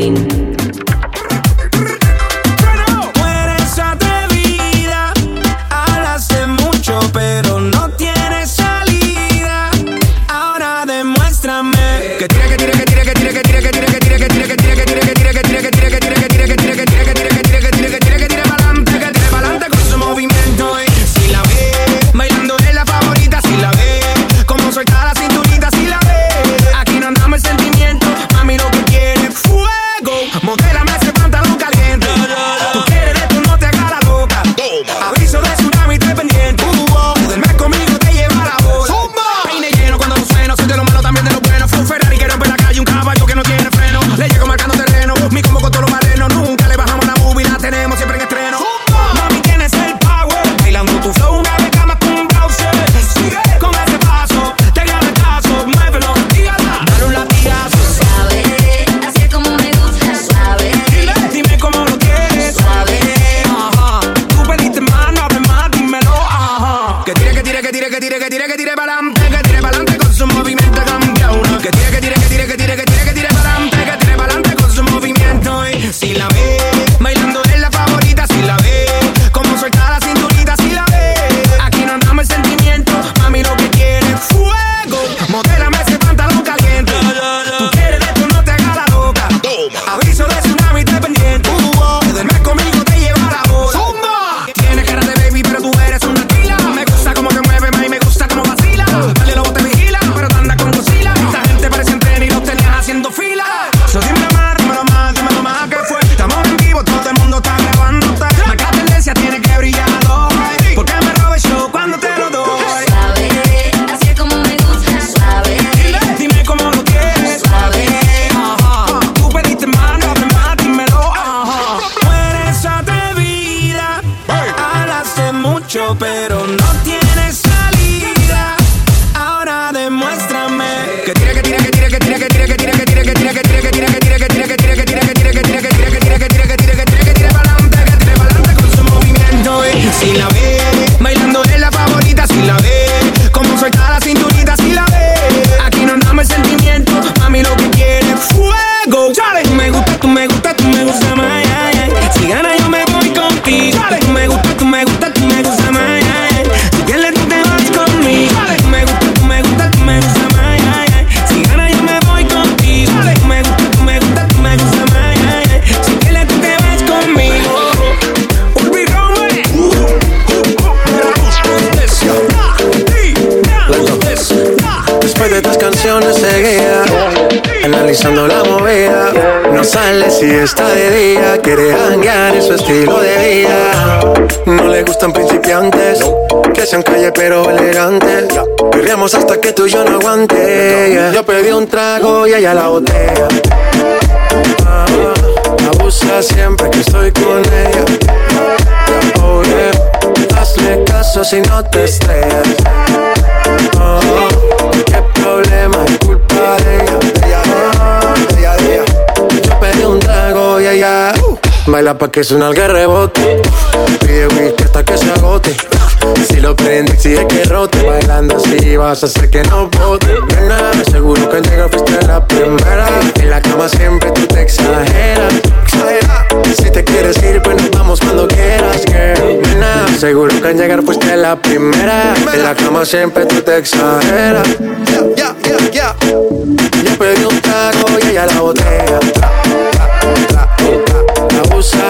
Green. Pa' que suena el rebote. Pide whisky hasta que se agote si lo prende, exige que rote. Bailando así vas a hacer que no bote. Nena, seguro que al llegar fuiste la primera. En la cama siempre tú te exageras. Si te quieres ir, pues nos vamos cuando quieras, girl. Nena, seguro que al llegar fuiste la primera. En la cama siempre tú te exageras. Ya, ya, ya, Yo pedí un trago y ella la botella.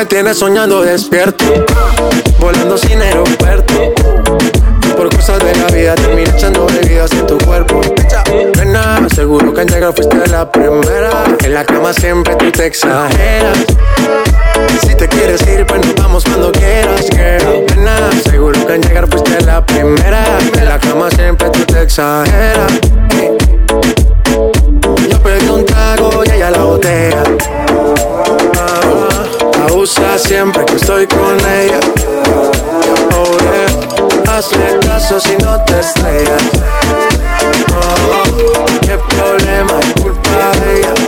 Me tienes soñando despierto, volando sin aeropuerto. Por cosas de la vida terminé echando bebidas en tu cuerpo. Nena, seguro que al llegar fuiste la primera. En la cama siempre tú te exageras. Si te quieres ir, pues nos vamos cuando quieras, girl. Nena, seguro que al llegar fuiste la primera. En la cama siempre tú te exageras. Yo pedí un trago y ella la botella. Abusa siempre que estoy con ella. Oh, yeah. Hazle caso si no te estrellas. Oh, qué problema es culpa de ella.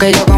Que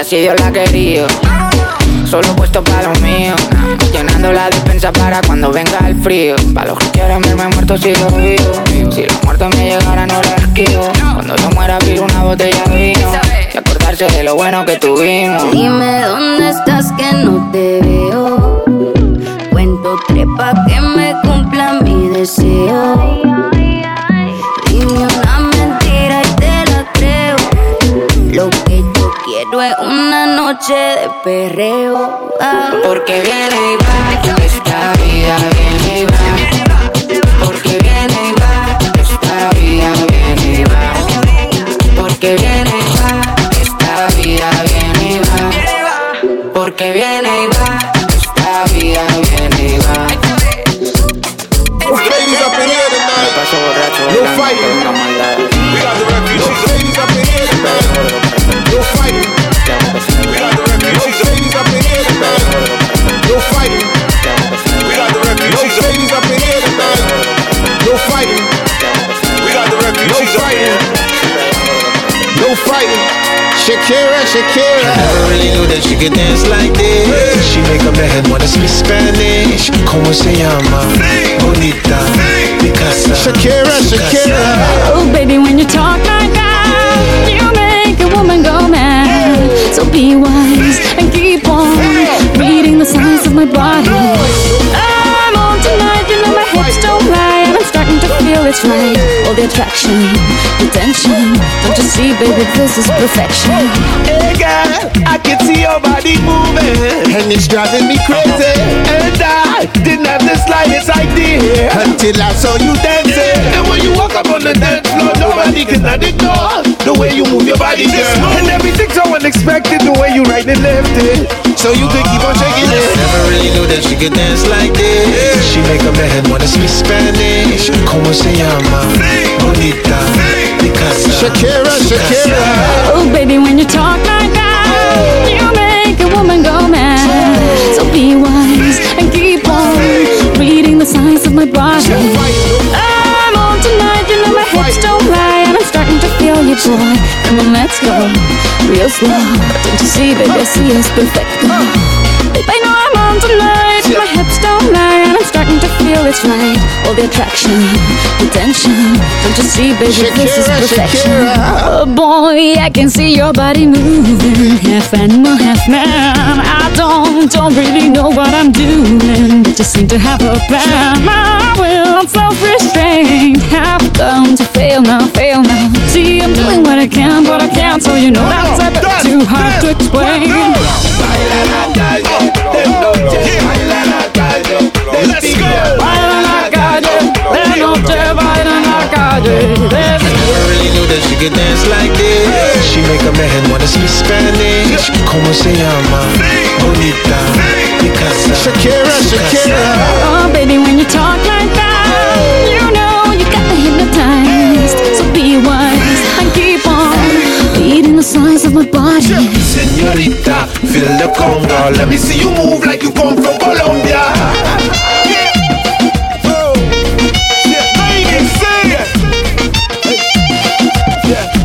porque así Dios la querido. Solo puesto para los míos, llenando la despensa para cuando venga el frío. Para los que quieran verme muerto sigo vivo. Si los muertos me llegaran no los esquivo. Cuando yo muera abrir una botella de vino y acordarse de lo bueno que tuvimos. Dime dónde estás que no te veo. Cuento trepa que me cumpla mi deseo. Quiero es una noche de perreo. Ah. Porque viene y va, esta vida viene y va. Porque viene y va, esta vida viene y va. Porque viene y va, esta vida viene y va. Porque viene y va, Shakira, Shakira. Never really knew that she could dance like this. She make up her head wanna speak Spanish. Como se llama? Bonita, Picasa. Shakira, Shakira. Oh, baby, when you talk like that, you make a woman go mad. So be wise and keep on reading the signs of my body. It's right. All the attraction, the tension. Don't you see, baby, this is perfection. Hey girl, I can see your body moving. And it's driving me crazy. And I didn't have the slightest idea. Until I saw you dancing. And when you walk up on the dance floor, nobody can ignore the way you move your body, girl. And everything's so unexpected, the way you right and left it. So you could keep on shaking it. Never really knew that she could dance like this. She make up her head wanna speak Spanish. Como se llama? Bonita, Picasa. Shakira, Shakira. Oh, baby, when you talk like that, you make a woman go mad. So be wise and keep on reading the signs of my body. I'm on tonight, you know my hips don't lie, and I'm starting to feel you. Come on, let's go, real slow. Don't you see, baby, I see it's perfect. Babe, I know I'm on tonight, my hips don't lie, feel it's right. All the attraction, the tension. Don't you see, baby, this is perfection. Shakira. Oh boy, I can see your body moving, half animal, half man. I don't, don't really know what I'm doing, but just seem to have a plan. My will, I'm self-restrained, have come to fail now, fail now. See, I'm doing what I can, but I can't, so you know that's a bit too hard to explain. Baila Never really knew that she could dance like this. She make a man wanna speak Spanish. Como se llama? Bonita. Picasa. Shakira, Shakira. Oh, baby, when you talk like that, you know you got me hypnotized. So be wise the size of my body. Señorita, feel the conga. Let me see you move like you come from Colombia.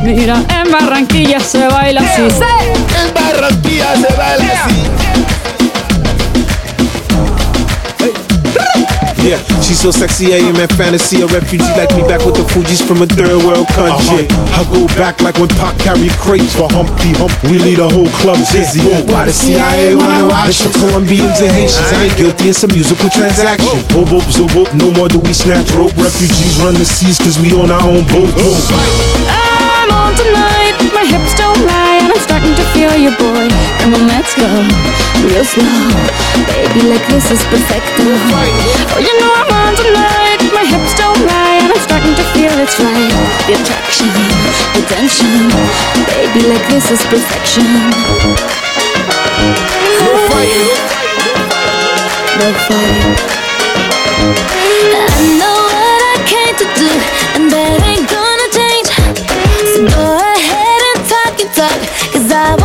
Mira, en Barranquilla se baila así. En Barranquilla se baila así. Yeah, she's so sexy, I am in fantasy. A refugee like me back with the Fuji's from a third world country. Uh-huh. I go back like when Pac carried crates for Humpty Hump. We lead a whole club dizzy. Why the CIA wanna watch us? Colombians and Haitians, I ain't guilty. It's a musical transaction. Boop, boop, zoop, boop. No more do we snatch rope. Refugees run the seas cause we on our own boat. Oh. I'm on tonight, my hips don't lie, and I'm starting to feel you, boy. Come on, let's go, real slow. Baby, like this is perfect. Oh, you know I'm on tonight, my hips don't lie, and I'm starting to feel it's right. The attraction, the tension. Baby, like this is perfection. No fighting. No fighting. I know what I came to do, and that ain't gonna change. So go ahead and talk and talk, cause I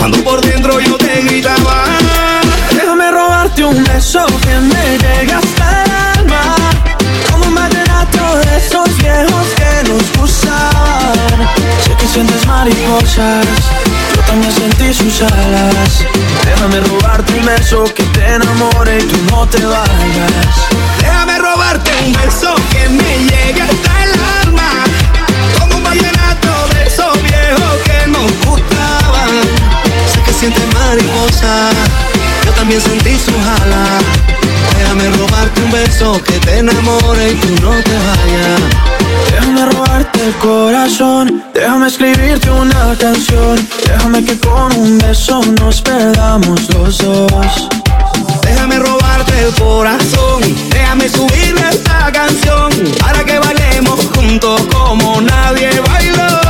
Cuando por dentro yo te gritaba. Déjame robarte un beso que me llegue hasta el alma. Como un vallenato de esos viejos que nos gustaban. Sé que sientes mariposas, yo también sentí sus alas. Déjame robarte un beso que te enamore y tú no te vayas. Déjame robarte un beso que me llegue hasta el Mariposa, yo también sentí sus alas. Déjame robarte un beso que te enamore y tú no te vayas. Déjame robarte el corazón, déjame escribirte una canción. Déjame que con un beso nos perdamos los dos. Déjame robarte el corazón, déjame subirle esta canción para que bailemos juntos como nadie bailó.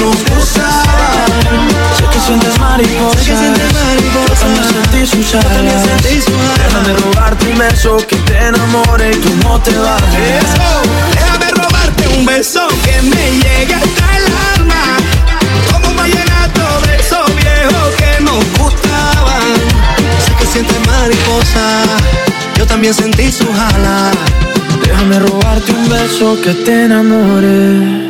nos. Sé que sientes mariposas, Sé que sientes mariposas. yo también sentí sus alas. Déjame robarte un beso que te enamore y tú no te. Eso, déjame robarte un beso que me llegue hasta el alma. Como un vallenato de esos viejos que nos gustaban. Sé que sientes mariposa, yo también sentí sus alas. Déjame robarte un beso que te enamore.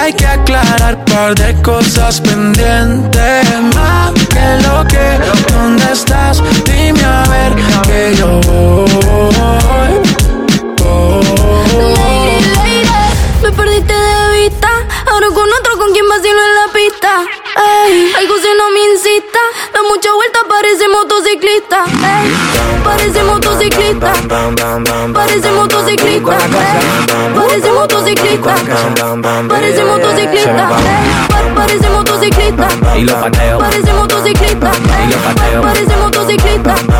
Hay que aclarar par de cosas pendientes Más que lo que, ¿dónde estás? Dime a ver que yo voy, voy. Lady, me perdiste de vista. Ahora con otro con quien vacilo en la pista. Ey, algo si no me Da mucha vuelta, parece motociclista. Ey, parece motociclista. Parece motociclista. Ey, parece motociclista. Parece motociclista. Ey, Parece motociclista. Y lo pateo. Parece motociclista. Y lo pateo. Parece motociclista.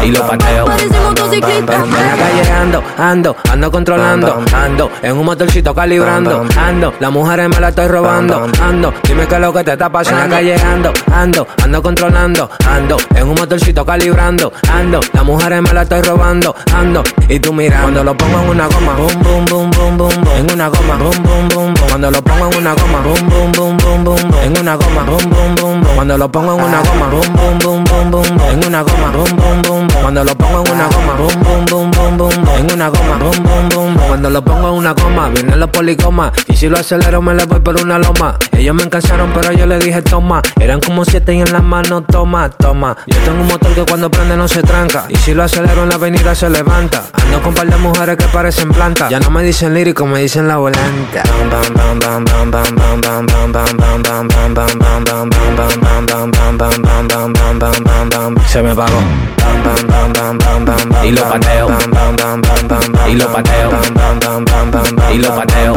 Y lo pateo. En la calle ando, ando, ando controlando, ando, en un motorcito calibrando, ando, las mujeres me la estoy robando, ando, dime qué es lo que te está pasando. En la calle ando, ando, ando controlando, ando, en un motorcito calibrando, ando, las mujeres me la estoy robando, ando, y tú mira, cuando lo pongo en una goma, boom, boom, boom, boom, boom, boom, en una goma, boom, boom, boom, boom, cuando lo pongo en una goma, boom, boom, boom, boom, boom, boom, en una goma, boom, boom, boom, boom, cuando lo pongo en una goma, boom, boom, boom, boom, boom, boom, en una goma, boom, boom, boom, cuando lo pongo en una goma, boom, boom, boom, boom, boom, en una goma, boom, boom, boom, cuando lo pongo en una goma, vienen los policomas, y si lo acelero me le voy por una loma, ellos me encansaron pero yo le dije toma, eran como siete y en las manos toma, toma, yo tengo un motor que cuando prende no se tranca, y si lo acelero en la avenida se levanta, ando con par de mujeres que parecen plantas, ya no me dicen lírico, me dicen la volanta. Se me pagó. Y lo pateo. y lo pateo, y lo pateo.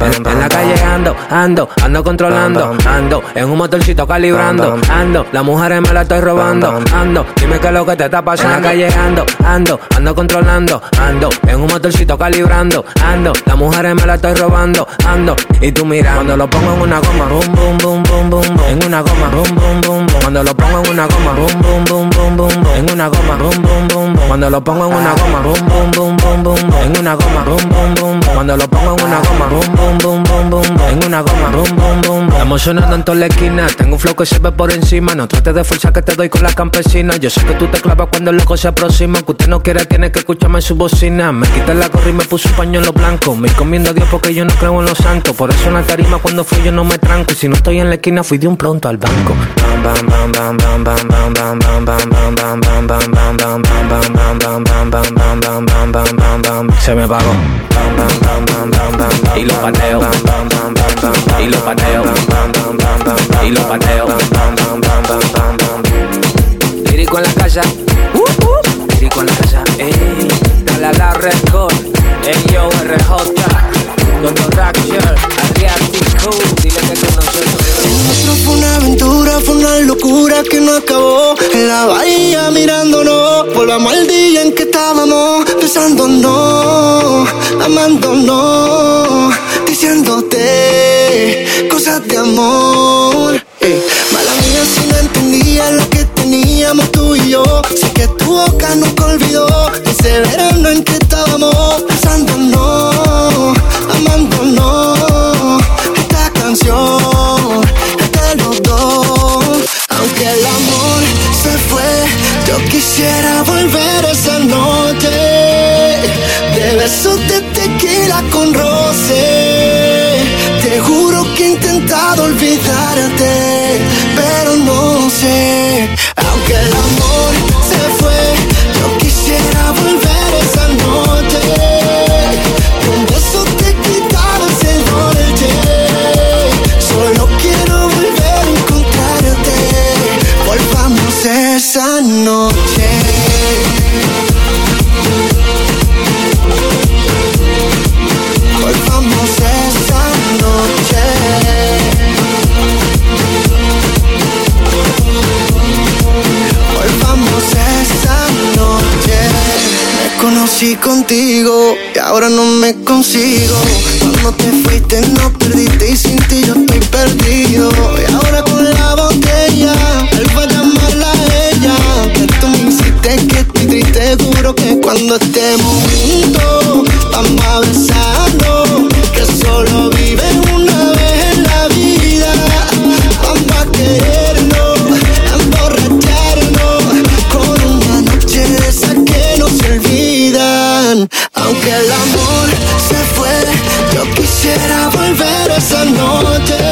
En la calle ando, ando, ando controlando, ando en un motorcito calibrando, ando, la mujer me la estoy robando, ando, dime qué es lo que te está pasando. En la calle ando, ando, ando controlando, ando en un motorcito calibrando, ando, la mujer me la estoy robando, ando, y tú mira, cuando lo pongo en una goma, boom, boom, boom, boom, boom, en una goma, boom, boom, boom, cuando lo pongo en una goma, boom, boom, boom, boom, boom, una goma, boom, boom, boom, cuando lo pongo en una goma, boom, boom, boom, boom, boom, en una goma, boom, boom, boom, cuando lo pongo en una goma, boom, boom, boom, boom, boom, en una goma, boom, boom, boom, estamos sonando en toda la esquina, tengo un flow que se ve por encima, no trates de fuerza que te doy con la campesina, yo sé que tú te clavas cuando el loco se aproxima, que usted no quiere, tiene que escucharme en su bocina, me quité la gorra y me puse un pañuelo blanco, me comiendo a Dios porque yo no creo en los santos, por eso en la tarima cuando fui yo no me tranco, y si no estoy en la esquina fui de un pronto al banco. Se me pagó y lo pateo y lo pateo y lo pateo Lírico en la casa Lírico en la casa Ey, dale a la record Ey yo RJ Doctor Rapture Nuestro fue una aventura, fue una locura que no acabó. En la bahía mirándonos Volvamos al día en que estábamos Besándonos, amándonos Diciéndote cosas de amor. Eh, Mala mía si no entendía lo que teníamos tú y yo. Sé que tu boca nunca olvidó Ese verano en que noche. Volvamos esa noche. Volvamos esa noche. Me conocí contigo y ahora no me consigo. Cuando te fuiste no perdiste y sin ti yo estoy perdido. Y ahora con la botella él tú me hiciste que estoy triste Juro que cuando estemos juntos Vamos a besarnos Que solo vive una vez en la vida. Vamos a querernos a emborracharnos Con una noche de esas que no se olvidan. Aunque el amor se fue Yo quisiera volver esa noche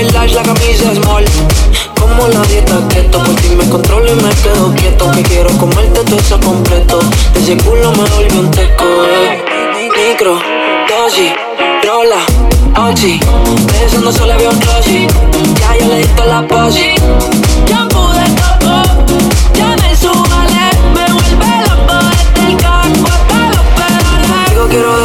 el la camisa small. Como la dieta keto, pues por ti me controlo y me quedo quieto. Que quiero comerte todo eso completo. Ese culo me volvió un teco. Micro, dosis, rola, oxi. Pensando solo veo un closet. Ya yo le di la posi.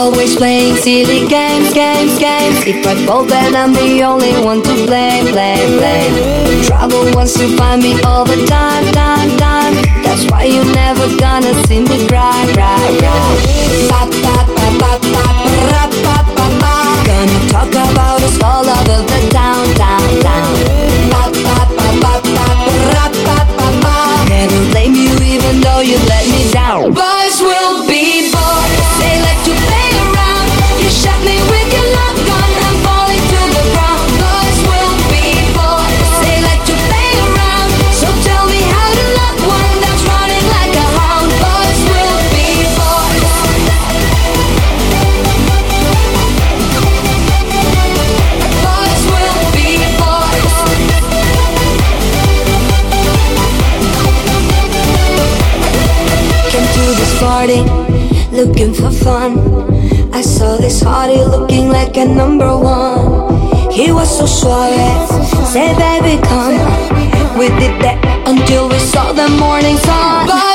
always playing silly games, games, games. If I fall, then I'm the only one to blame, blame, blame. Trouble wants to find me all the time, time, time. That's why you're never gonna see me cry, cry, cry. get number one. He was so shy, say baby come. We did that until we saw the morning sun.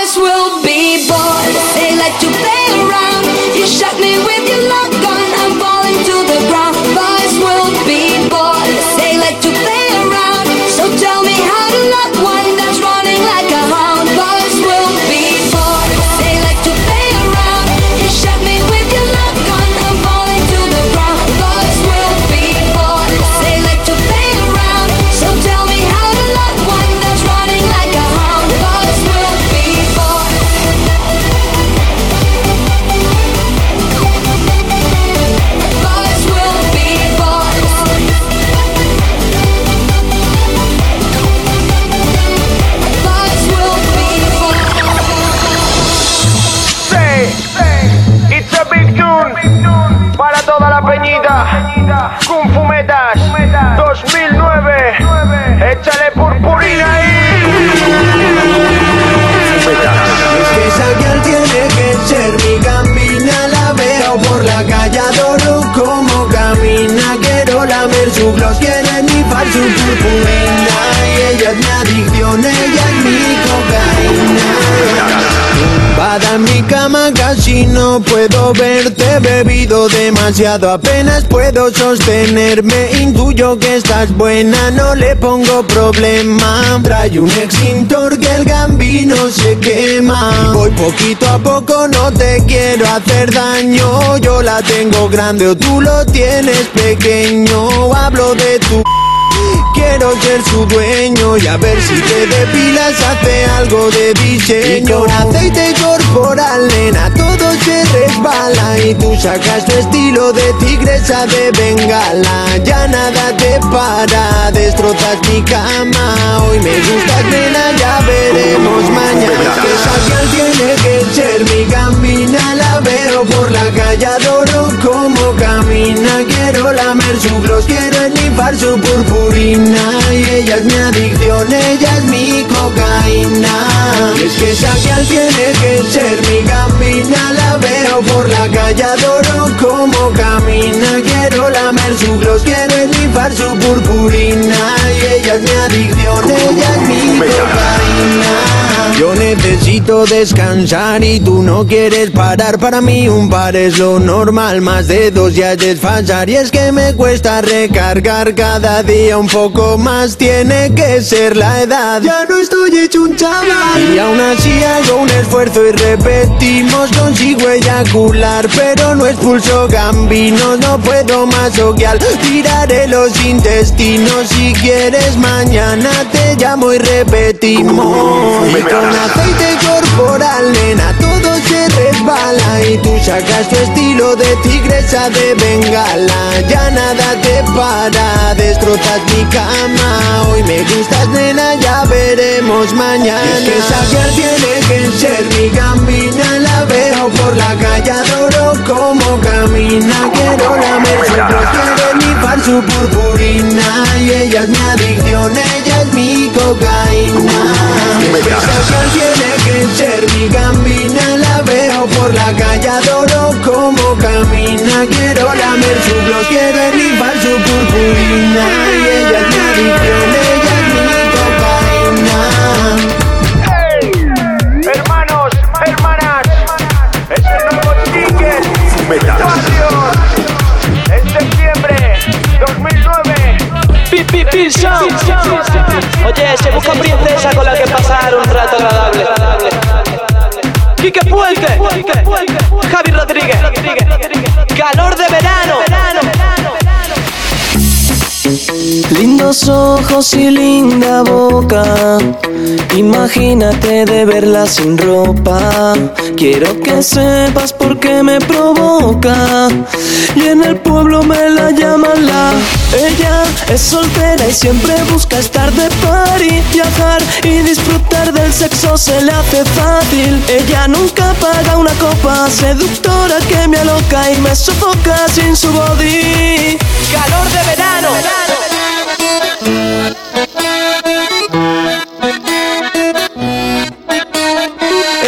Tu cama casi no puedo verte. Bebido demasiado, apenas puedo sostenerme. Intuyo que estás buena, no le pongo problema. Trae un extintor que el gambino se quema. Voy poquito a poco, no te quiero hacer daño. Yo la tengo grande o tú lo tienes pequeño. Hablo de tu... Quiero ser su dueño y a ver si te depilas hace algo de diseño. Con aceite corporal, nena, todo se resbala y tú sacas tu estilo de tigresa de bengala. Ya nada te para, destrozas mi cama. Hoy me gustas, nena, ya veremos mañana. Que tiene que ser mi gambina, la veo por la calle, adoro cómo camina. Quiero lamer su gloss, quiero enlipar su purpurina. Y ella es mi adicción, ella es mi cocaína. Y es que Sabial tiene que ser mi gambina, la veo por la calle, adoro cómo camina. Quiero lamer su gloss, quiero enlipar su purpurina. Y ella es mi adicción, ella es mi cocaína. Yo necesito descansar y tú no quieres parar. Para mí un par es lo normal, más de dos ya es desfasar. Y es que me cuesta recargar cada día un poco más. Tiene que ser la edad. Ya no estoy hecho un chaval. Y aún así hago un esfuerzo y repetimos. Consigo eyacular, pero no expulso gambinos. No puedo más oguial. Tiraré los intestinos. Si quieres, mañana te llamo y repetimos. Con aceite corporal, nena. Y tú sacas tu estilo de tigresa de bengala. Ya nada te para, destrozas mi cama. Hoy me gustas, nena, ya veremos mañana. Y es que tiene que ser mi gambina. La veo por la calle, adoro cómo camina. Quiero lamer su quiero enlipar su purpurina. Y ella es mi adicción, ella es mi cocaína. Y es que tiene que ser mi gambina. La por la calle, adoro cómo camina. Quiero lamer su gloss, quiero enlipar su purpurina. Y ella es mi adicción, ella es mi cocaína. Hermanos, hermanas, es el nuevo single Espacio en septiembre 2009. Oye, se busca princesa con la que pasar un rato agradable. Quique Puente, Javi Rodríguez, calor de verano. Lindos ojos y linda boca. Imagínate de verla sin ropa. Quiero que sepas por qué me provoca. Y en el pueblo me la llaman la. Ella es soltera y siempre busca estar de party, viajar y disfrutar del sexo se le hace fácil. Ella nunca paga una copa, seductora que me aloca y me sofoca sin su body. Calor de verano.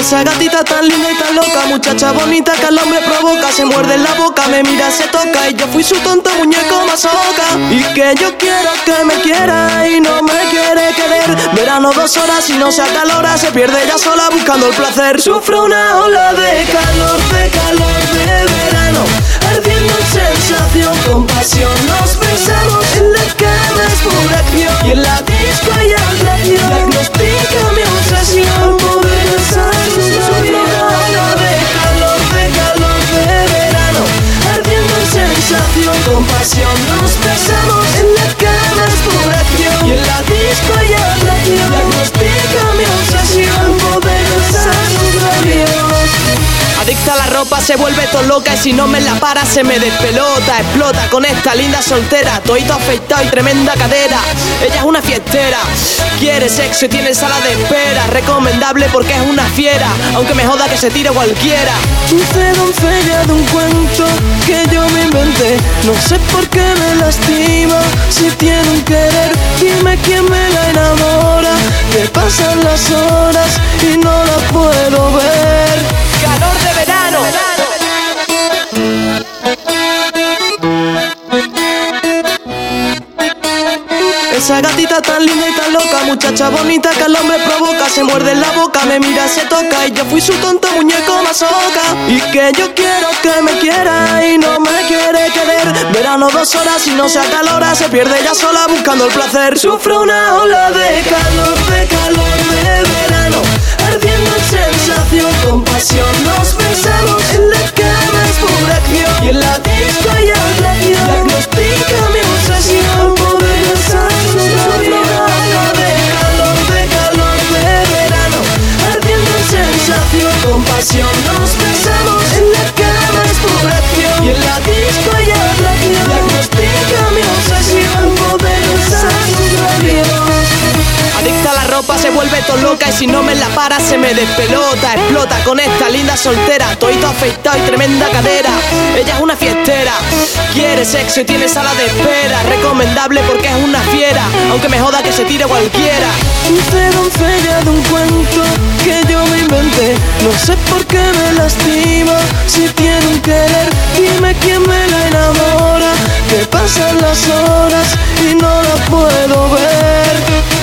Esa gatita tan linda y tan loca, muchacha bonita que al hombre provoca, se muerde en la boca, me mira, se toca y yo fui su tonto muñeco masoca. Y que yo quiero que me quiera y no me quiere querer. Verano dos horas y no se acalora, se pierde ella sola buscando el placer. Sufro una ola de calor, de calor de verano, ardiendo en sensación, con pasión nos besamos en la cama es pura acción y en la disco atracción. Diagnostica mi obsesión, con pasión. Nos besamos Adicta a la ropa, se vuelve todo loca y si no me la para se me despelota, explota con esta linda soltera, toito afeitado y tremenda cadera. Ella es una fiestera, quiere sexo y tiene sala de espera, recomendable porque es una fiera, aunque me joda que se tire cualquiera. Dulce doncella de un cuento que yo me inventé No sé por qué me lastima Si tiene un querer Dime quién me la enamora Que pasan las horas Y no la puedo ver Calor de. Esa gatita tan linda y tan loca Muchacha bonita que al hombre provoca, se muerde en la boca, me mira, se toca y yo fui su tonto muñeco masoca. Y que yo quiero que me quiera y no me quiere querer. Verano dos horas y no se acalora, se pierde ella sola buscando el placer. Sufro una ola de calor, de calor de verano, sensación, con pasión nos besamos en la cama es pura acción y en la disco hay atracción. Diagnostica mi obsesión. Sufro una ola de calor, de calor de verano, ardiendo en sensación, con pasión nos besamos Se vuelve todo loca y si no me la para se me despelota, explota con esta linda soltera, toito afeitado y tremenda cadera. Ella es una fiestera, quiere sexo y tiene sala de espera, recomendable porque es una fiera, aunque me joda que se tire cualquiera. De doncella de un cuento que yo me inventé, no sé por qué me lastima, si tiene un querer, dime quién me la enamora, que pasan las horas y no la puedo ver.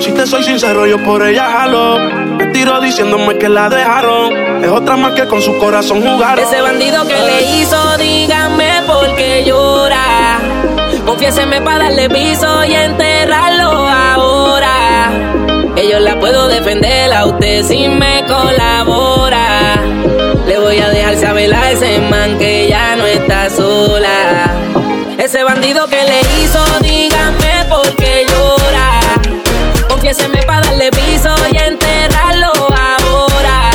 Si te soy sincero, yo por ella jalo. Me tiro diciéndome que la dejaron. Es otra más que con su corazón jugaron. Ese bandido que le hizo, dígame por qué llora. Confiéseme para darle piso y enterrarlo ahora. Que yo la puedo defender a usted si me colabora. Le voy a dejar saber a ese man que ya no está sola. Ese bandido que le Confiéseme para darle piso y enterrarlo ahora.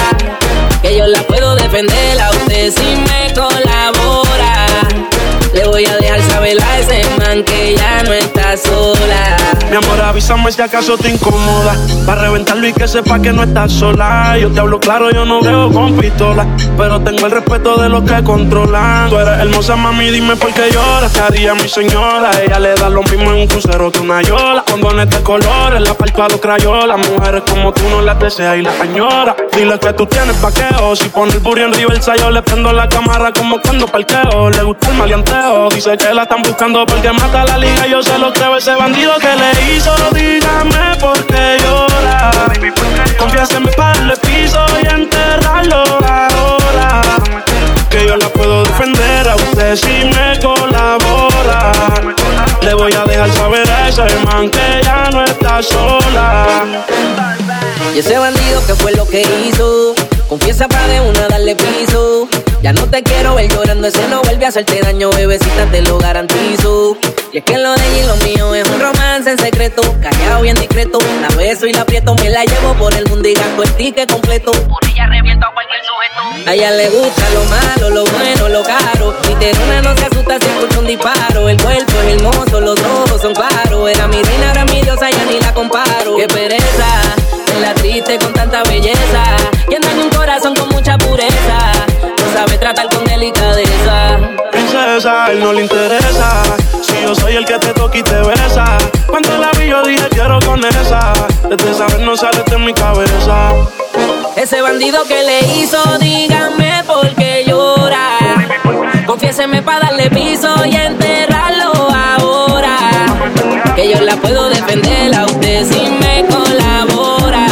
Que yo la puedo defender a usted si me colabora. Le voy a dejar saber a ese man que ya no está sola. Mi amor, avísame si acaso te incomoda. Para reventarlo y que sepa que no estás sola. Yo te hablo claro, yo no veo con pistola. Pero tengo el respeto de los que controlan. Tú eres hermosa, mami, dime por qué lloras. ¿Qué haría mi señora? Ella le da lo mismo en un crucero que una yola. Condones de colores, la parto a los crayolas. Mujeres como tú no las deseas y las añora. Dile que tú tienes paqueo. Si pone el burro en Riverside, yo le prendo la cámara como cuando parqueo. Le gusta el maleanteo. Dice que la están buscando porque mata la liga. Yo se lo ese bandido que le hizo. Dígame por qué llora. Confiéseme para darle piso y enterrarlo ahora. Que yo la puedo defender a usted si me colabora. Le voy a dejar saber a ese man que ya no está sola. Y ese bandido que fue lo que hizo. Confiesa pa' de una darle piso. Ya no te quiero ver llorando, ese no vuelve a hacerte daño, bebecita, te lo garantizo. Y es que lo de ella y lo mío es un romance en secreto, callado bien discreto. La beso y la aprieto, me la llevo por el mundo y gasto el ticket completo. Por ella reviento a cualquier sujeto. A ella le gusta lo malo, lo bueno, lo caro. Mi terrona no se asusta si escucha un disparo. El cuerpo es hermoso, los ojos son claros. Era mi reina, ahora mi diosa, ya ni la comparo. Qué pereza, la triste con tanta belleza. Quien daña un corazón con tratar con delicadeza. Princesa, él no le interesa. Si yo soy el que te toca y te besa. Cuando la vi, yo dije quiero con esa. Desde saber no sale de mi cabeza. Ese bandido que le hizo, dígame por qué llora. Confiéseme para darle piso y enterrarlo ahora. Que yo la puedo defender a usted si me colabora.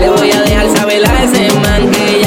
Le voy a dejar saber a ese man que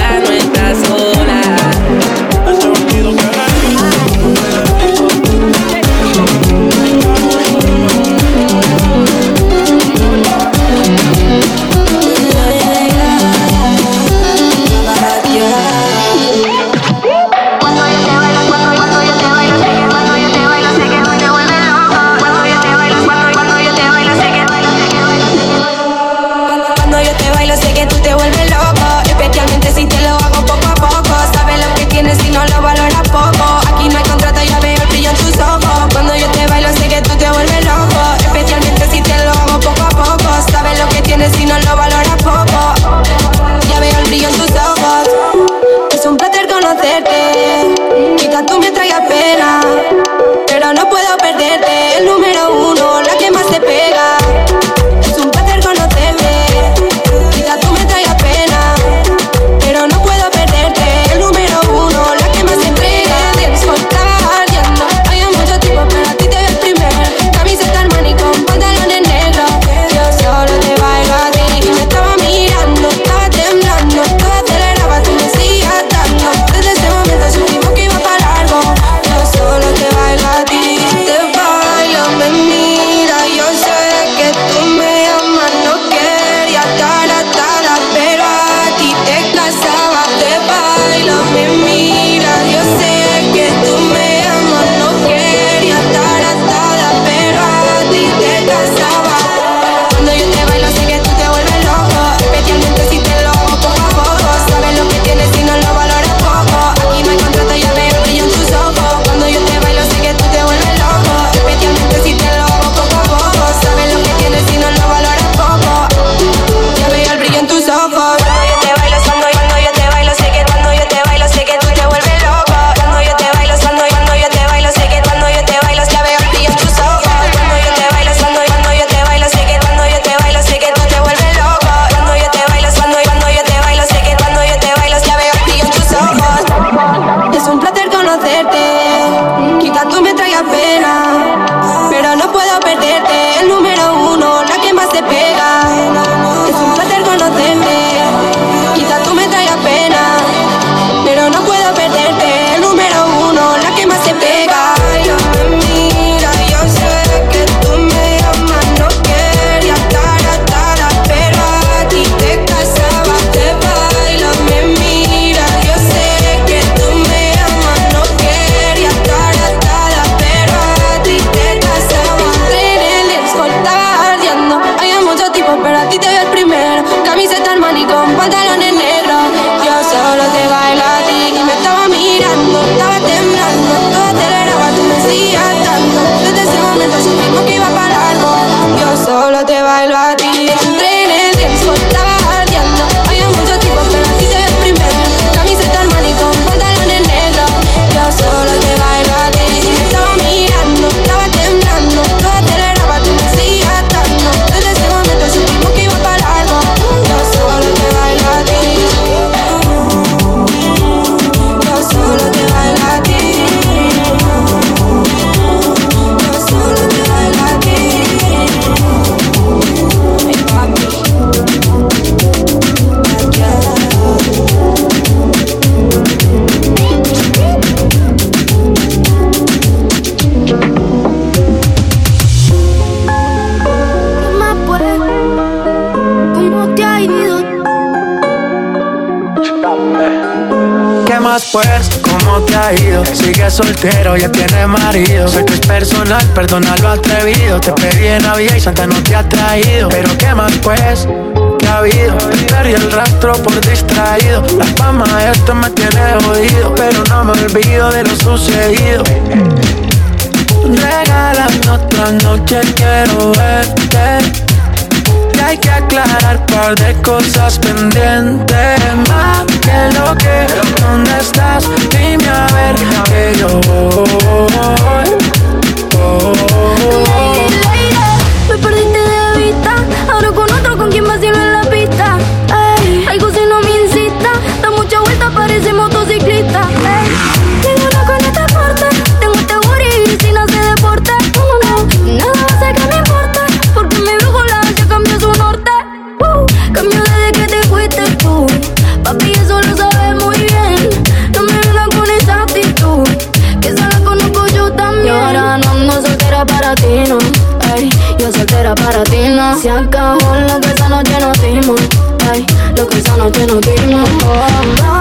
soltero, ya tiene marido. Sé que es personal, perdona lo atrevido. Te pedí en Navidad y Santa no te ha traído. Pero ¿qué más pues? ¿Qué ha habido? Perdí el rastro por distraído. La fama de esto me tiene jodido. Pero no me olvido de lo sucedido. Regálame otra noche, quiero verte hay que aclarar par de cosas pendientes. Más que lo que, ¿dónde estás? Dime a ver que yo voy, Me perdiste de vista, ahora con otro con quien vacilo lo que esa noche nos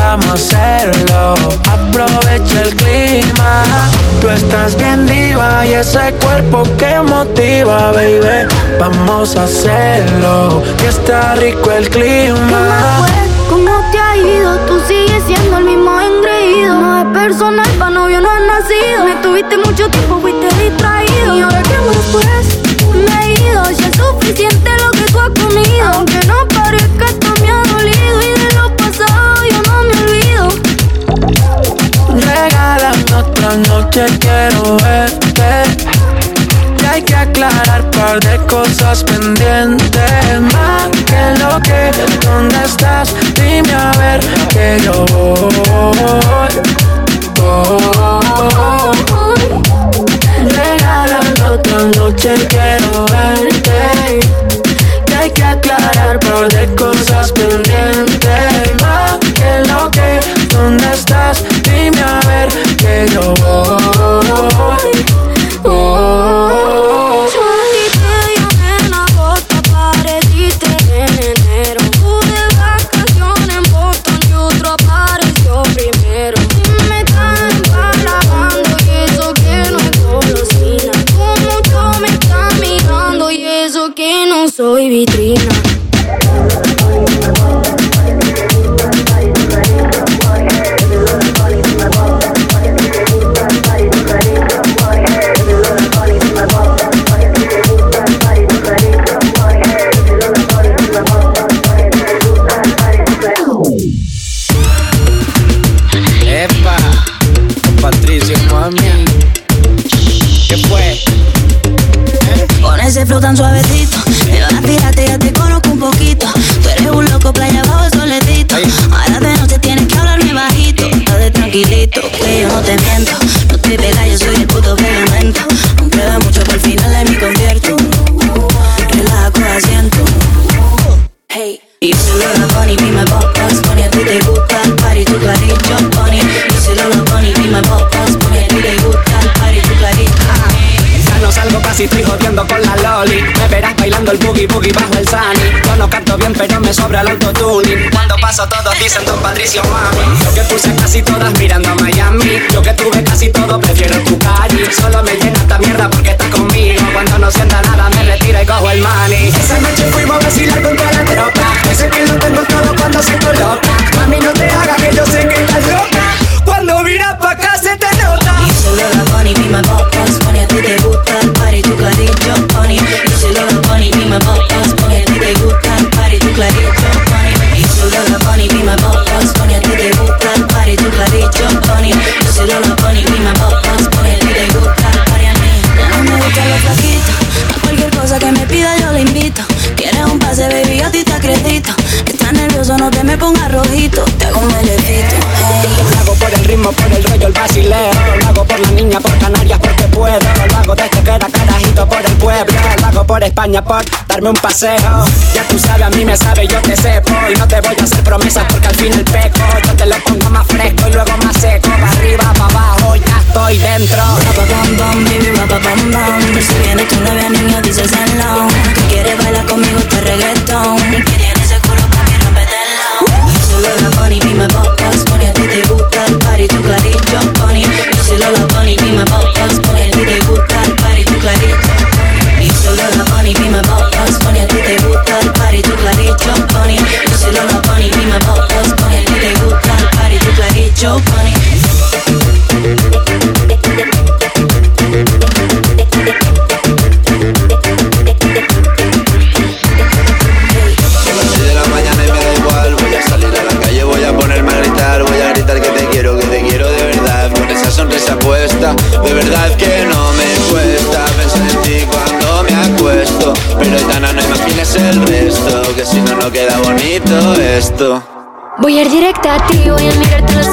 vamos a hacerlo. Aprovecha el clima. Tú estás bien diva y ese cuerpo que motiva, baby. Vamos a hacerlo. Y está rico el clima. ¿Cómo te ha ido? Tú sigues siendo el mismo engreído. No es personal, pa' novio no has nacido. Me tuviste mucho tiempo, fuiste distraído. Y ahora que más pues, me he ido. Ya es suficiente lo que tú has comido. Aunque no parezca, Otra noche, quiero verte. Y hay que aclarar par de cosas pendientes. Más que lo que, ¿dónde estás? Dime a ver que yo voy. voy. Regálame otra noche, quiero verte. Y hay que aclarar par de cosas pendientes. Más que lo que, ¿dónde estás? Que yo voy. Todos dicen Don Patricio mami. Yo que puse casi todas mirando a Miami. Yo que tuve casi todo prefiero tu cari Solo me llena esta mierda porque está conmigo. Cuando no sienta nada me retiro y cojo el money. Esa noche fuimos a vacilar con toda la tropa. Ese que lo tengo todo cuando se coloca. Mami no te hagas que yo sé que estás loca. Cuando miras pa' acá se te nota. Y si lo la bunny, be my boss a ti te gusta party, tu clarito a party, tu clarito Por el pueblo, lo hago por España por darme un paseo. Ya tú sabes, a mí me sabe, yo te sepo. Y no te voy a hacer promesas porque al fin el peco. Yo te lo pongo más fresco y luego más seco. Para arriba, para abajo, ya estoy dentro. Si vienes tú no veas niño, dices hello. Que quieres bailar conmigo este reggaetón. Que tienes el culo para que rompetelo. Solo la Bonnie, mi me pocas. Pony, a ti te gusta el party, tu clarillo, Bonnie. Solo la Bonnie, mi me pocas. ayer directa a ti, voy a mirarte las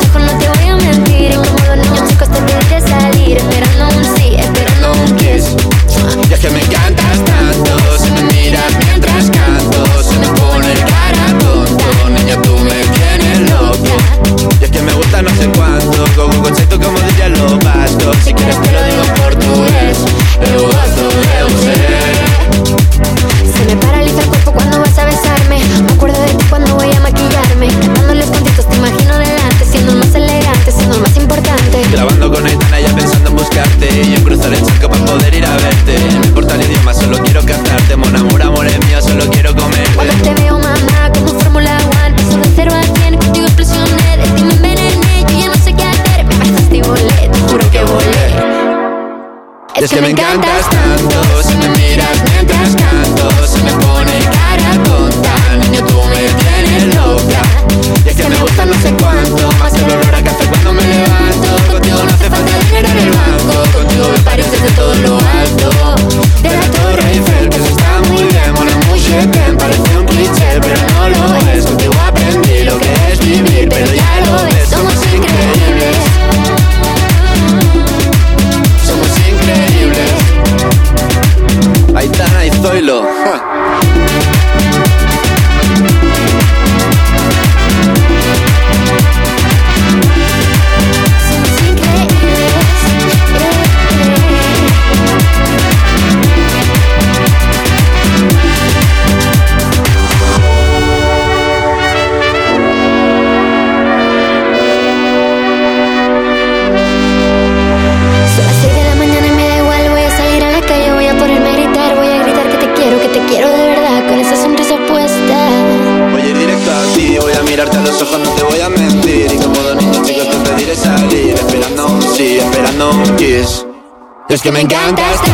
que me encantas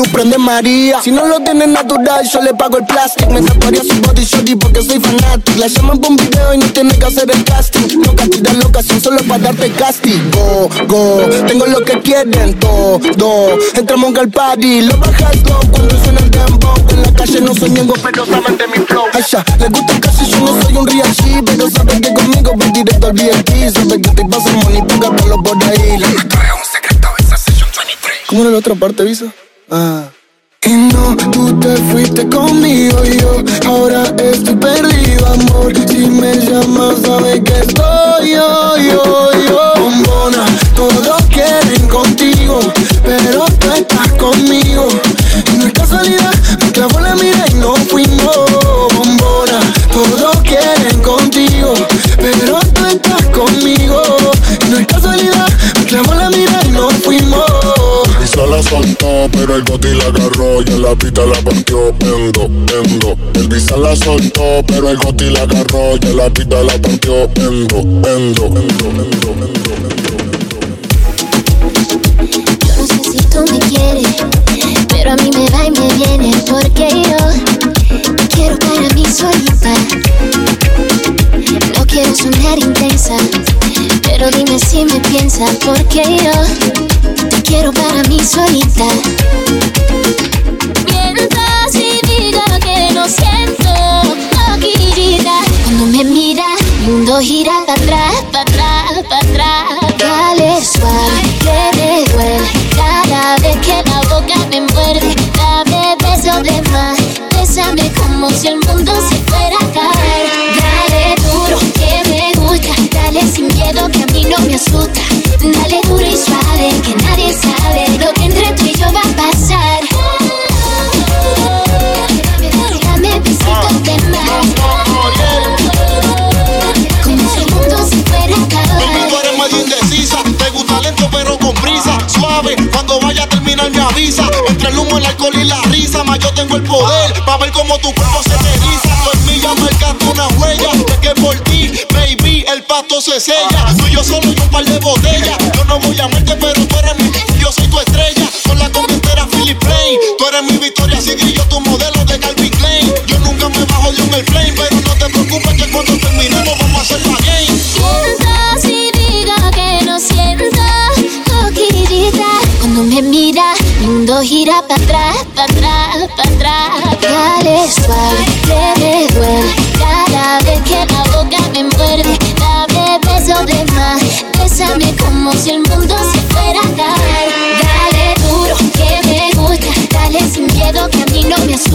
club prende María. Si no lo tiene natural, yo le pago el plástico. Me tatuaría su body shorty porque soy fanático. La llaman por un video y no tiene que hacer el casting. No cantidad la ocasión solo para darte castigo. Go, tengo lo que quieren todo. Entramos al party, lo bajas low cuando suena el dembow. En la calle no soy ñengo, pero saben de mi flow. Ay, ya, le gusta casi, yo no soy un real G, pero saben que conmigo ven directo al VIP. Saben que te pasa money, póngatelo por ahí. Le trae un secreto, esa session 23. ¿Cómo era la otra parte, Visa? Ah. Pisa la soltó, pero el goti la agarró y en la pista la partió endo, endo. El visa la soltó, pero el goti la agarró y en la pista la partió endo, endo, endo, endo, endo. Yo no sé si tú me quieres, pero a mí me va y me viene porque yo te quiero para mí solita. No quiero sonar intensa, pero dime si me piensas porque yo quiero para mí solita. Mientras y diga que no siento loquillita Cuando me mira, el mundo gira para atrás, para atrás, para atrás. Dale suave, que me duele. Cada vez que la boca me muerde Dame besos de más. Bésame como si el mundo se fuera a caer Dale duro, que me gusta. Dale sin miedo que a mí no me asusta. Dale duro el alcohol y la risa, más yo tengo el poder. Pa' ver cómo tu cuerpo se te eriza. Tú en mí ya una huella. De que por ti, baby, el pasto se sella. Tú y yo solo y un par de botellas. Yo no voy a amarte, pero tú eres mi. Yo soy tu estrella. Con la comentera Philip Plain. Tú eres mi victoria, sigue yo tu modelo de Calvin Klein. Yo nunca me bajo de un airplane, pero no te preocupes que mira, mi mundo gira para atrás, para atrás, para atrás. Dale suave, que me duele Cada vez que la boca me muerde Dame besos de más. Bésame como si el mundo se fuera a caer Dale duro, que me gusta. Dale sin miedo, que a mí no me asusta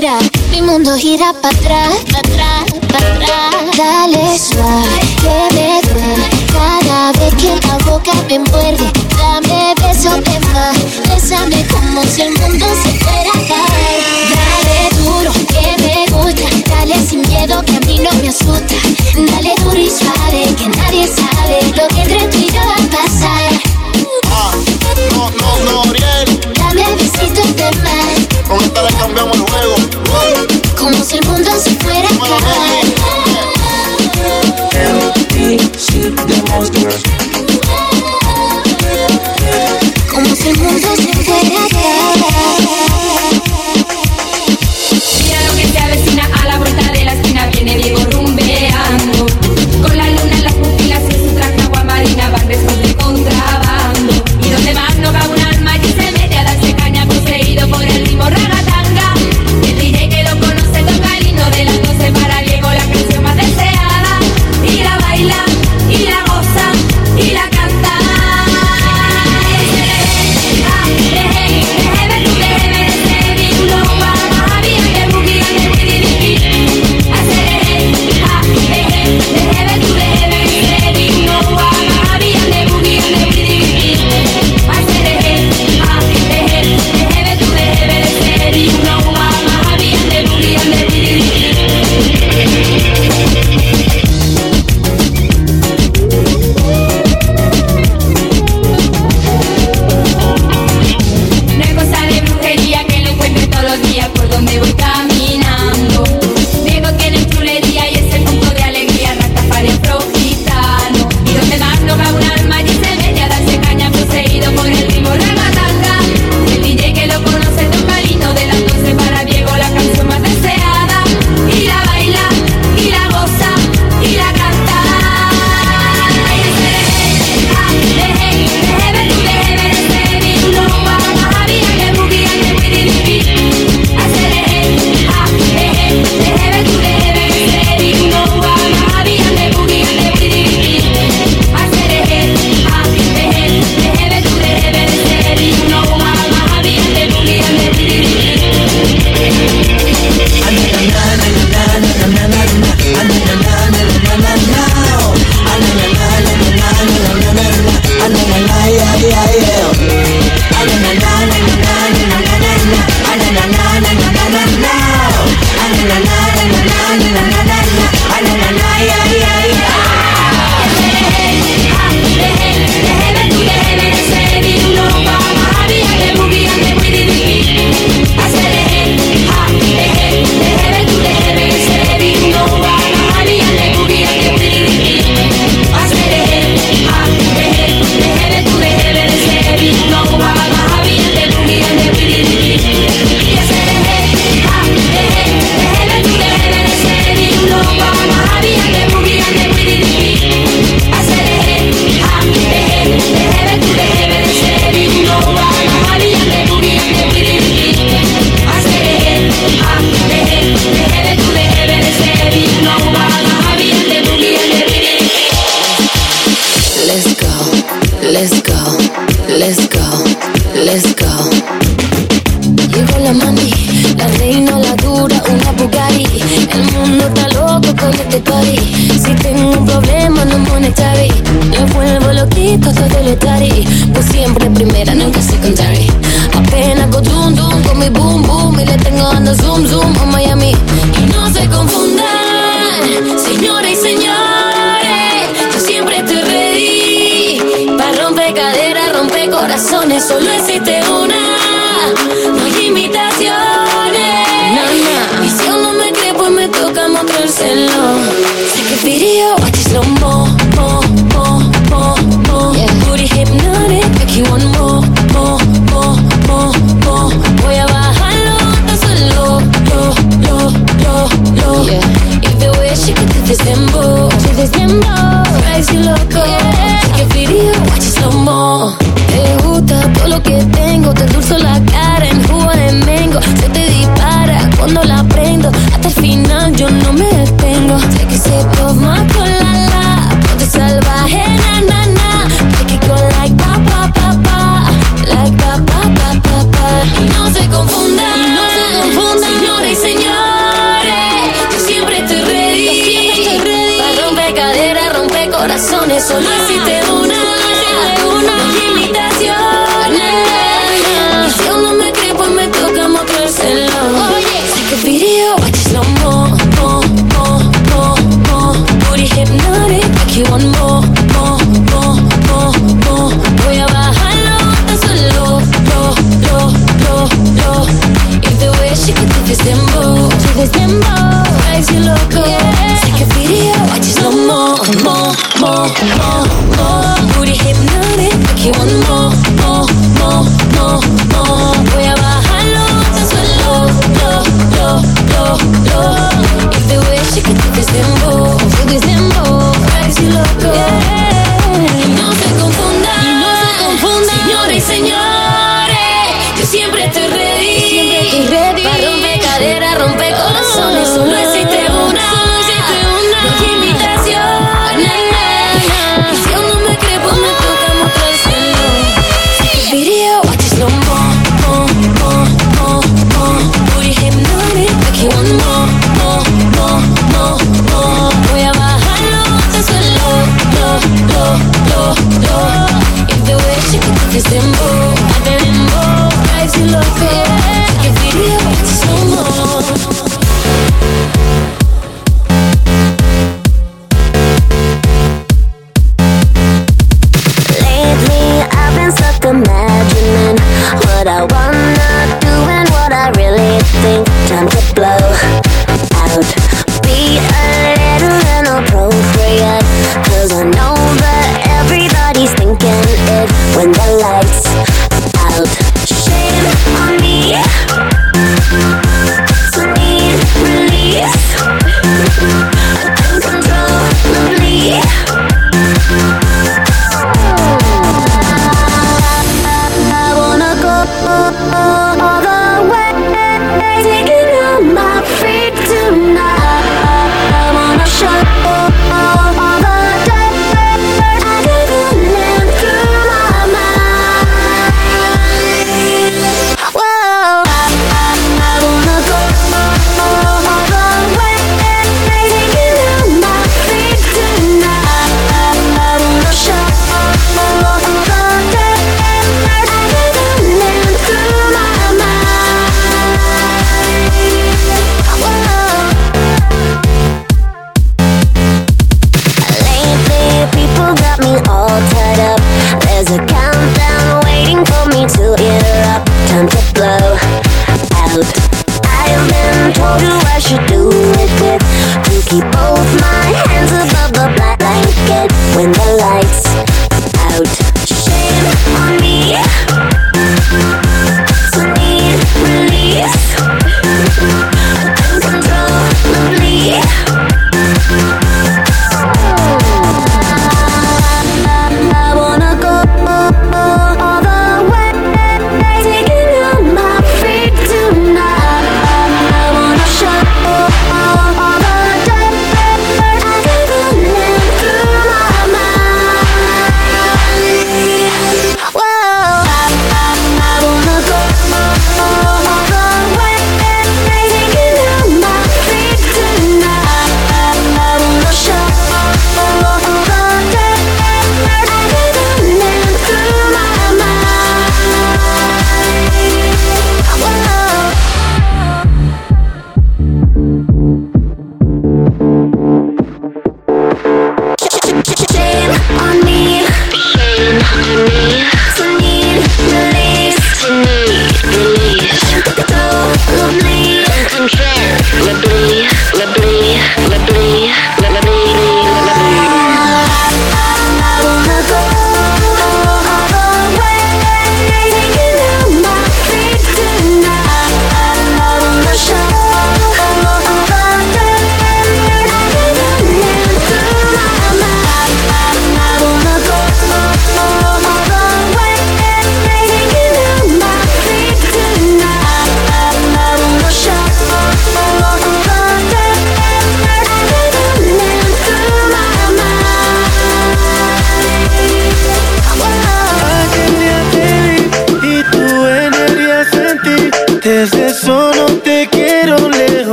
Mira Mi mundo gira para atrás, para atrás, para atrás. Dale suave, que me duele Cada vez que la boca me muerde Dame besos de más. Bésame como si el mundo se fuera a caer. Dale duro, que me gusta. Dale sin miedo, que a mí no me asusta. Dale duro y suave, que nadie sabe Lo que entre tú y yo va a pasar. Ah, no, no, no, Ariel. Dame besitos de más. Con esta le cambiamos el juego. Como si el mundo se fuera a acabar. Como si el mundo se fuera a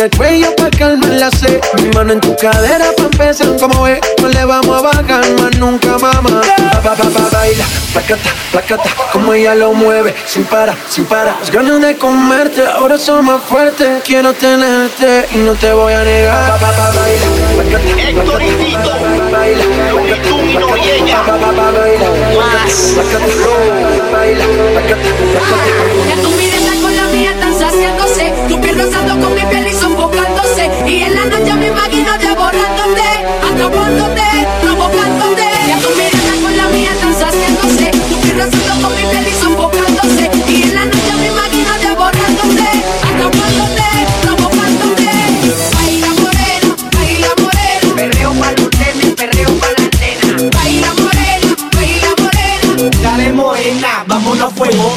en el cuello pa' calmar la sed. Mi mano en tu cadera pa' empezar. Como ves, no le vamos a bajar más nunca, mamá. Pa, pa, pa, pa, baila, placata, placata. Como ella lo mueve, sin para, sin para. Las ganas de comerte, ahora son más fuertes. Quiero tenerte y no te voy a negar. Pa, pa, pa, baila, placata, Héctor y Tito. Baila, y ella. Pa, pa, pa, baila, más. Placata, baila, placata, placata. Que tu mirada con la mía están saciándose. Tu piel rozando con mi piel y sofocándose. Y en la noche me imagino devorándote, atrapándote, provocándote. Que tu mirada con la mía están saciándose. Tu piel rozando con mi piel y sofocándose. Y en la noche me imagino devorándote, atrapándote, provocándote. Baila morena, baila morena. Perreo pa' los nenes, perreo pa' la nena. Baila morena, baila morena. Dale morena, vámonos fuego.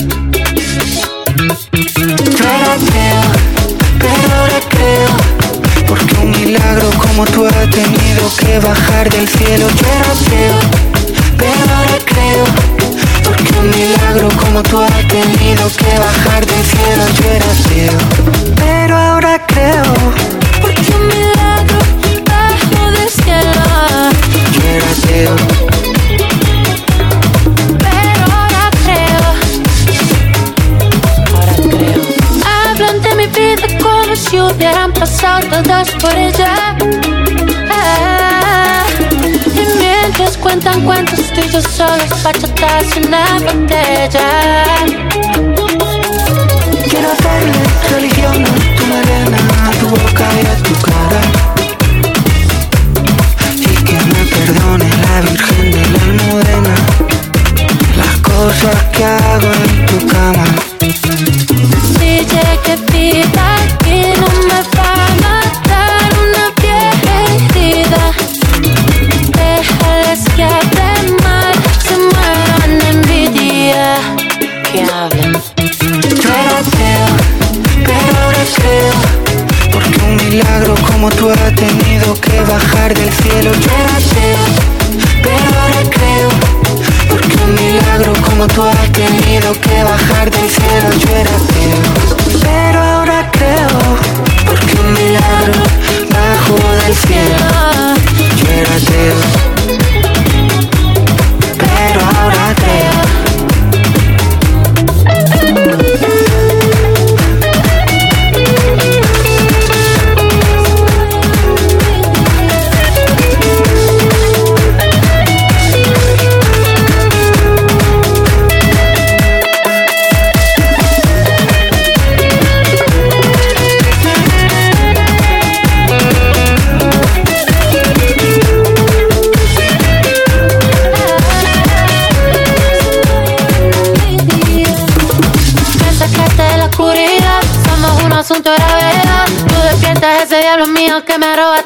Como tú ha tenido que bajar del cielo. Yo era ateo, pero ahora creo Porque un milagro como tú ha tenido que bajar del cielo. Yo era ateo, pero ahora creo Porque un milagro bajo del cielo. Yo era ateo, si hubieran pasado todas por ella. Ah, y mientras cuentan cuentos yo solos bachatas en una botella. quiero darle religión a tu melena, a tu boca y a tu cara Y que me perdone la Virgen de la Almudena Las cosas que hago en tu cama Si llegué viva y no me va a matar una vieja herida. Déjales que hablen mal, se mueran de envidia. Que hablen. Yo era ateo, pero ahora creo Porque un milagro como tú ha tenido que bajar del cielo Yo era ateo, pero ahora creo Porque un milagro bajo del cielo. Yo era ateo, pero ahora creo ese diablo mío que me roba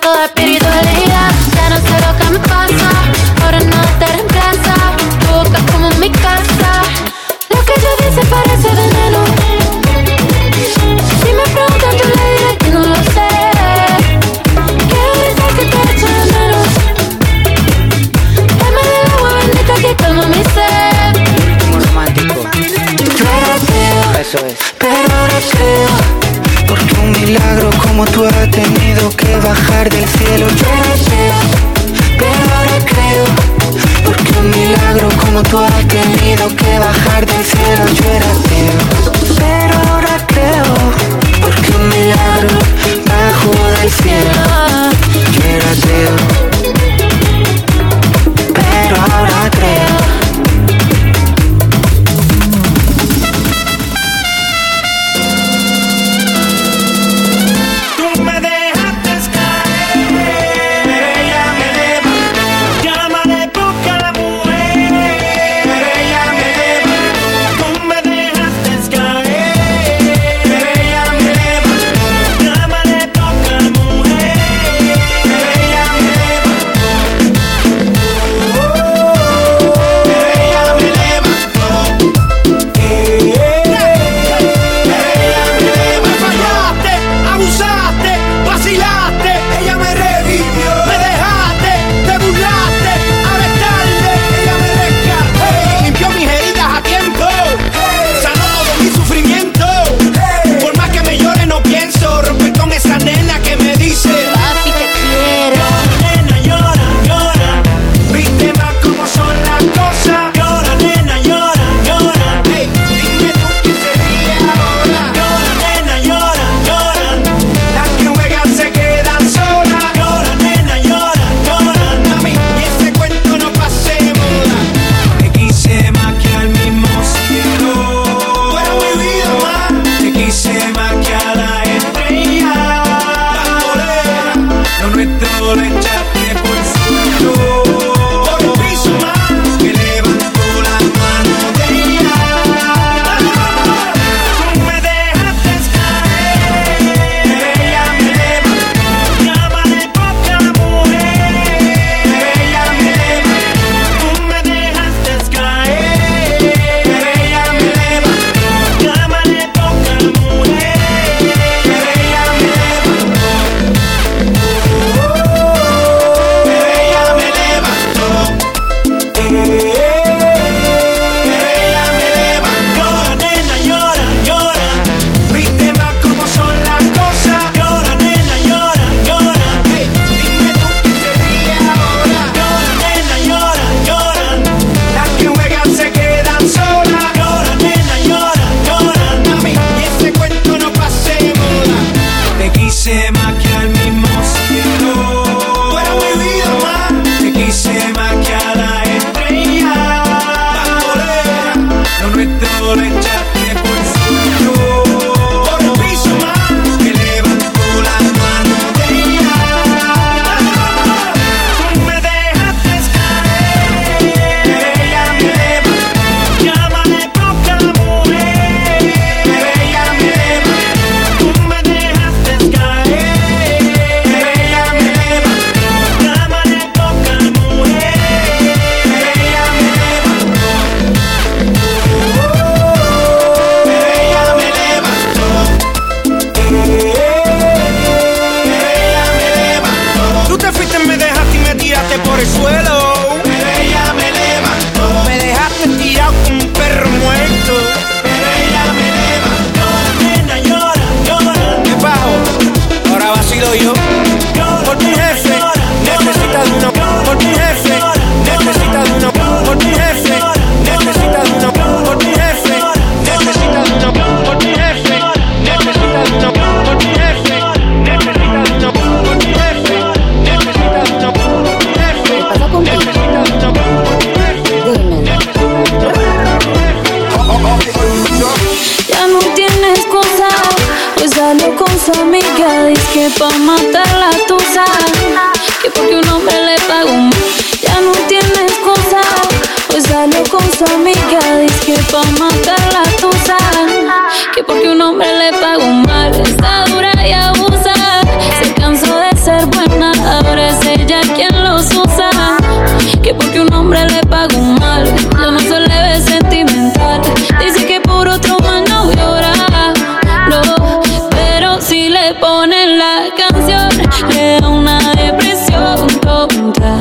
ponen la canción, le da una depresión tonta.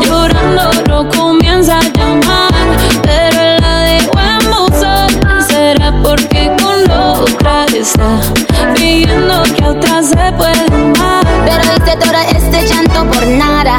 Llorando no comienza a llamar, pero la dejó en buzón. Será porque con otra está pidiendo que otra se puede amar. Pero hice todo este llanto por nada.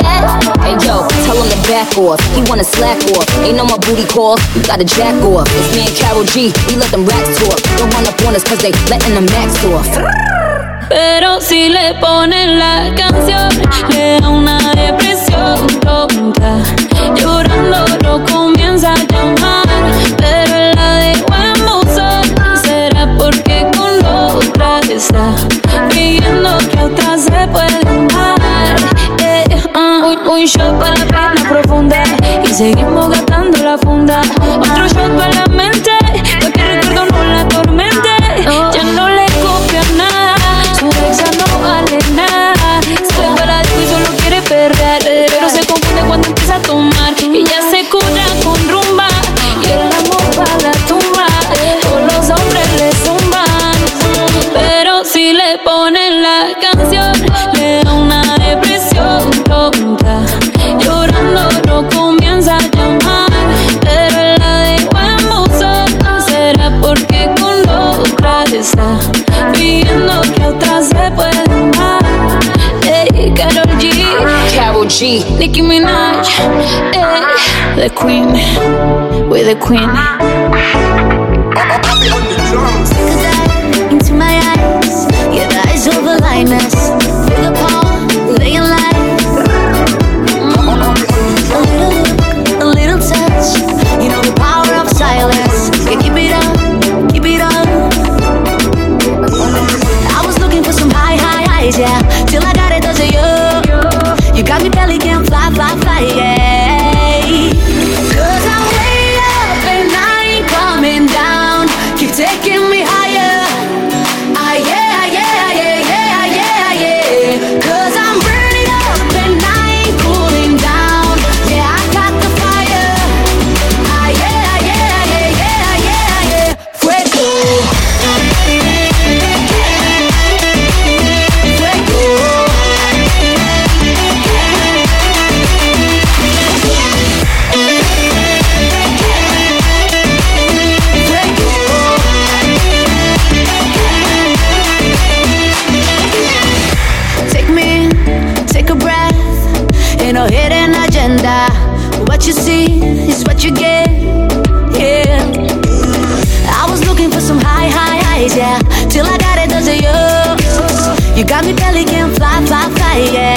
yo, tell him to back off. He wanna slack off. Ain't no more booty calls. You gotta jack off. Me and Carol G. We let them racks talk. Don't run up on us cause they letting them max off. Pero si le ponen la canción, le da una depresión tonta. Llorando no comienza a llamar, pero la dejó en buzón. Será porque con otra está pidiendo que otra se puede amar. Un, un shot para la pena profunda y seguimos gastando la funda. Otro shot para la mente, para que recuerdo no la atormente. Ya no le copia nada. Su exa no vale nada. Se le para y solo quiere perder. Pero se confunde cuando empieza a tomar. otras me pueden amar. Ey, Carol G, Carol G, Nicki Minaj, ey, the Queen, We the Queen. Into my eyes, your eyes over lightness. Got me belly can fly, fly, fly, yeah.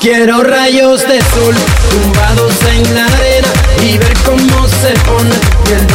Quiero rayos de sol tumbados en la arena y ver cómo se pone tu piel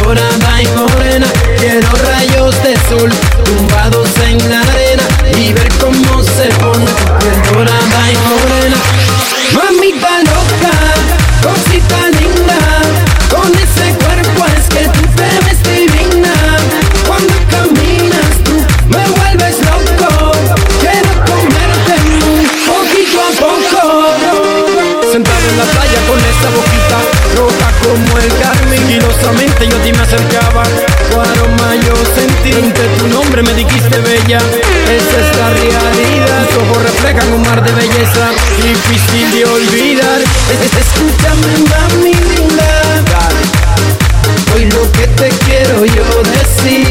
acercaba. Tu aroma yo sentí, tu nombre me dijiste bella. Esa es la realidad, tus ojos reflejan un mar de belleza, difícil de olvidar. Es- es- Escúchame, mami linda. Hoy lo que te quiero yo decir.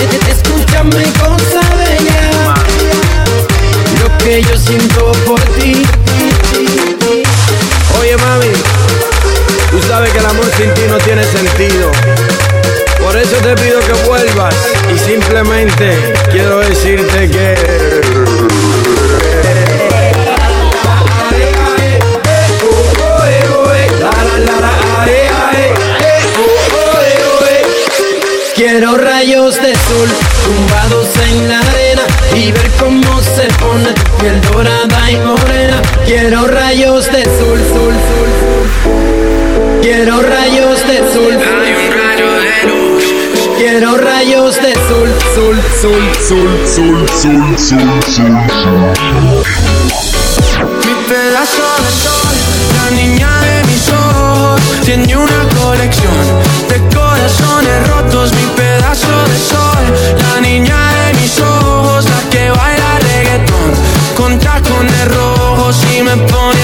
Es- es- Escúchame, cosa bella. Lo que yo siento por ti. Oye, mami. Tú sabes que el amor sin ti no tiene sentido. Por eso te pido que vuelvas. Y simplemente quiero decirte que. Quiero rayos de sol tumbados en la arena y ver cómo se pone piel dorada y morena. Quiero rayos de sol, sol, sol, sol. Quiero rayos de sol. Quiero rayos de sol, sol, sol, sol, sol, sol, sol, sol. Mi pedazo de sol, la niña de mis ojos, tiene una colección de corazones rotos. Mi pedazo de sol, la niña de mis ojos, la que baila reggaetón con tacones rojos y me pone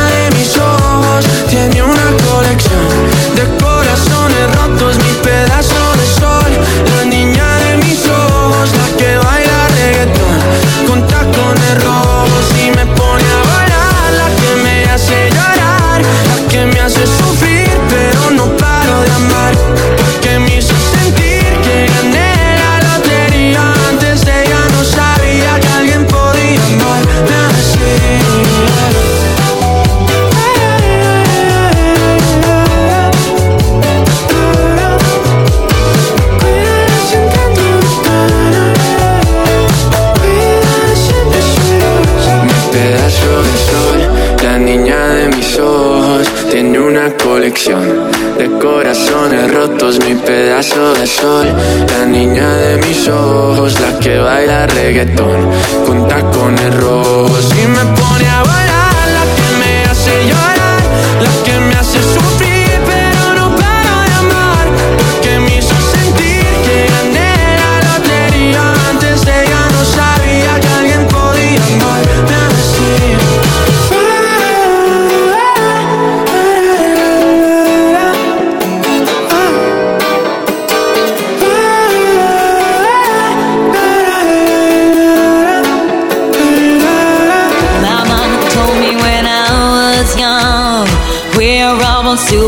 reggaetón con tacones rojos.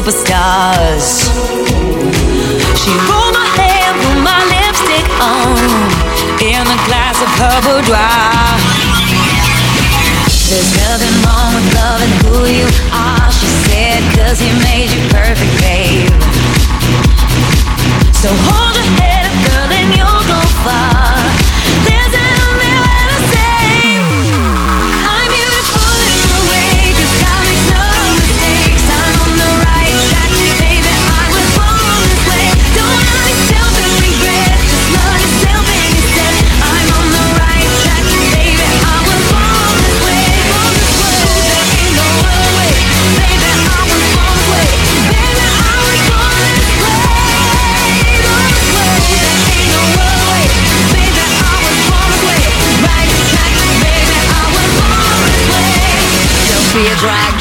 superstar.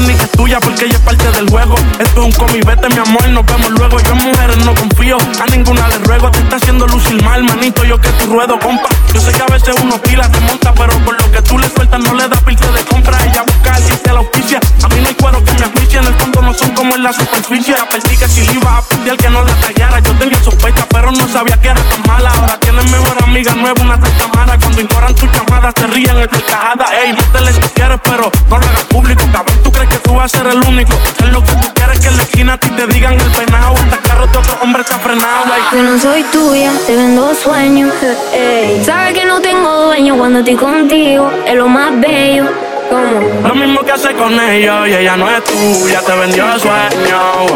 ni que es tuya porque ella es parte del juego. Esto es un cómic, vete mi amor, nos vemos luego. Yo en mujeres no confío, a ninguna le ruego. Te está haciendo lucir mal, manito, yo que tu ruedo, compa. Yo sé que a veces uno pila te monta, pero por lo que tú le sueltas no le da pilce de compra. Ella busca alguien que la auspicia. A mí no hay cuero que me auspicie, en el fondo no son como en la superficie. Ya perdí que si le iba a pedir que no la tallara. Yo tenía sospecha, pero no sabía que era tan mala. Ahora tienes mejor amiga nueva, una tal cámara. Cuando ignoran tus llamadas, se ríen en carcajada. Ey, no te les quieres, pero no lo hagas público. Cabrón, tú crees que tú vas a ser el único. Es lo que tú quieres que en la esquina a ti te digan el penado. Hasta carro de otro hombre ha frenado. ey. Yo no soy tuya, te vendo sueños. Ey. Sabes que no tengo dueño cuando estoy contigo, es lo más bello. Lo mismo que hace con ellos y ella no es tuya, te vendió el sueño.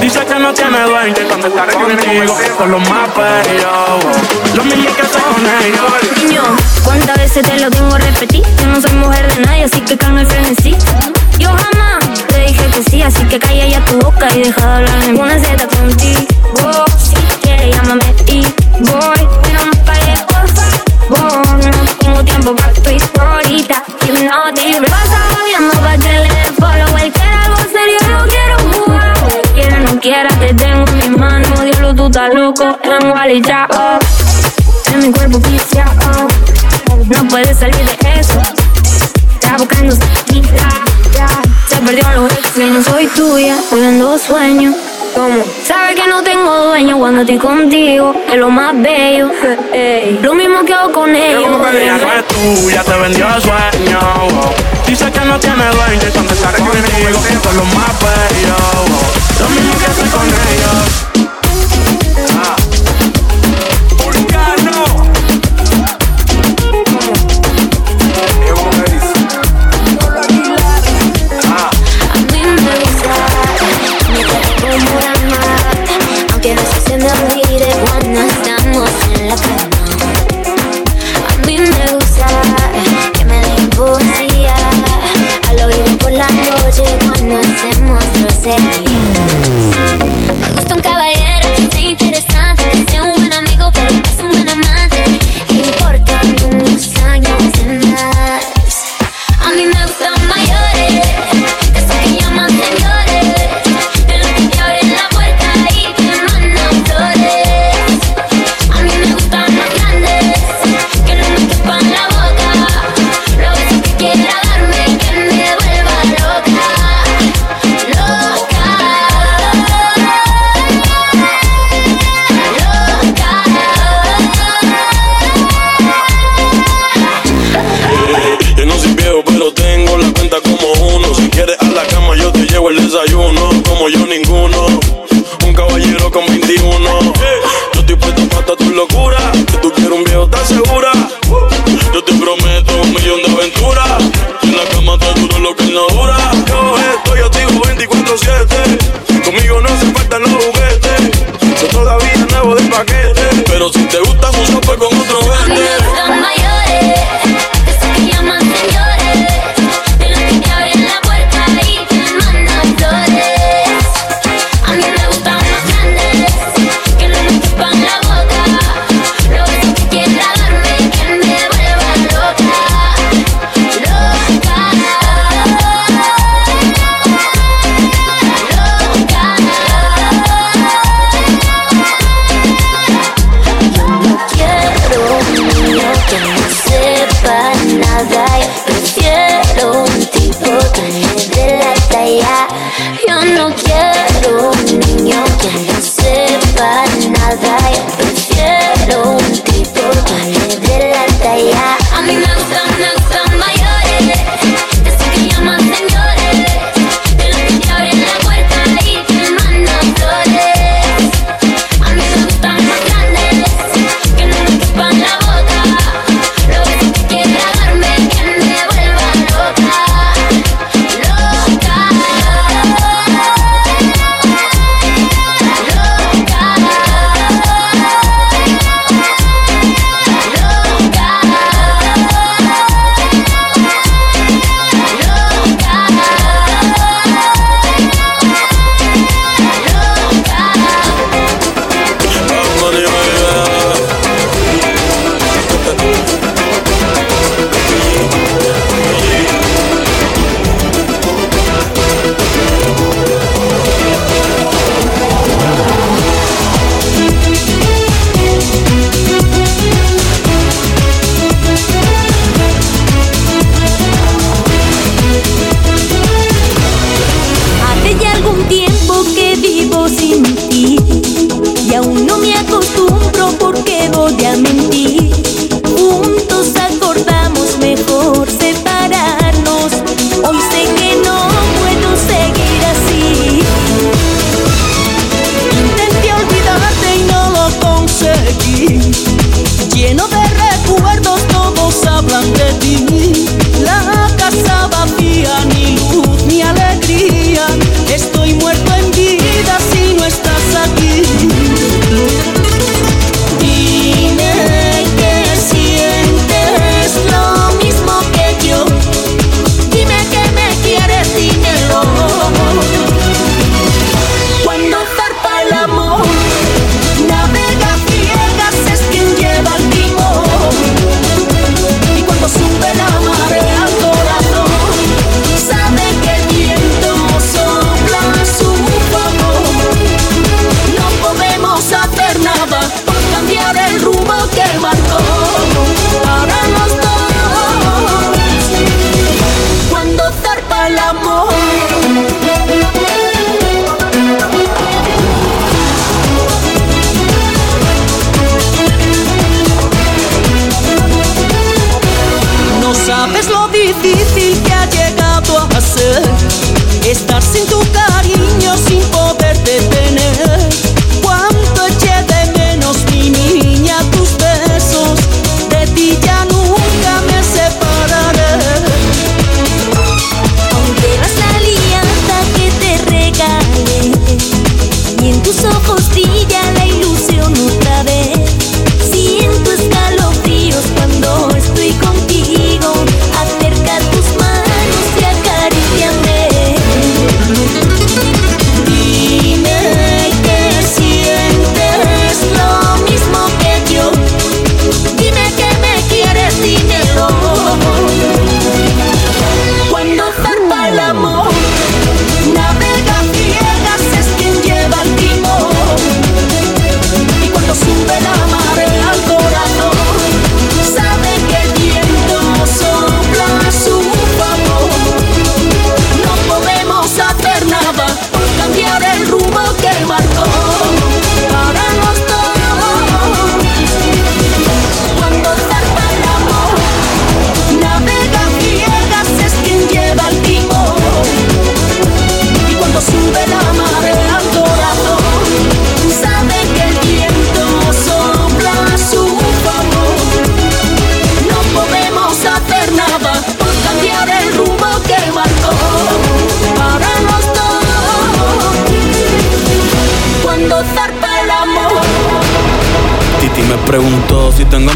Dice que no tiene dueño y cuando está contigo con los más bellos. wow. Lo mismo que hace con ellos. Niño, ¿cuántas veces te lo tengo a repetir? Yo no soy mujer de nadie, así que calma el frenesí. Yo jamás te dije que sí, así que calla ya tu boca y deja de hablar ninguna Z contigo. Si quieres, llámame y voy. No me falles, por favor. No tengo tiempo para tu historita. Hipnotic, pasa moviendo pa' que le dé follow. Él quiere algo serio, yo quiero jugar. Quiera, no quiera, te tengo en mis manos. Diablo, tú estás loco, en Wally, ya, oh. En mi cuerpo viciado No puedes salir de eso Está buscando ya. Se perdió los y no soy tuya Hoy vendo sueños ¿Cómo? Sabes que no tengo dueño cuando estoy contigo Es lo más bello Lo mismo que hago con ellos Ella no es tuya, te vendió el sueño. wow. Dice que no tiene dueño y cuando está contigo con los más bellos. wow. Lo mismo que hace con ellos. Pero si te gusta, uso pues con otro A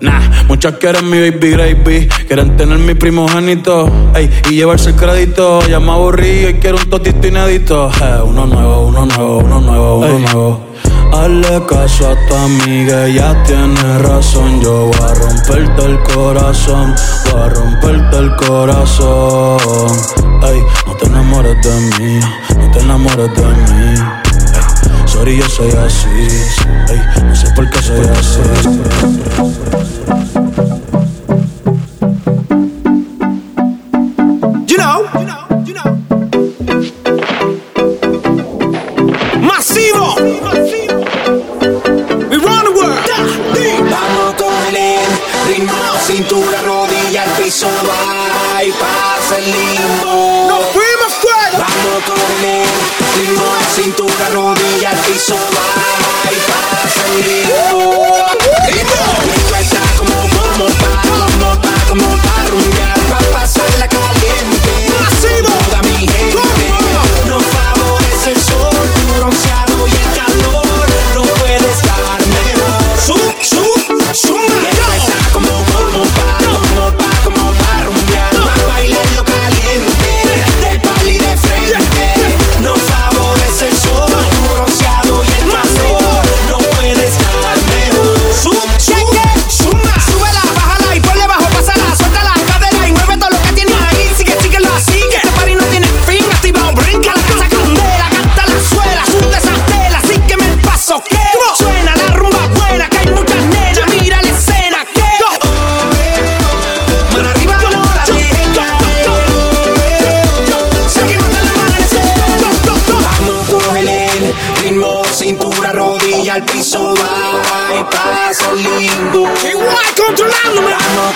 Nah, muchas quieren mi baby gravy, quieren tener mi primogénito, ey, y llevarse el crédito. Ya me aburrí y quiero un totito inédito. Eh, uno nuevo, uno nuevo, uno nuevo, uno nuevo. Hazle caso a tu amiga, ella tiene razón. Yo voy a romperte el corazón, voy a romperte el corazón. Ey, no te enamores de mí, no te enamores de mí. Sorry, yo soy así, ey, no sé por qué soy así. You know, Masivo. We run the world. Vamos con el ritmo, cintura, rodilla, al piso, va y pasa el limbo. Nos fuimos fuera. Vamos con el ritmo, cintura, rodilla, al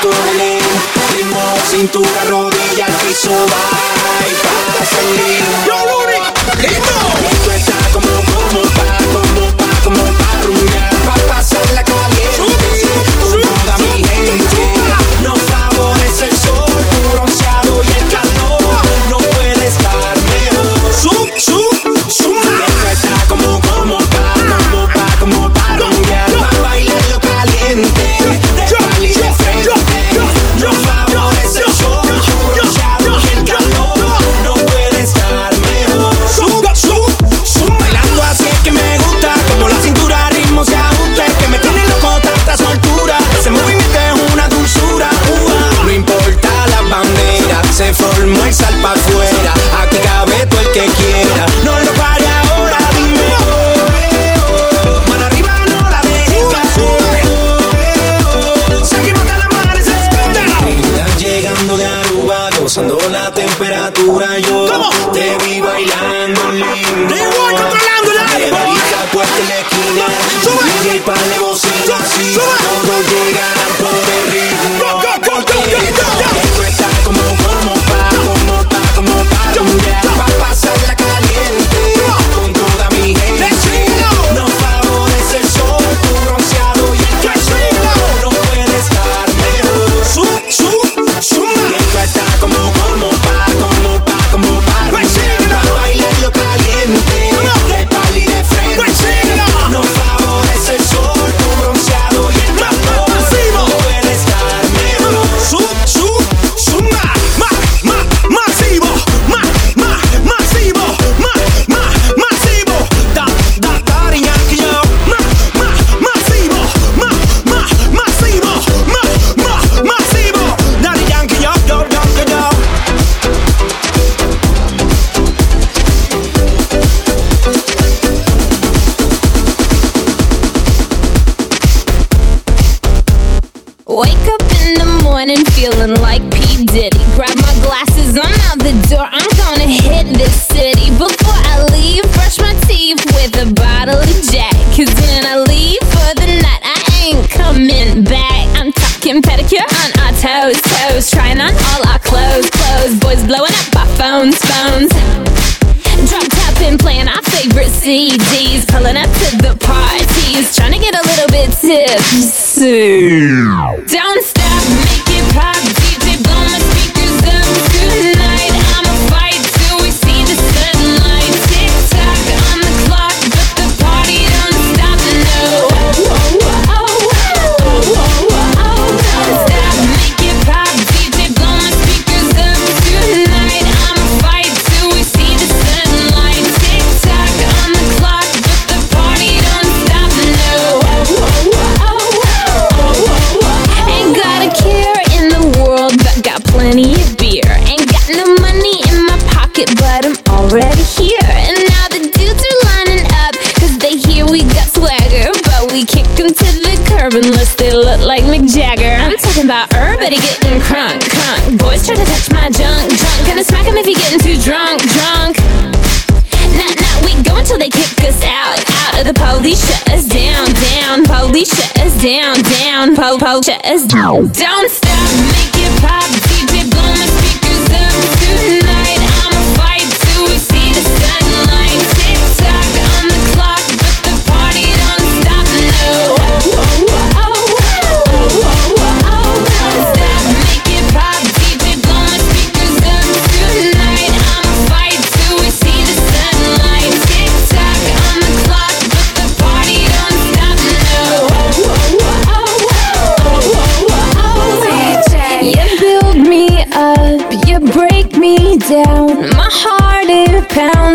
Autobelén, ritmo, cintura, rodilla, piso, bye, salir. ¡Yo, Limbo! Brasil!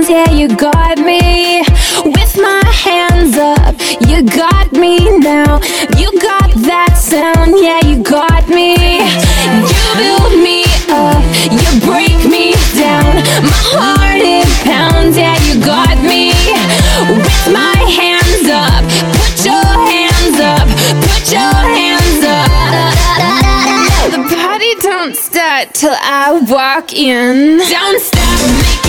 hands, yeah, you got me. With my hands up, you got me now. You got that sound, yeah, you got me. You build me up, you break me down. My heart is pounds, yeah, you got me. With my hands up, put your hands up, put your hands up. The party don't start till I walk in. Don't stop me.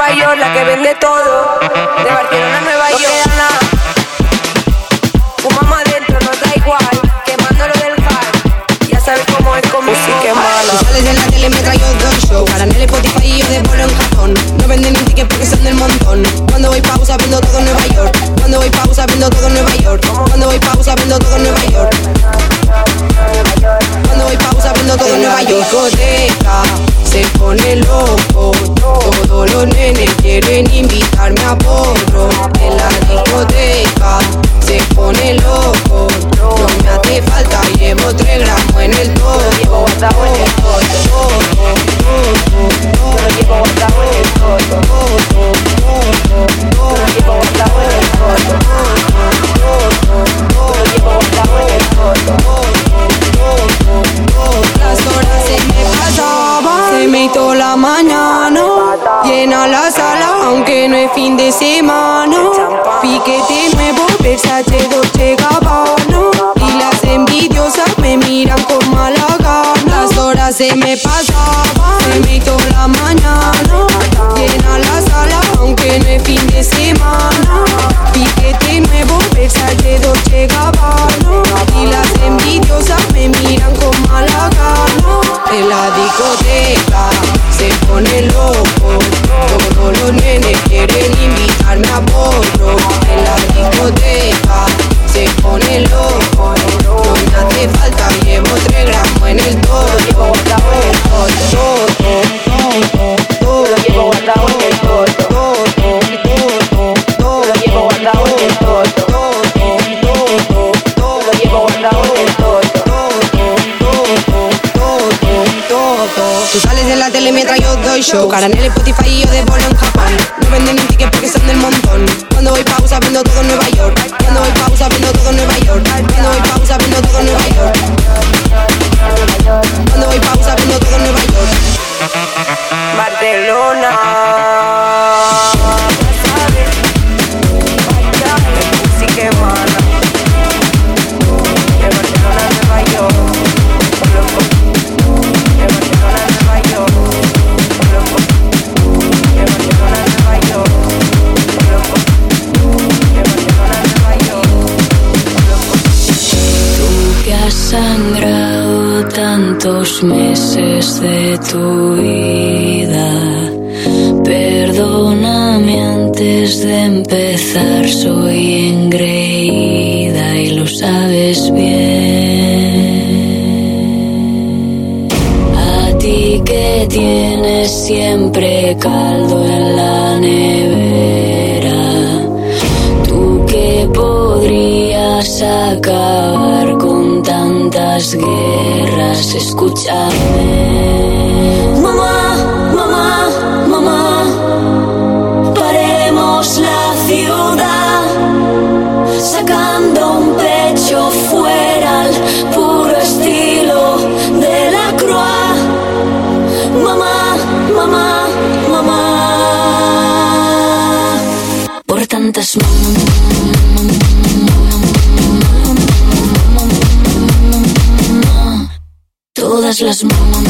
Nueva York, la que vende todo. De Barcelona shows. Tu el Spotify y yo de Cause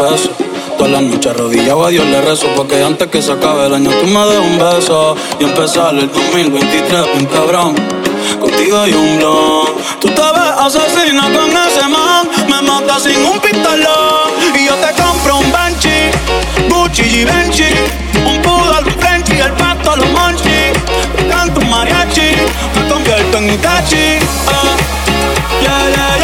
peso. Toda la noche arrodillado a Dios le rezo Porque antes que se acabe el año tú me des un beso. Y empezar el 2023 un cabrón Contigo y un blog Tú te ves asesina con ese man Me mata sin un pistolón. Y yo te compro un Banshee Gucci y Benchi Un Poodle, Frenchy, el pato, a los Monchi. Canto mariachi Me convierto en Itachi oh, ah,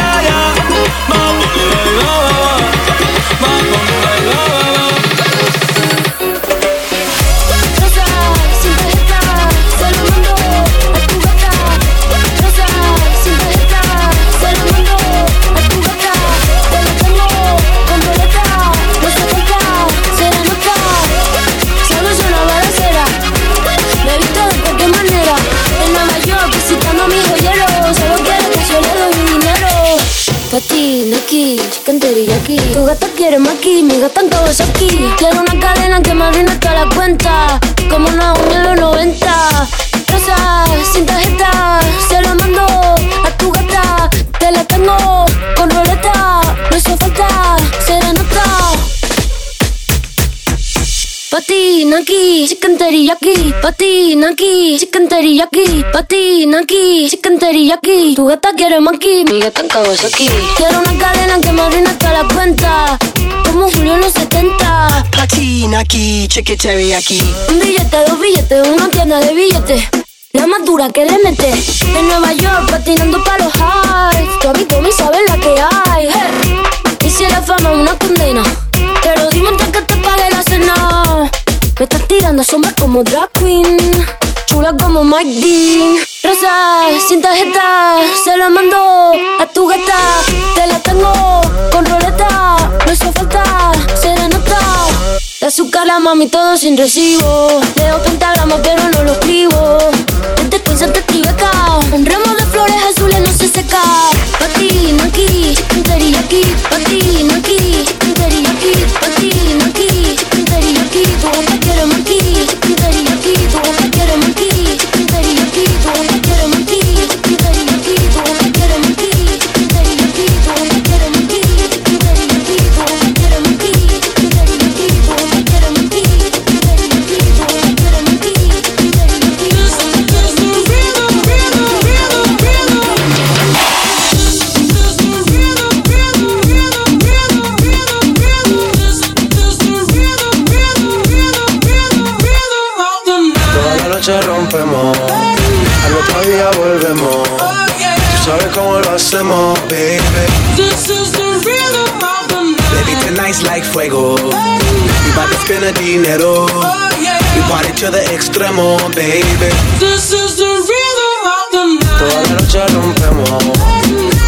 teriyaki. Tu gata quiere maki, mi gata en Kawasaki. Quiero una cadena que me arruine toda la cuenta. Como una uña en los 90. Rosa, sin tarjeta, se lo mando a tu gata. Te la tengo teriyaki. Patina aquí, chicken teriyaki. Patina aquí, chicken teriyaki. Tu gata quiere maki, mi gata en Kawasaki. Quiero una cadena que me arruine toda la cuenta. Como Julio en los 70. Patina aquí, chicken teriyaki. Un billete, dos billetes, una tienda de billetes. La más dura que le mete. En Nueva York, patinando pa' los highs. Tu amigo me sabe la que hay. Hey. Y si la fama una tirando sombras como drag queen. Chula como Mike Dean. Rosa, sin tarjeta. Se la mando a tu gata. Te la tengo con roleta. No hizo falta serenata. De azúcar la mami todo sin recibo. Leo pentagrama pero no lo escribo. Desde Queens hasta Tribeca. Un ramo de flores azules no se seca. Patina aquí, chicken teriyaki. Patina tiene dinero. Oh, yeah. De extremo, baby. This is the rhythm of the night. Toda la noche rompemos.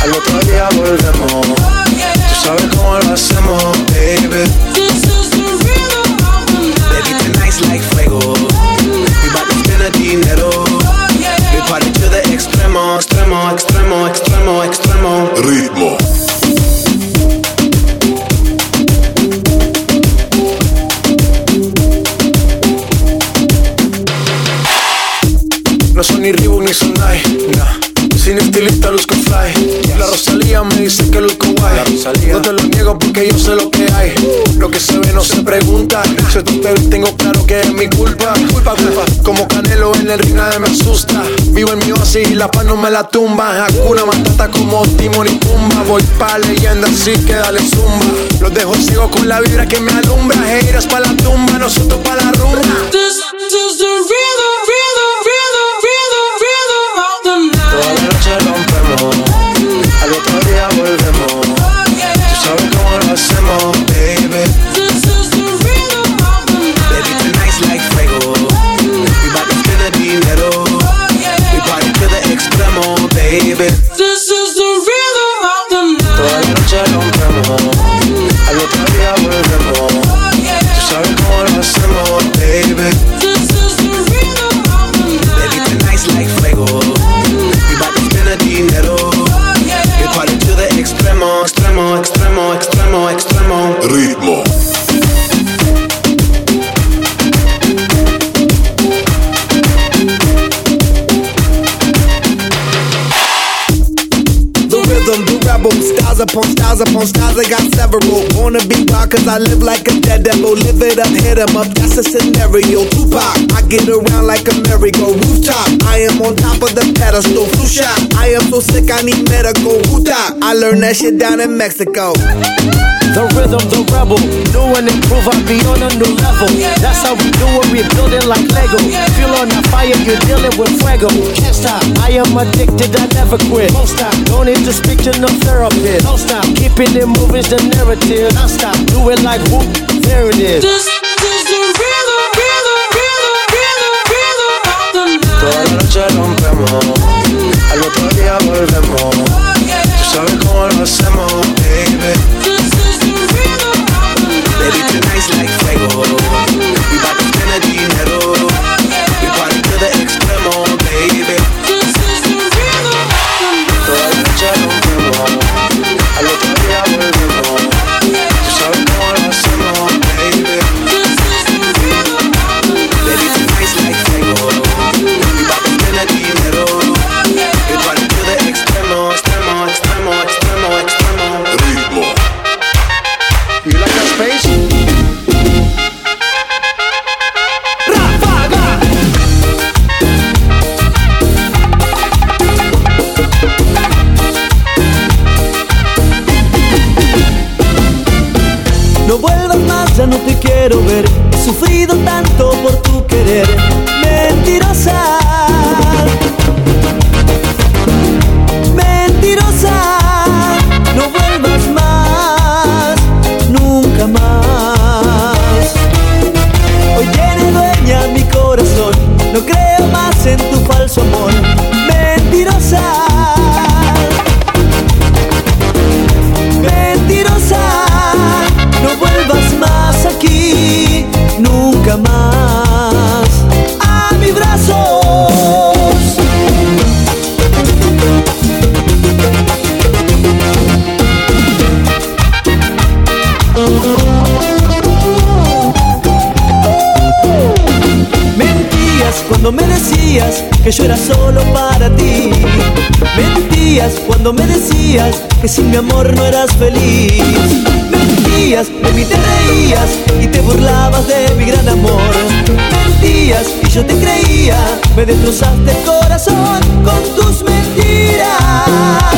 Al otro día volvemos. Tú sabes cómo lo hacemos, baby. No te lo niego porque yo sé lo que hay. Lo que se ve no se pregunta. Tú te ves, tengo claro que es mi culpa. Culpa, culpa. Como Canelo en el ring nadie me asusta. Vivo en mi oasis y la paz no me la tumba. Hakuna Matata como Timon y Pumba. Voy pa' leyenda así que dale zumba. Los dejo ciego con la vibra que me alumbra. Heiras pa' la tumba, nosotros pa' la rumba. Cause I live like a dead devil. Live it up, hit 'em up, that's a scenario. Tupac, I get around like a merry-go rooftop. I am on top of the pedestal, flu shot. I am so sick, I need medical. Huta, I learned that shit down in Mexico. The rhythm, the rebel. New and improve, I be on a new level. That's how we do it, we building like Lego. Feel on the fire, you're dealing with fuego. Can't stop, I am addicted, I never quit. Won't stop, don't need to speak to no therapist. Don't stop, keeping it moving's the narrative. Don't stop, do it like whoop, there it is. This, this the rhythm, rhythm, rhythm, rhythm, rhythm of the night. Toda la noche rompemos, al otro día volvemos. Oh, yeah. Tú sabes cómo lo hacemos, baby. This is the rhythm of the night. Baby, tonight's like fuego. We bout to spend que sin mi amor no eras feliz. Mentías, de mí te reías y te burlabas de mi gran amor. Mentías y yo te creía, me destrozaste el corazón con tus mentiras.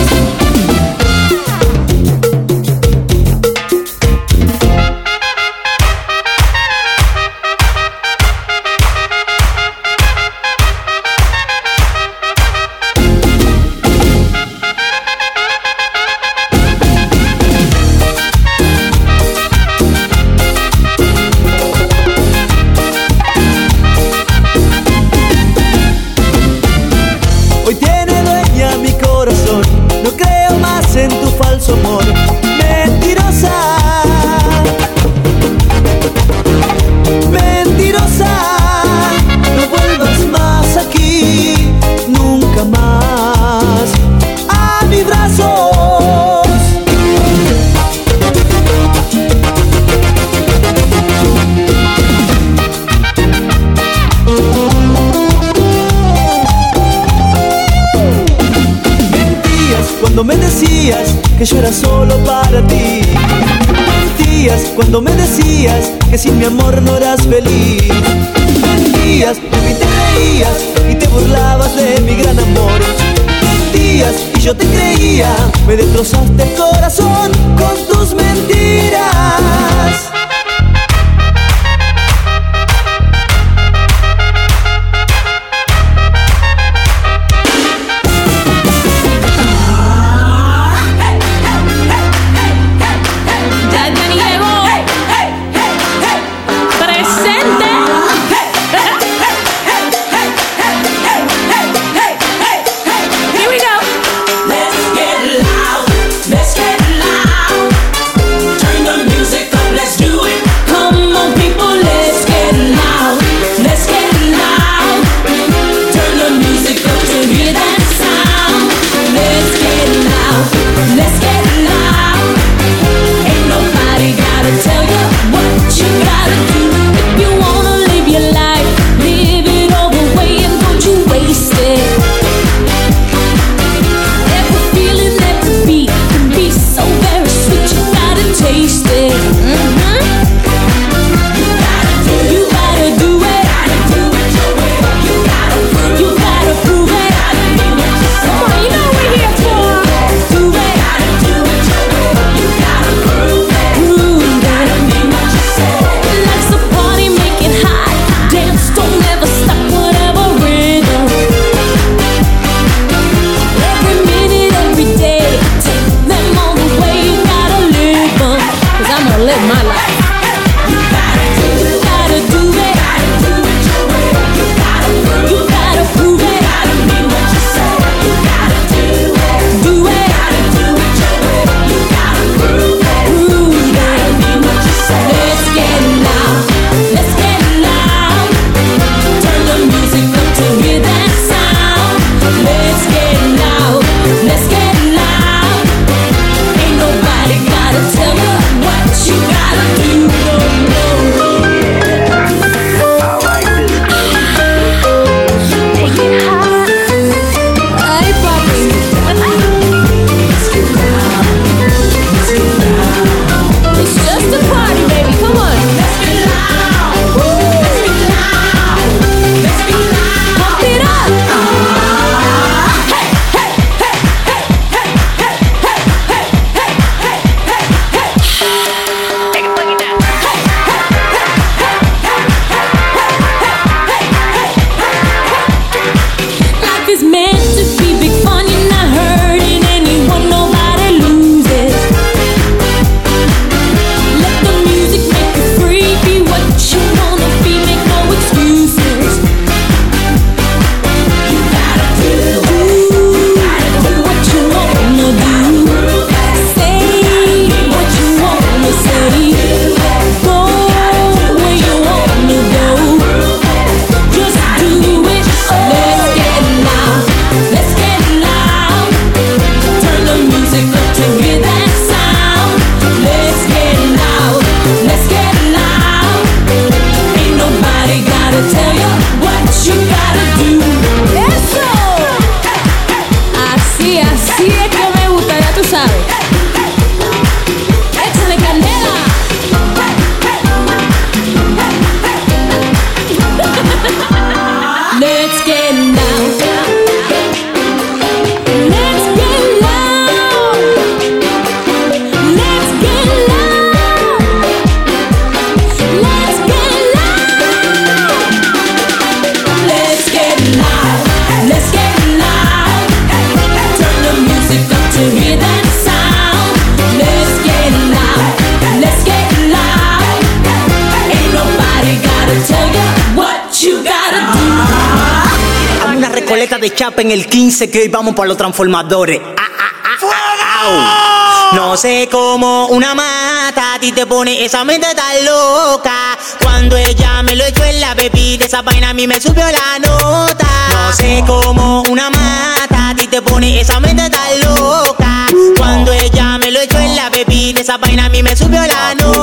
En el 15 que hoy vamos para los transformadores. Ah, ah, ah, ah, au. No sé cómo una mata a ti te pone esa mente tan loca. Cuando ella me lo echó en la bebida, esa vaina a mí me subió la nota. No sé cómo una mata a ti te pone esa mente tan loca. Cuando ella me lo echó en la bebida, esa vaina a mí me subió la nota.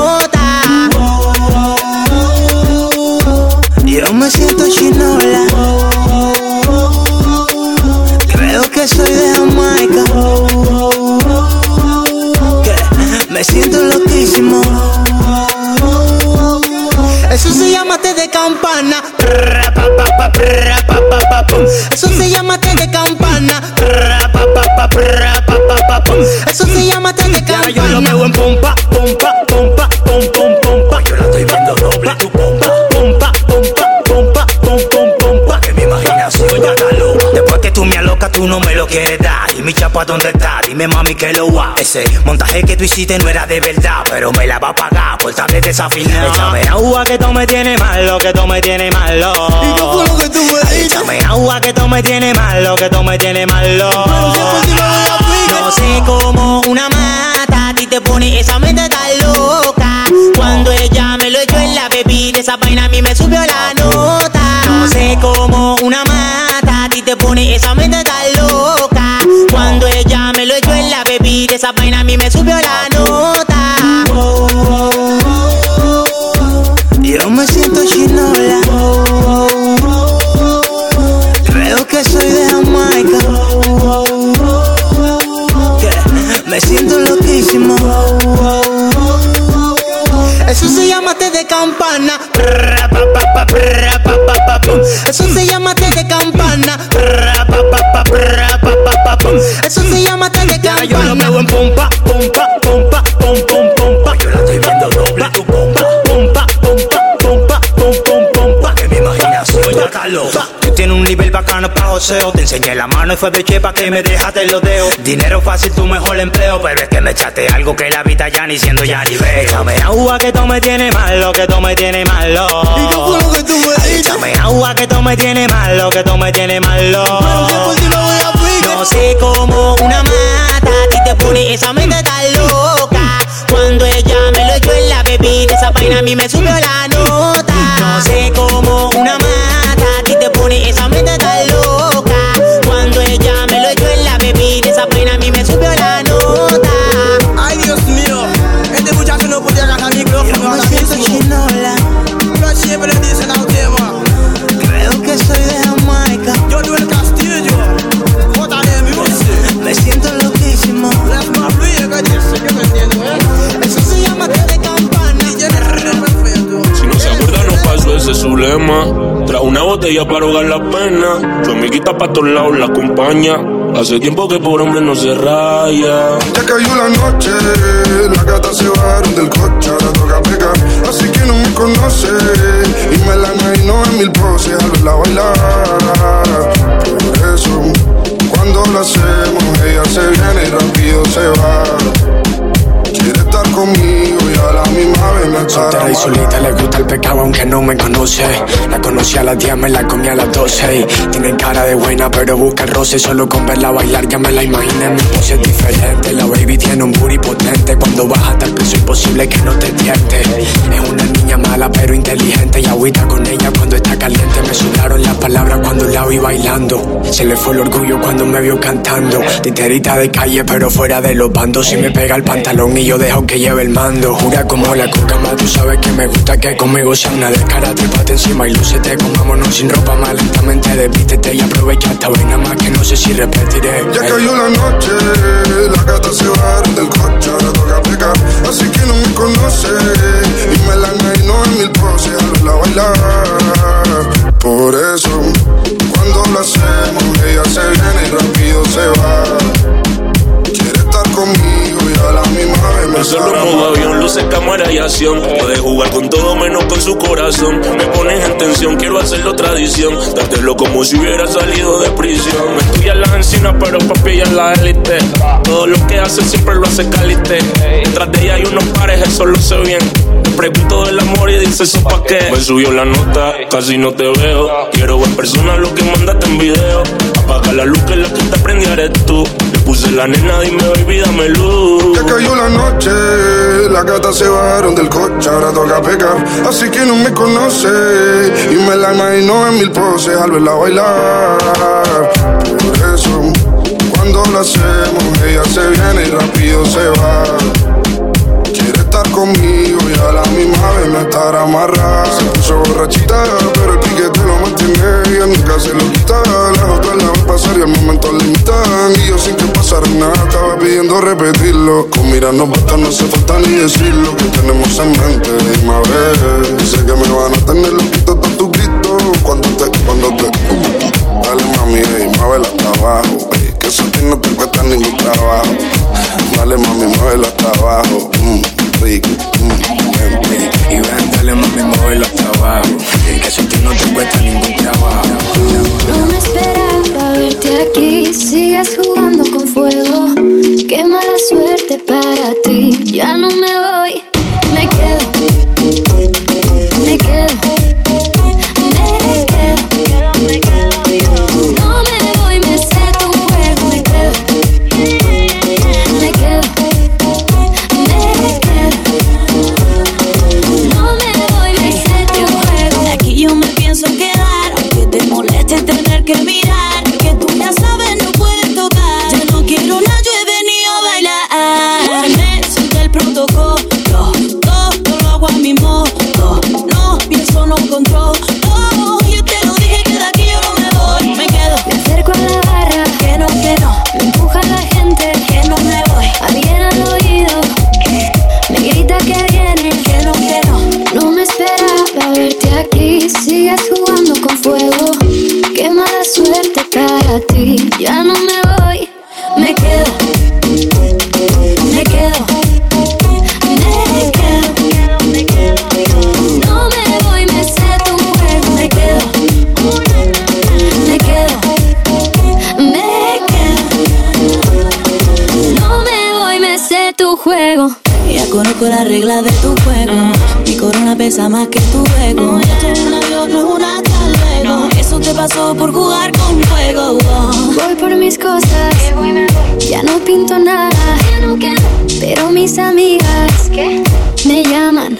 Campana. Eso se llama té de campana. Eso se llama té de campana. yo lo veo en pompa, pompa, pompa, pom, pom, pompa. Yo la estoy viendo doble tu pompa. Pompa, pompa, pompa, pom, pom, pompa. Que mi imaginación ya está loca. Después que tú me alocas, tú no me lo quieres dar. Mi chapa, ¿dónde está? Dime, mami, que lo va. Ese montaje que tú hiciste no era de verdad, pero me la va a pagar por tarde desafinada. Échame agua que tú me tienes malo, que tú me tienes malo. ¿Y qué fue lo que tú me dijiste? Échame agua que tú me tienes malo, que tú me tienes malo. No sé cómo una mata a ti te pone esa mente tan loca. Cuando ella me lo echó en la bebida, esa vaina a mí me subió la nota. No sé cómo una mata a ti te pone esa mente tan me subió la nota. Yo me siento chinola. Creo que soy de Jamaica. Que Me siento loquísimo. Eso se llama té de campana. Eso se llama té de campana. Eso se llama té de campana. Yo lo veo en pompa, pompa, pompa, loca. Tú tienes un nivel bacano pa' joseo. Te enseñé la mano y fue biche pa' que me dejaste los dedos. Dinero fácil, tu mejor empleo. Pero es que me echaste algo que la vida ya ni siendo ya ni veo. Échame agua que tú me tienes malo, que tú me tienes malo. ¿Y qué fue lo que tú me dijiste? Échame agua que tú me tienes malo, que tú me tienes malo. No sé cómo una mata a ti te pone esa mente tan loca. Cuando ella me lo echó en la bebida, esa vaina a mí me subió la nota. Pasó, ese es su lema. Trae una botella para ahogar la pena. Su amiguita pa' todos lados la acompaña. Hace tiempo que por hombre no se raya. Ya cayó la noche, las gatas se bajaron del coche, ahora toca pegar, así que no me conoce. Y me la imagino en mil poses al verla bailar. Por eso, cuando lo hacemos, ella se viene y rápido se va. Quiere estar conmigo Soltera y solita le gusta el pecado aunque no me conoce. La conocí a las 10, me la comí a las 12 Tiene cara de buena pero busca el roce. Solo con verla bailar ya me la imaginé. Mi pose es diferente, la baby tiene un booty potente. Cuando baja hasta el piso imposible que no te tiente. Es una niña mala pero inteligente. Y agüita con ella cuando está caliente. Me sudaron las palabras cuando la vi bailando. Se le fue el orgullo cuando me vio cantando. Titerita de calle pero fuera de los bandos. Si me pega el pantalón y yo dejo que lleve el mando. Jura Fría como la coca, más tú sabes que me gusta que conmigo sea una descara. Trépate encima y lúcete, comámonos sin ropa más lentamente. Desvístete y aprovecha esta vaina más que no sé si repetiré. Ya cayó la noche, las gatas se bajaron del coche, ahora toca pecar. Así que no me conoce y me la no en mil poses a verla bailar. Por eso, cuando lo hacemos, ella se viene y rápido se va. Me Solo modo avión, luces, cámara y acción. Puede jugar con todo menos con su corazón. Me pones en tensión, quiero hacerlo tradición. Dártelo como si hubiera salido de prisión. Me estudia las encinas, pero papi es la élite. Todo lo que hace siempre lo hace calite. Detrás de ella hay unos pares, eso lo sé bien. Te pregunto del amor y dice eso pa' qué. Me subió la nota, casi no te veo. Quiero ver personas lo que mandaste en video. Apaga la luz que la que te prendí eres tú. Puse la nena, dime baby, dame luz. Ya cayó la noche, las gatas se bajaron del coche, ahora toca pecar. Así que no me conoce y me la imagino en mil poses al verla bailar. Por eso, cuando lo hacemos, ella se viene y rápido se va. Quiere estar conmigo y a la misma vez no estar amarrada. Se puso borrachita, pero el piquete lo mantiene. Ella nunca se lo quita. Las otras la van a pasar y al momento limitan. Y yo sin que pasara nada, estaba pidiendo repetirlo. Con mirarnos basta, no hace falta ni decir lo que tenemos en mente. Dime a ver, sé que me van a tener loquito todos tus gritos. Cuando te, cuando te. Dale mami, ey, muévela hasta abajo. que eso no te cuesta ningún trabajo. Dale mami, muévela hasta abajo. Mm, rico, mm, ven. Y ven, dale mami, móvelo hasta abajo. Que si ti no te cuesta ningún trabajo. No me esperaba verte aquí, sigues jugando con fuego. Qué mala suerte para ti, ya no me voy, me quedo, conozco la regla de tu juego. Mi corona pesa más que tu ego. Esto es un avión, no es una hasta luego. Eso te pasó por jugar con fuego. Voy por mis cosas, ya no pinto nada, pero mis amigas me llaman.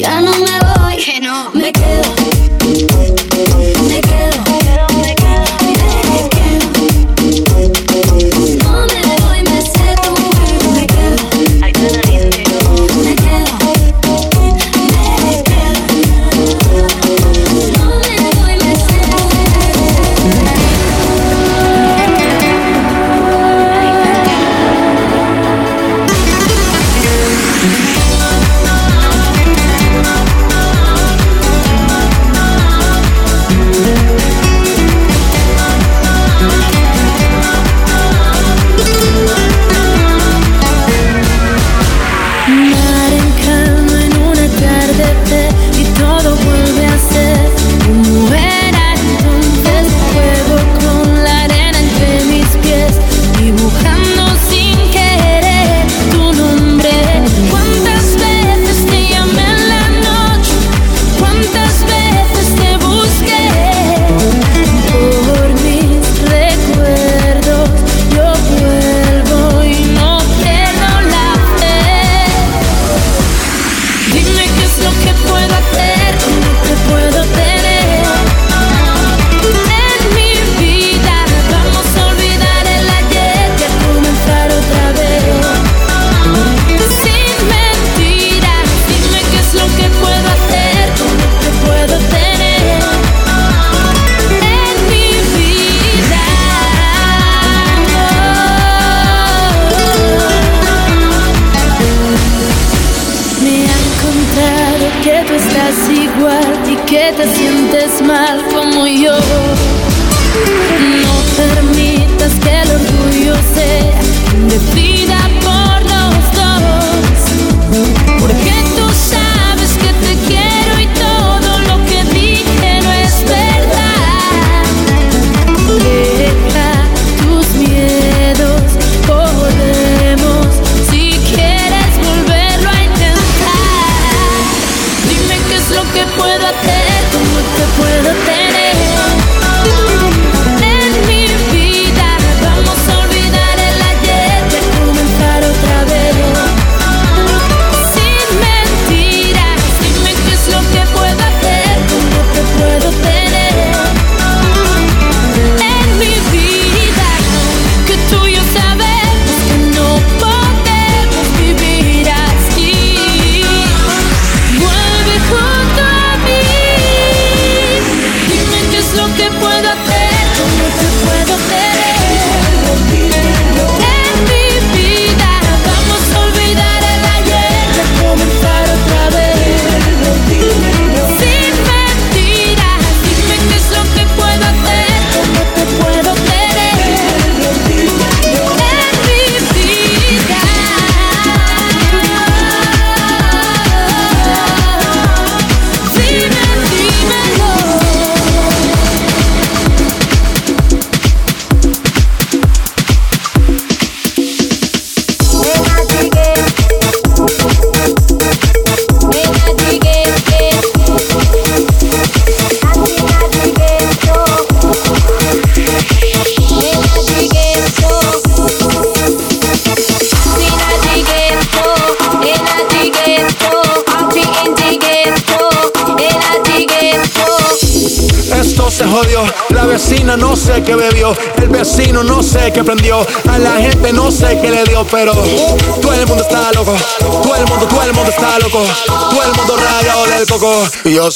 Ya no me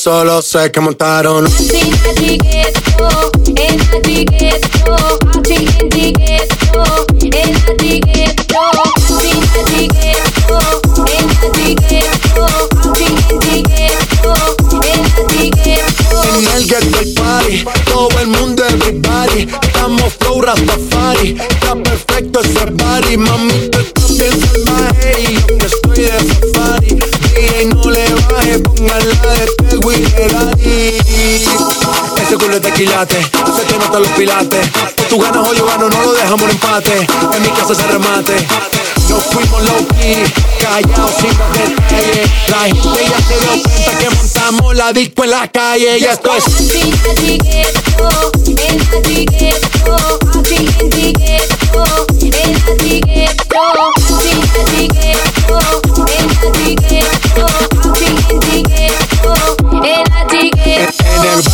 solo sé que montaron. En el ghetto hay party, todo el mundo everybody Estamos flow Rastafari, está perfecto ese body Mami, se te notan los pilates Tú ganas o yo gano, no lo dejamos en empate En mi casa se remate nos fuimos low key, callados sin más detalles. La gente ya se dio cuenta que montamos la disco en la calle y esto es.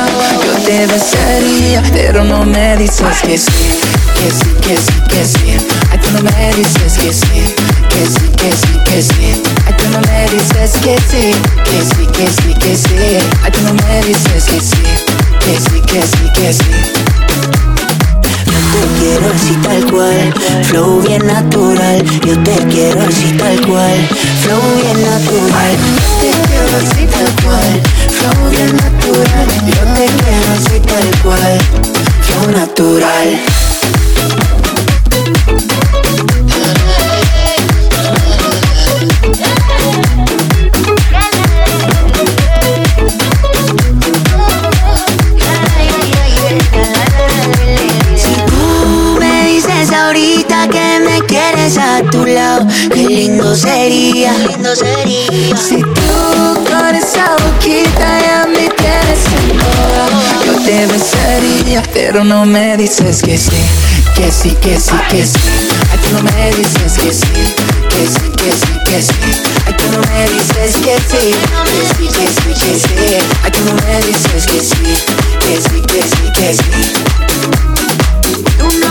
yo besaría, pero no me dices que sí, que sí, que sí, que sí. Ay, tú no me dices que sí, que sí, que sí, que sí. Ay, tú no me dices que sí, que sí, que sí, que sí. Ay, tú no me dices que sí, que sí, que sí, que sí. Te quiero así tal cual, flow bien natural. Yo te quiero así tal cual, flow bien natural. Yo te quiero así tal cual, flow bien natural. Yo te quiero así tal cual, flow natural. Si tú me dices ahorita que me quieres a tu lado, qué lindo sería. Lindo sería. Si tú esa boquita ya me tienes embobado, yo te besaría, pero no me dices que sí, que sí, que sí, que sí. Ay, tú no me dices que sí, que sí, que sí, que sí. Ay, tú no me dices que sí, que sí, que sí, que sí. Ay, tú no me dices que sí, que sí, que sí, que sí. Tú no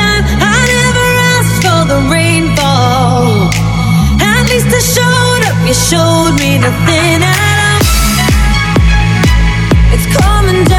least I showed up. You showed me nothing at all. It's coming.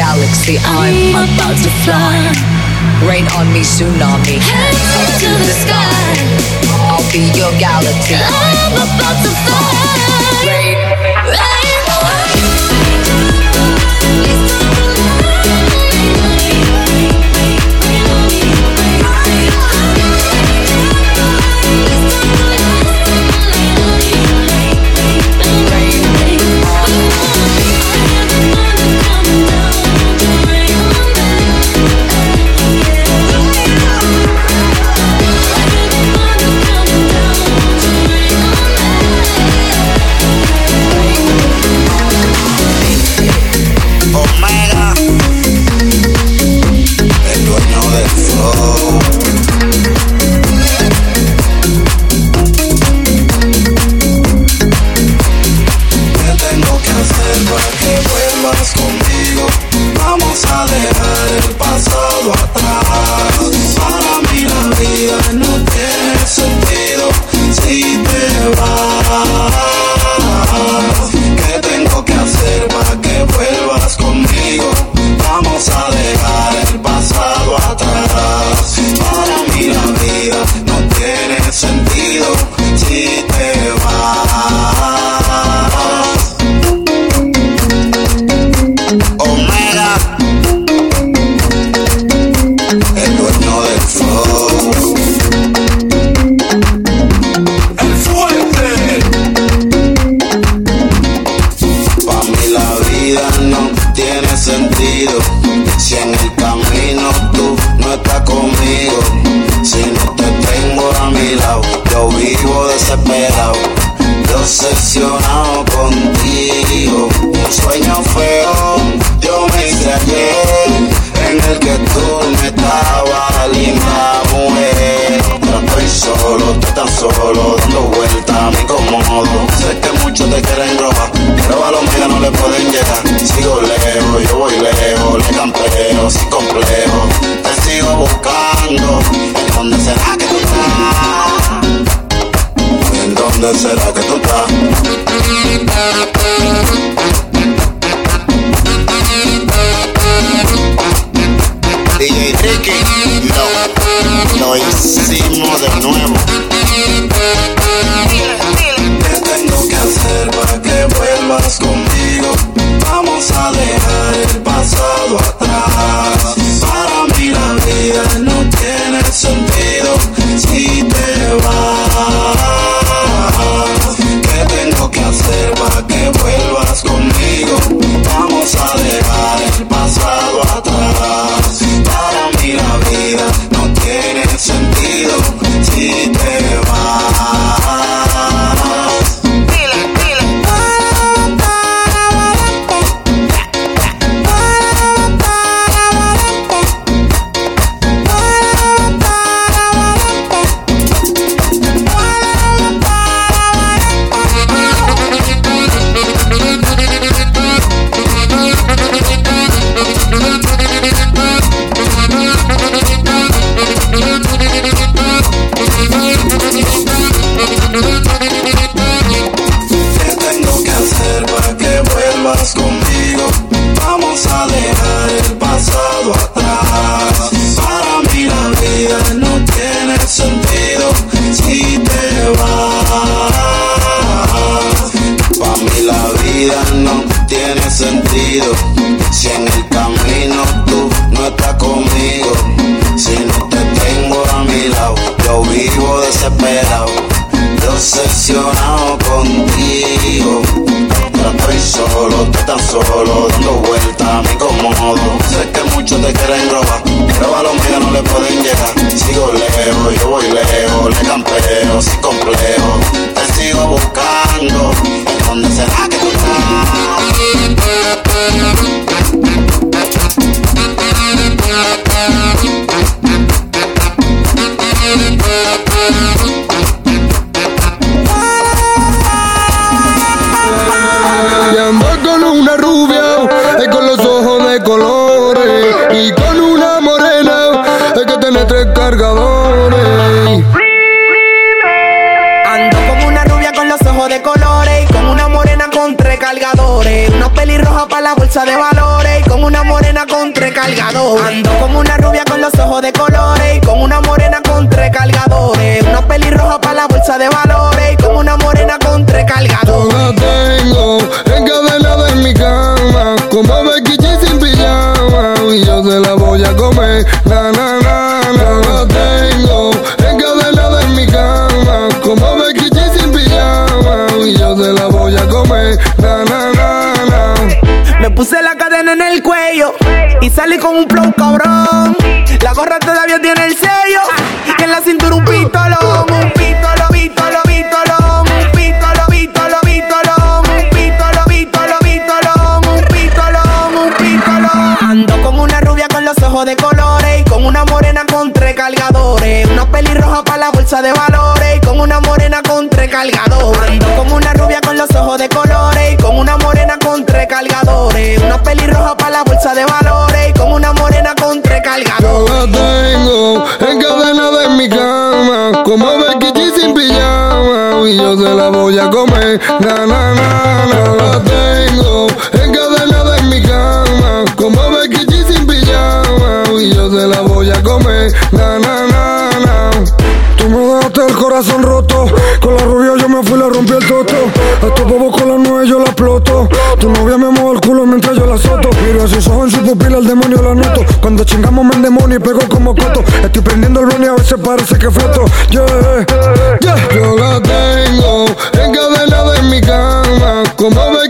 galaxy. I'm about to fly. Rain on me, tsunami. Head to the sky. I'll be your galaxy. Encadenada en mi cama, como Becky G sin pijama. Y yo se la voy a comer, na na na na. Tú me dejaste el corazón roto, con la rubia yo me fui le rompí el toto. A estos bobos con la nueve yo la exploto. Tu novia me mueve el culo mientras yo la soto. Miro a sus ojos en su pupila, el demonio la noto. Cuando chingamos me demonio y pego como coto. Estoy prendiendo el blon y a veces parece que floto. Yeah, yeah. Yo la tengo encadenada en mi cama, como Becky.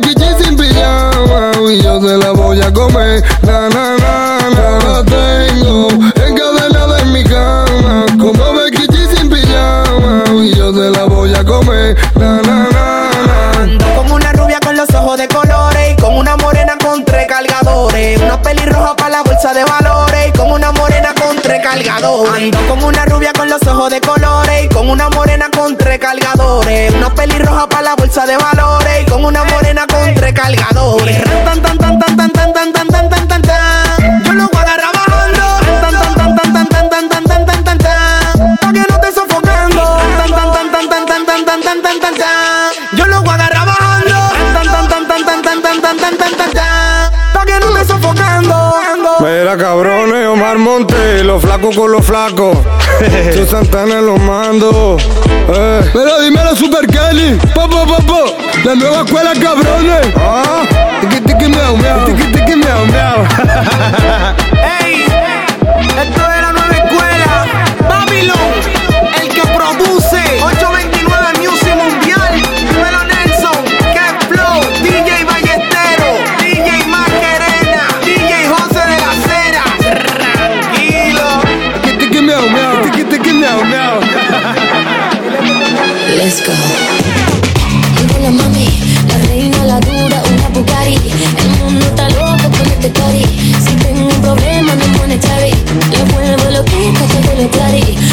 Y yo se la voy a comer, na na na na. La tengo encadenada en mi cama, como Becky G sin pijama. Y yo se la voy a comer, na na na na. Ando con una rubia con los ojos de colores y con una morena con tres cargadores. Una pelirroja para la bolsa de valores y con una morena con tres cargadores. Ando con una rubia con los ojos de colores y con una morena con tres cargadores. Una pelirroja para la bolsa de valores y con una morena cargadores. Tan, tan, tan, tan, tan, tan, tan, tan, tan, tan, tan, tan. Yo lo voy a agarrar bajando. Tan, tan, tan, tan, tan, tan, tan, tan, tan, tan, tan, tan. Pa' que no esté sofocando. Tan, tan, tan, tan, tan, tan, tan, tan, tan, tan, tan, tan. Yo lo voy a agarrar bajando. Tan, tan, tan, tan, tan, tan, tan, tan, tan, tan, tan, tan. Pa' que no esté sofocando. Mira cabrones, Omar Monte, los flacos con los flacos. Yo Santana los mando. Eh. Pero dímelo Super Kelly, popo, popo, la nueva escuela, cabrones. Ah, tiki tiki miau miau. Tiki tiki miau miau. ¡Ey! Esto Bloody.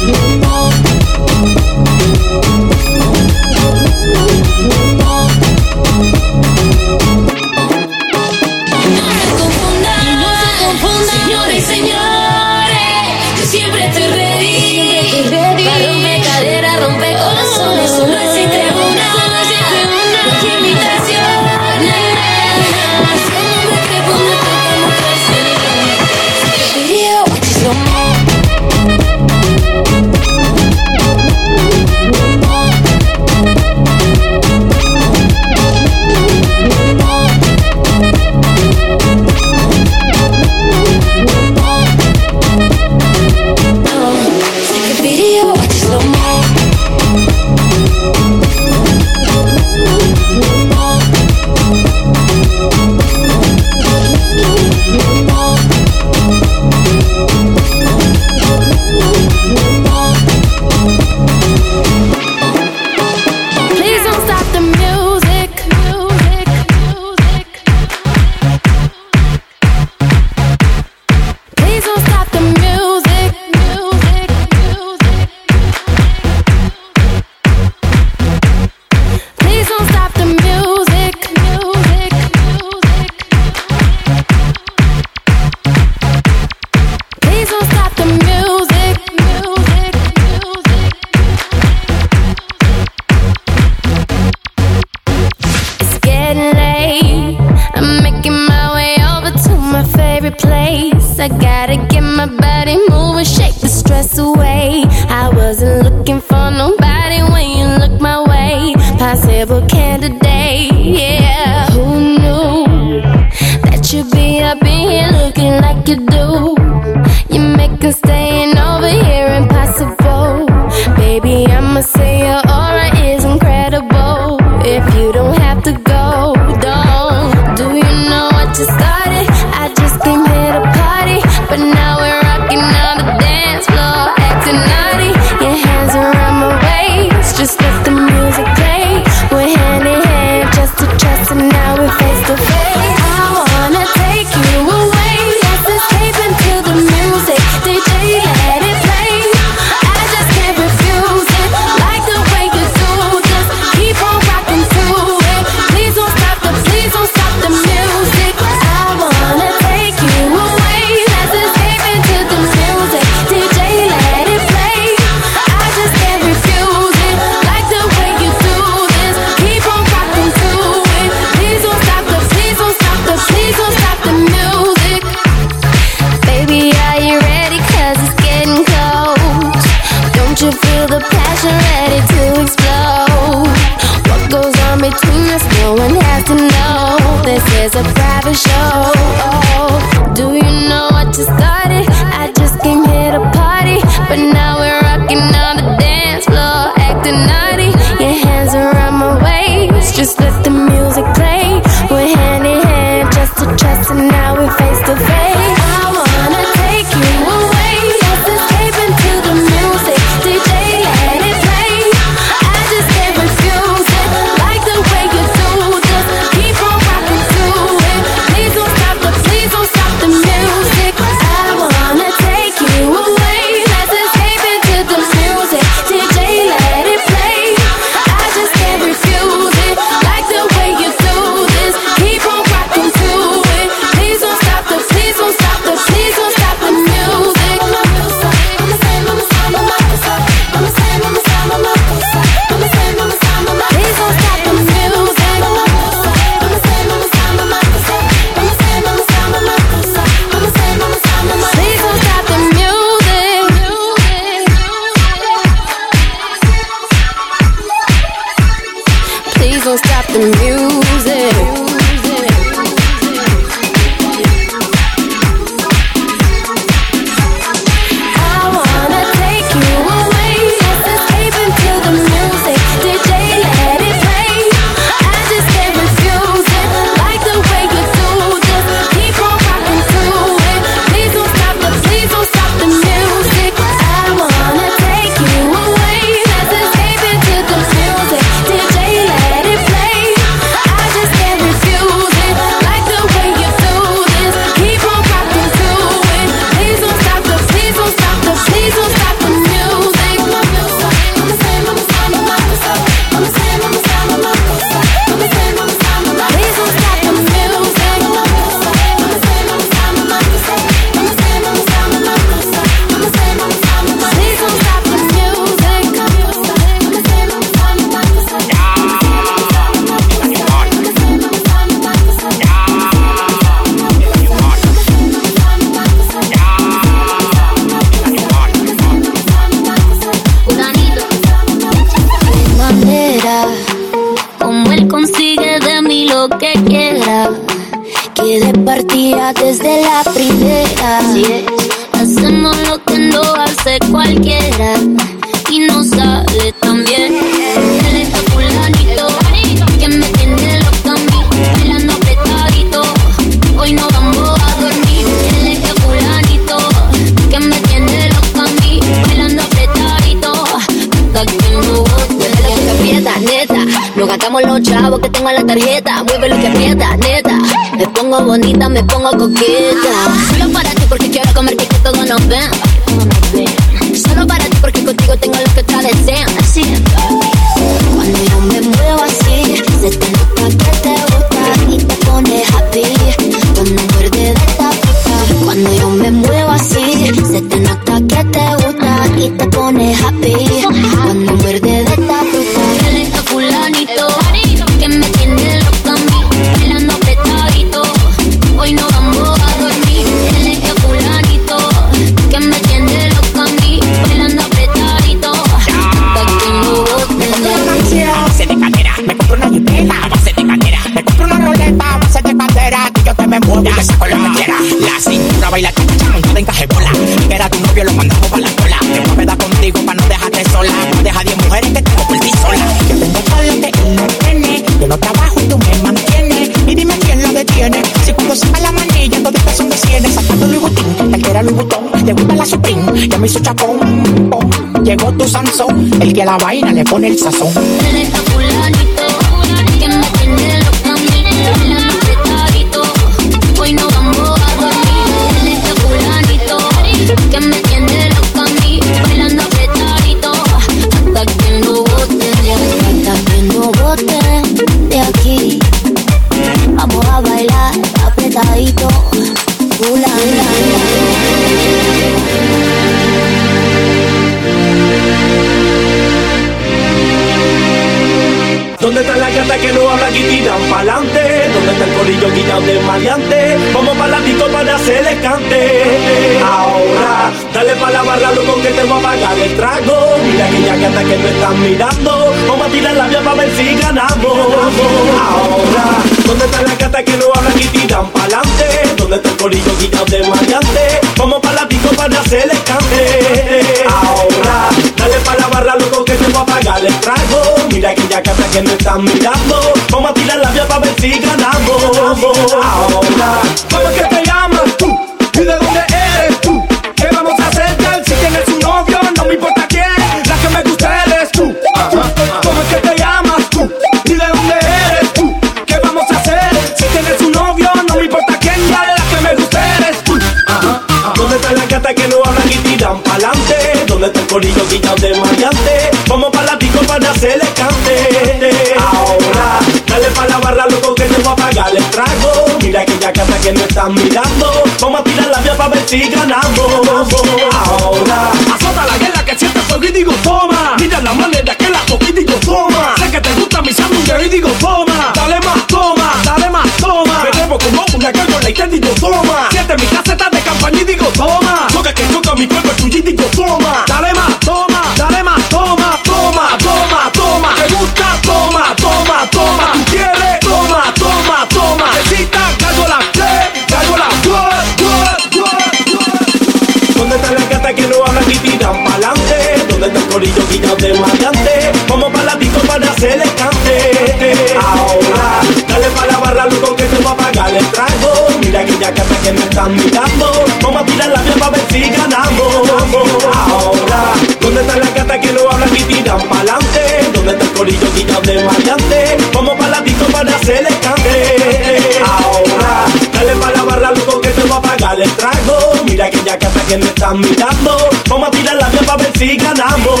se le escape. Ahora, dale para la barra, loco, que te voy a pagar el trago. Mira que ya casa que me están mirando. Vamos a tirar la vía para ver si ganamos.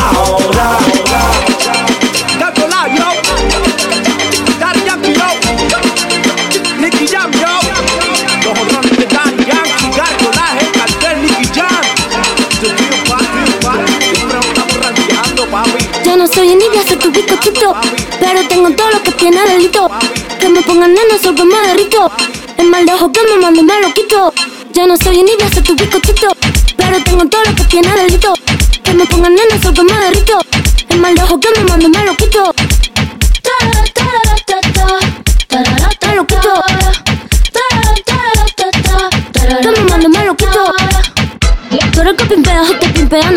Ahora, Gato Layo, Daddy Yankee, yo, Nicky Jam, yo, los honrones de Daddy Yankee, Nicky Jam. Yo tiro pa', tiro pa', siempre estamos ranqueando, papi. Yo no soy envidia, soy tu bizcochito, pero tengo todo lo que me pongan nena, solo me derrito. El mal de ojo que me mando me lo quito. Yo no soy ni voy tu bizcochito. Pero tengo todo lo que tiene delito. Que me pongan nena, solo que me derrito. El mal de ojo que me mando me lo quito.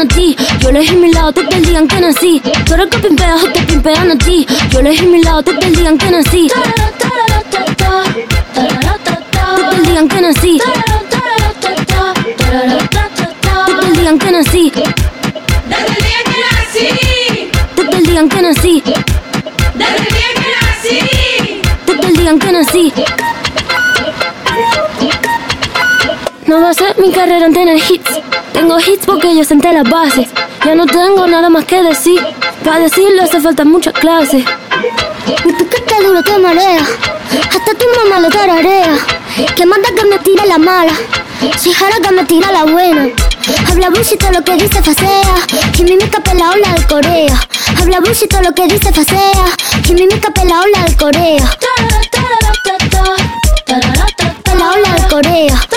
Ti. Yo elegí mi lado, digan que nací. Tú eres que pimpeas, te a ti. Yo elegí mi ta, te digan que nací. Te digan que nací. Te digan que nací. Te digan que nací. Te digan que nací. No va a ser mi carrera en tener hits. Tengo hits porque yo senté las bases. Ya no tengo nada más que decir. Para decirlo hace falta mucha clase duro te marea, hasta tu mamá lo tararea, que manda que me tire la mala, soy jara que me tira la buena. Habla bullshit lo que dice facea, que me escape la ola de Corea. Habla bullshit lo que dice facea, que me escape la ola de Corea. La ola de Corea.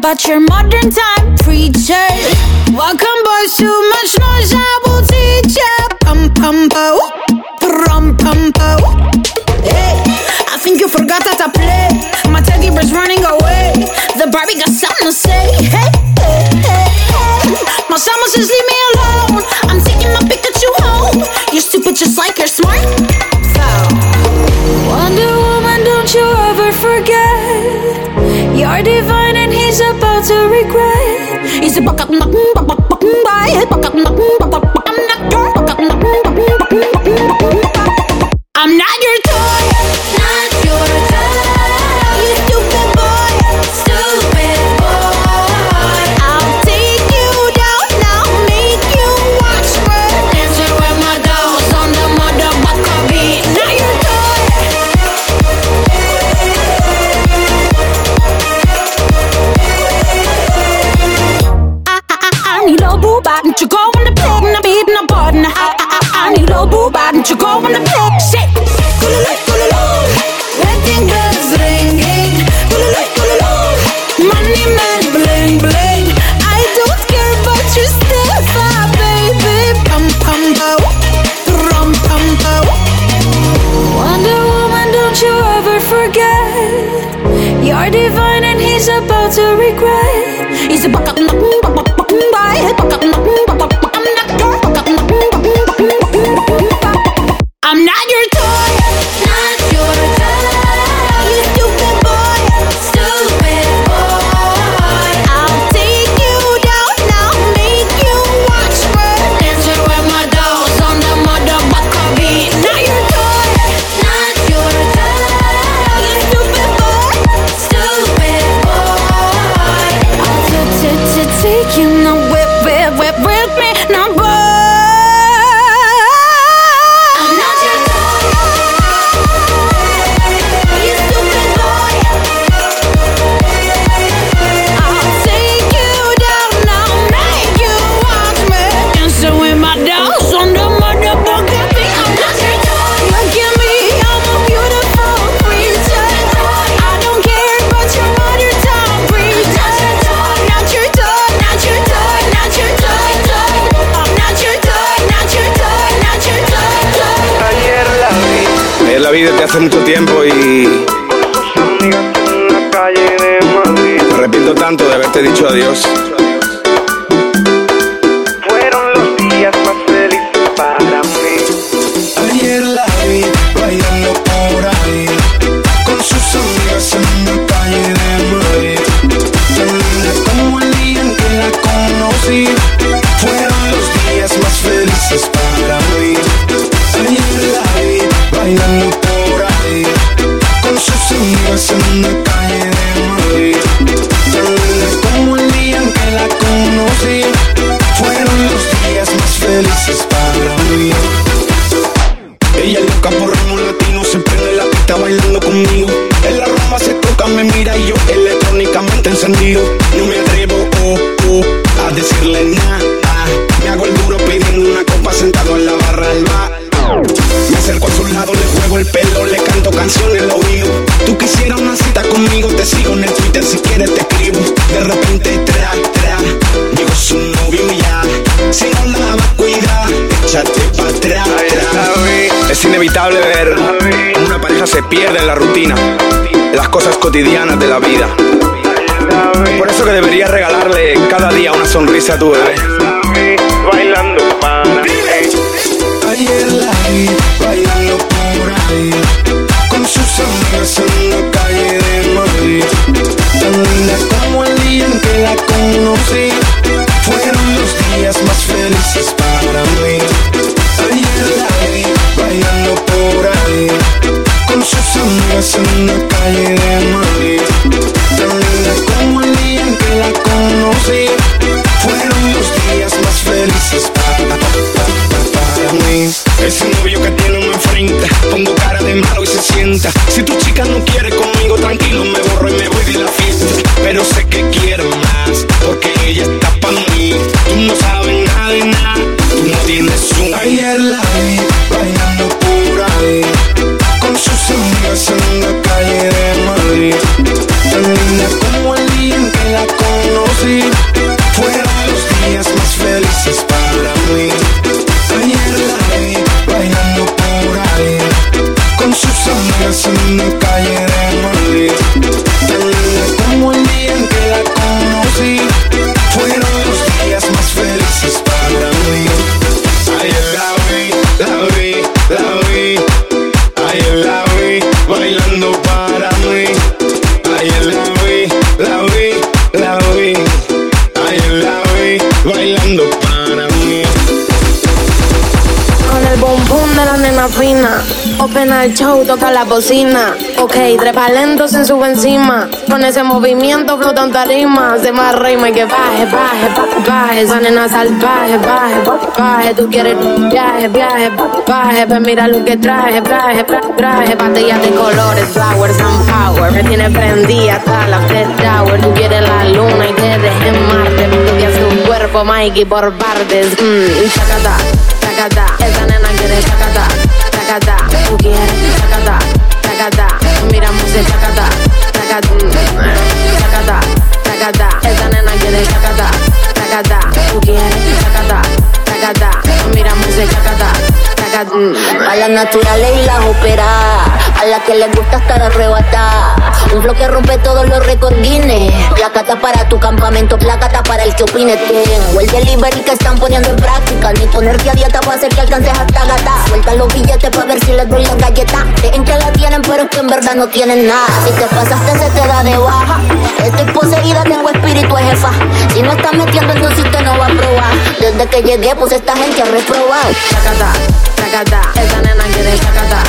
about your modern time preacher. Welcome, boys, too much noise, I will teach ya. Pum pum po, pum pum po. Hey, I think you forgot how to play. My teddy bear's running away. The Barbie got something to say. Hey, hey, hey, hey. My summer says leave me alone. I'm taking my Pikachu home. You're stupid just like you're smart. So, Wonder Woman, don't you ever forget. You're divine. baka makmak Show, toca la bocina. Ok, trepa lento se sube encima. Con ese movimiento flota en tarima. Se más rima y que baje, baje, baje, baje. Esa nena salvaje, baje, baje. Tú quieres viaje, viaje, baje. Pues mira lo que traje, traje, traje. Batallas de colores, flowers and power. Me tiene prendida hasta la Fred Tower. Tú quieres la luna y quieres en Marte. Estudias tu cuerpo, Mikey, por partes. Mmm, chacata, chacata. Esa nena quiere chacata, chacata. Tú quieres A las naturales y las operadas, a las que les gusta estar arrebatada. Un flow que rompe todos los recordines. Placata para tu campamento, placata para el que opine. Tengo el delivery que están poniendo en práctica. Ni ponerte a dieta para hacer que alcances hasta gata. Suelta los billetes para ver si les doy la galleta. Creen que la tienen, pero es que en verdad no tienen nada. Si te pasaste, se te da de baja. Estoy poseída, tengo espíritu jefa. Si no estás metiendo, entonces usted no va a probar. Desde que llegué, pues esta gente ha reprobado. Chacata, chacata, esa nena quiere chacata,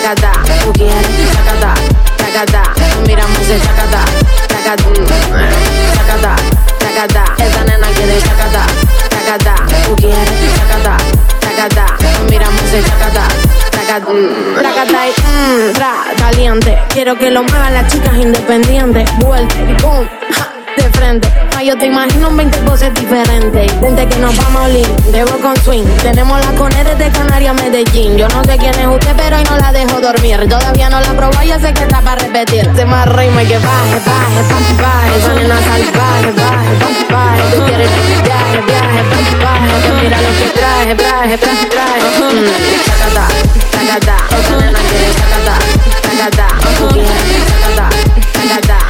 tú quieres chacata, chacata, miramos el chacata, mm, chacata, chacata, esa nena quiere chacata, tú quieres chacata, chacata, miramos el mm, chacata y mmm, caliente, quiero que lo muevan las chicas independientes, vuelta y pum, ja, de frente. Ay, yo te imagino en 20 poses diferentes. Vente que nos vamos a olir, de con swing. Tenemos la cone desde Canarias a Medellín. Yo no sé quién es usted, pero hoy no la dejo dormir. Todavía no la probó, ya sé que está para repetir. Se más rima que baje, baje, baje, baje. Esa nena salvaje, baje, baje, baje. Tú quieres viaje, viaje, baje, baje. Mira lo que traje, traje, traje, traje. Mm, Chacata, chacata. Esa nena quiere chacata, chacata. Tú quieres chacata, chacata.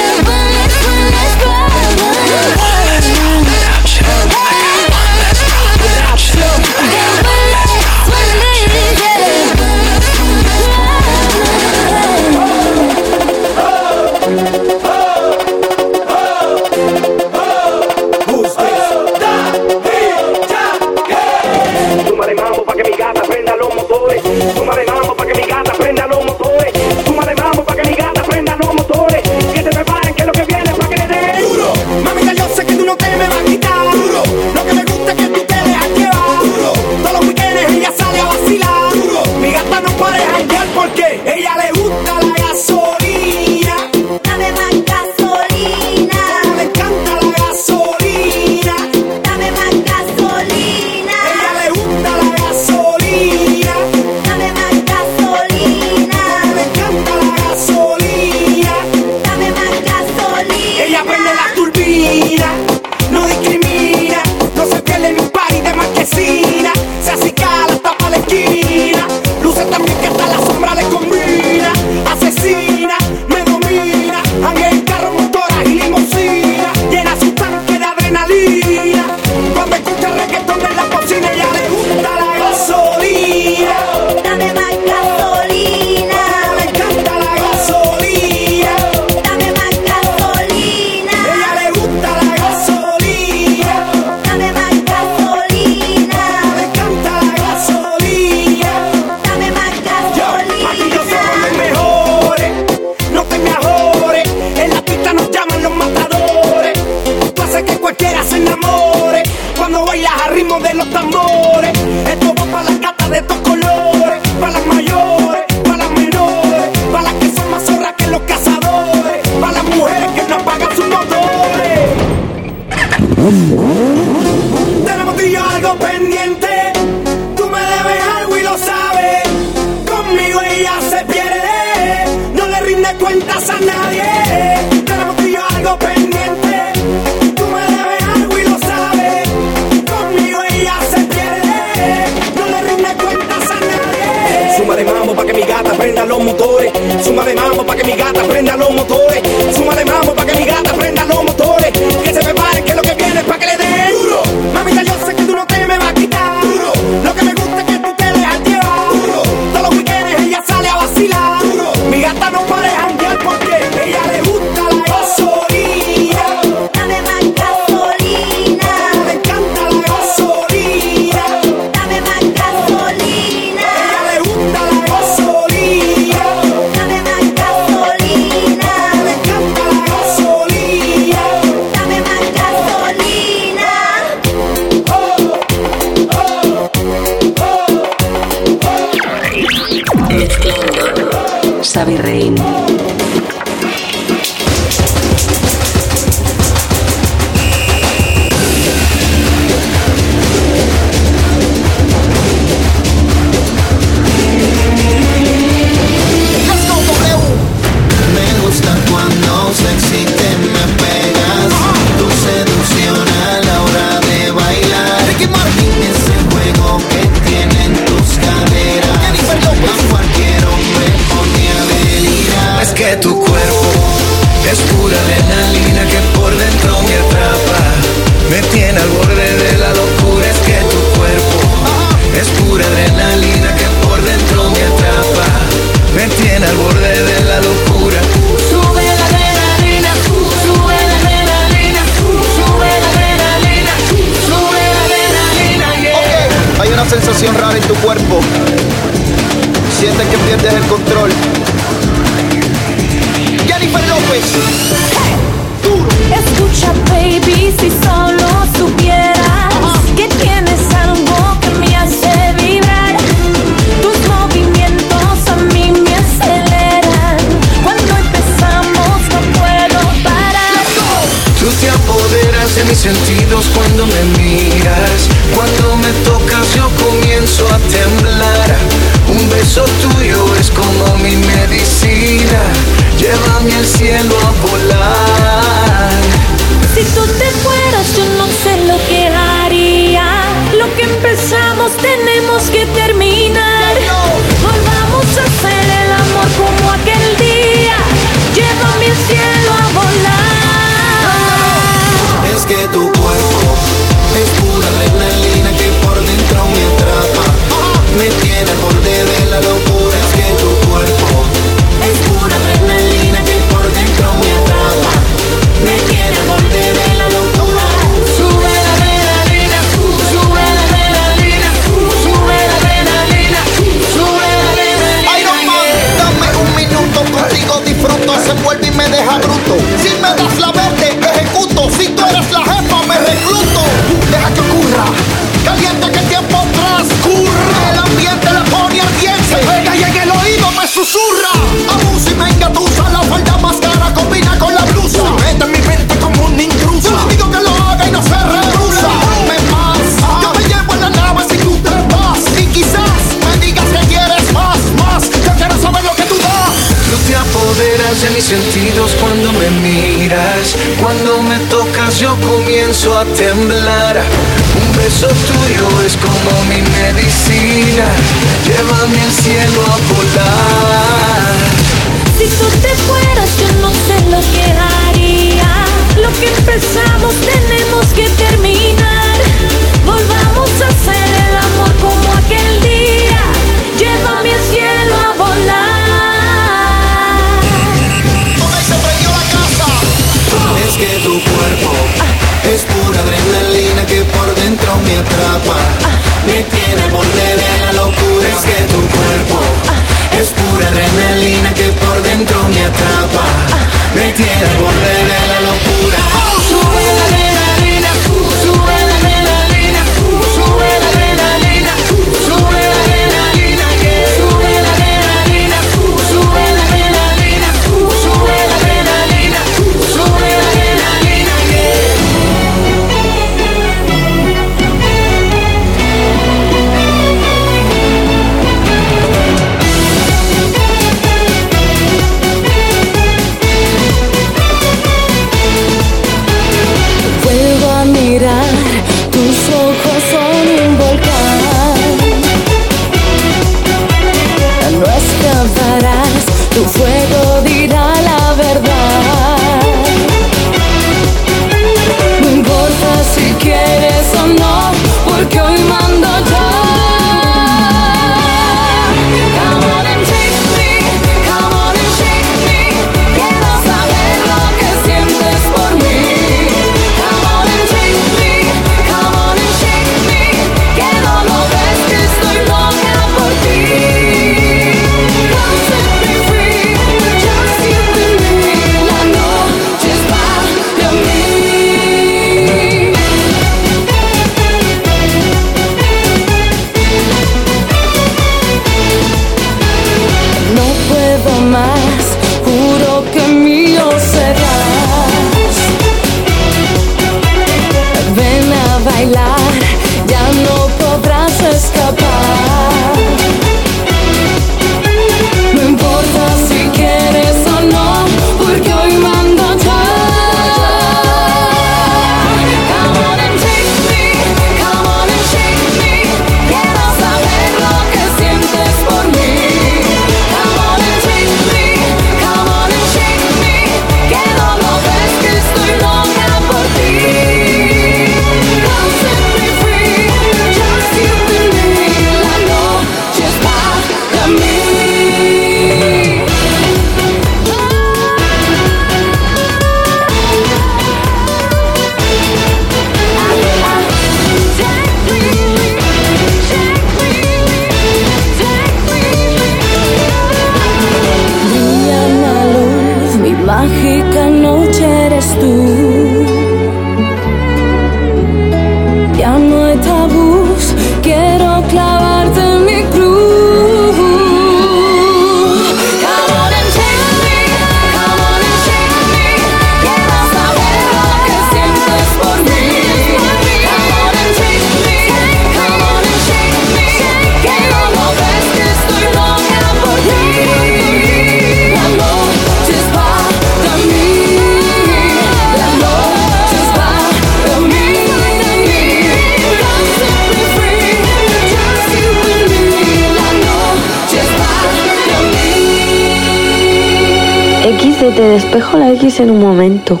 X en un momento.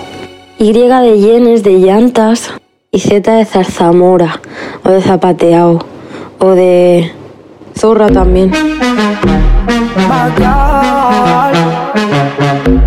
Y de yenes, de llantas. Y Z de zarzamora. O de zapateado. O de zorra también.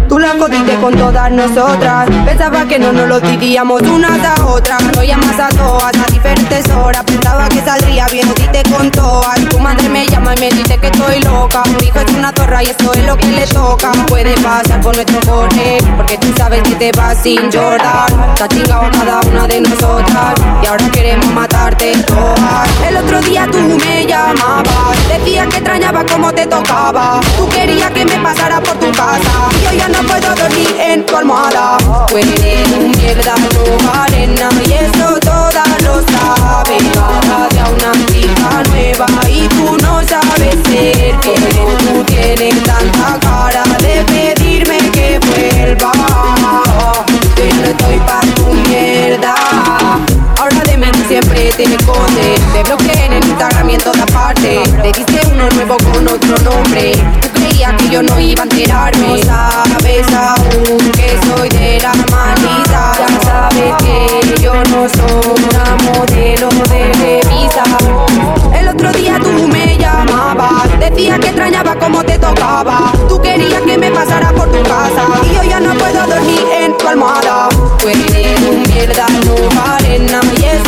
Tú la jodiste con todas nosotras. Pensaba que no nos lo diríamos unas a otras. No llamas a todas a diferentes horas. Pensaba que saldría bien, diste con todas. Tu madre me llama y me dice que estoy loca. Mi hijo es una y eso es lo que le tocan. Puede pasar por nuestro cone, porque tú sabes que te vas sin llorar. Está chingado cada una de nosotras y ahora queremos matarte todas. El otro día tú me llamabas, decías que extrañaba cómo te tocaba. Tú querías que me pasara por tu casa. Yo ya no puedo dormir en tu almohada. Tú eres mierda, arena y eso todas lo saben. Cada día una chica nueva. Tú tienes tanta cara de pedirme que vuelva. Yo no estoy pa' tu mierda. Ahora de mí siempre te escondes. Te bloqueé en Instagram y en todas partes. Te diste uno nuevo con otro nombre. Tú creías que yo no iba a enterarme. No sabes aún que soy de la manita. Ya sabes que yo no soy una modelo. feel that I'm falling. I'm yes,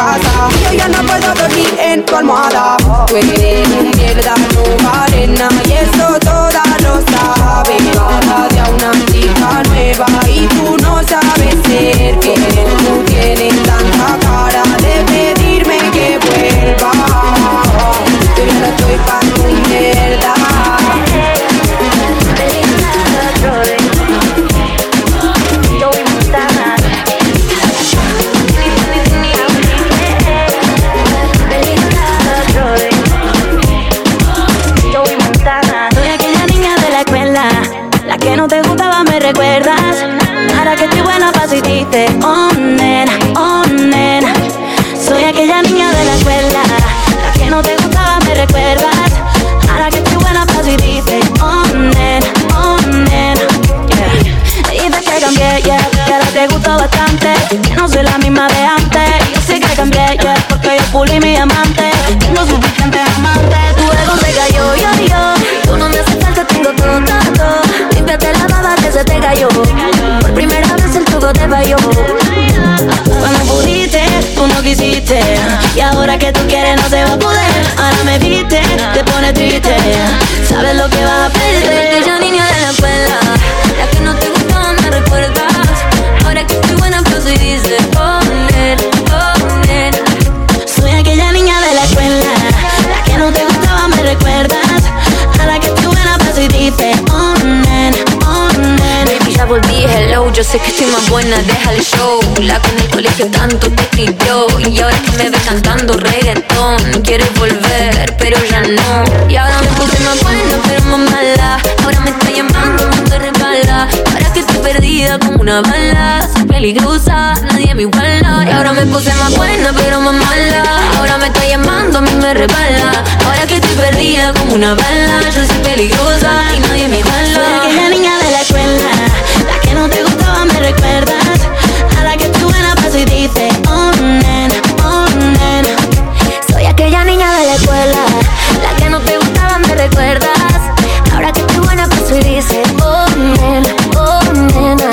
pasa. Yo ya no puedo dormir en tu almohada. Tú eres un mierda, no vale nada. Y eso toda lo sabe. Cada día una chica nueva y tú no sabes ser fiel. dice que soy más buena, deja el show. La que en el colegio tanto te escribió. Y ahora que me ve cantando reggaetón, quiere volver, pero ya no. Y ahora me puse más buena, pero más mala. Ahora me está llamando, no te regala. Ahora que estoy perdida como una bala. Soy peligrosa, nadie me iguala. Y ahora me puse más buena, pero más mala. Ahora me está llamando, a mí me repala. Ahora que estoy perdida como una bala. Yo soy peligrosa y nadie me iguala. acuerdas. Ahora que tu buena paso y dice, oh nena, oh nena.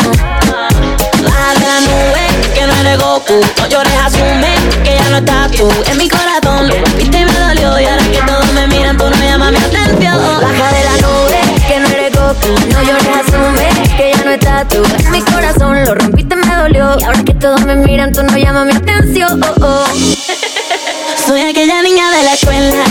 Háblame, que no eres Goku. No llores, asume que ya no estás tú. En mi corazón lo rompiste y me dolió. Y ahora que todos me miran, tú no llamas mi atención. Baja de la nube, que no eres Goku. No llores, asume que ya no estás tú. En mi corazón lo rompiste y me dolió. Y ahora que todos me miran, tú no llamas mi atención. Oh, oh. Soy aquella niña de la escuela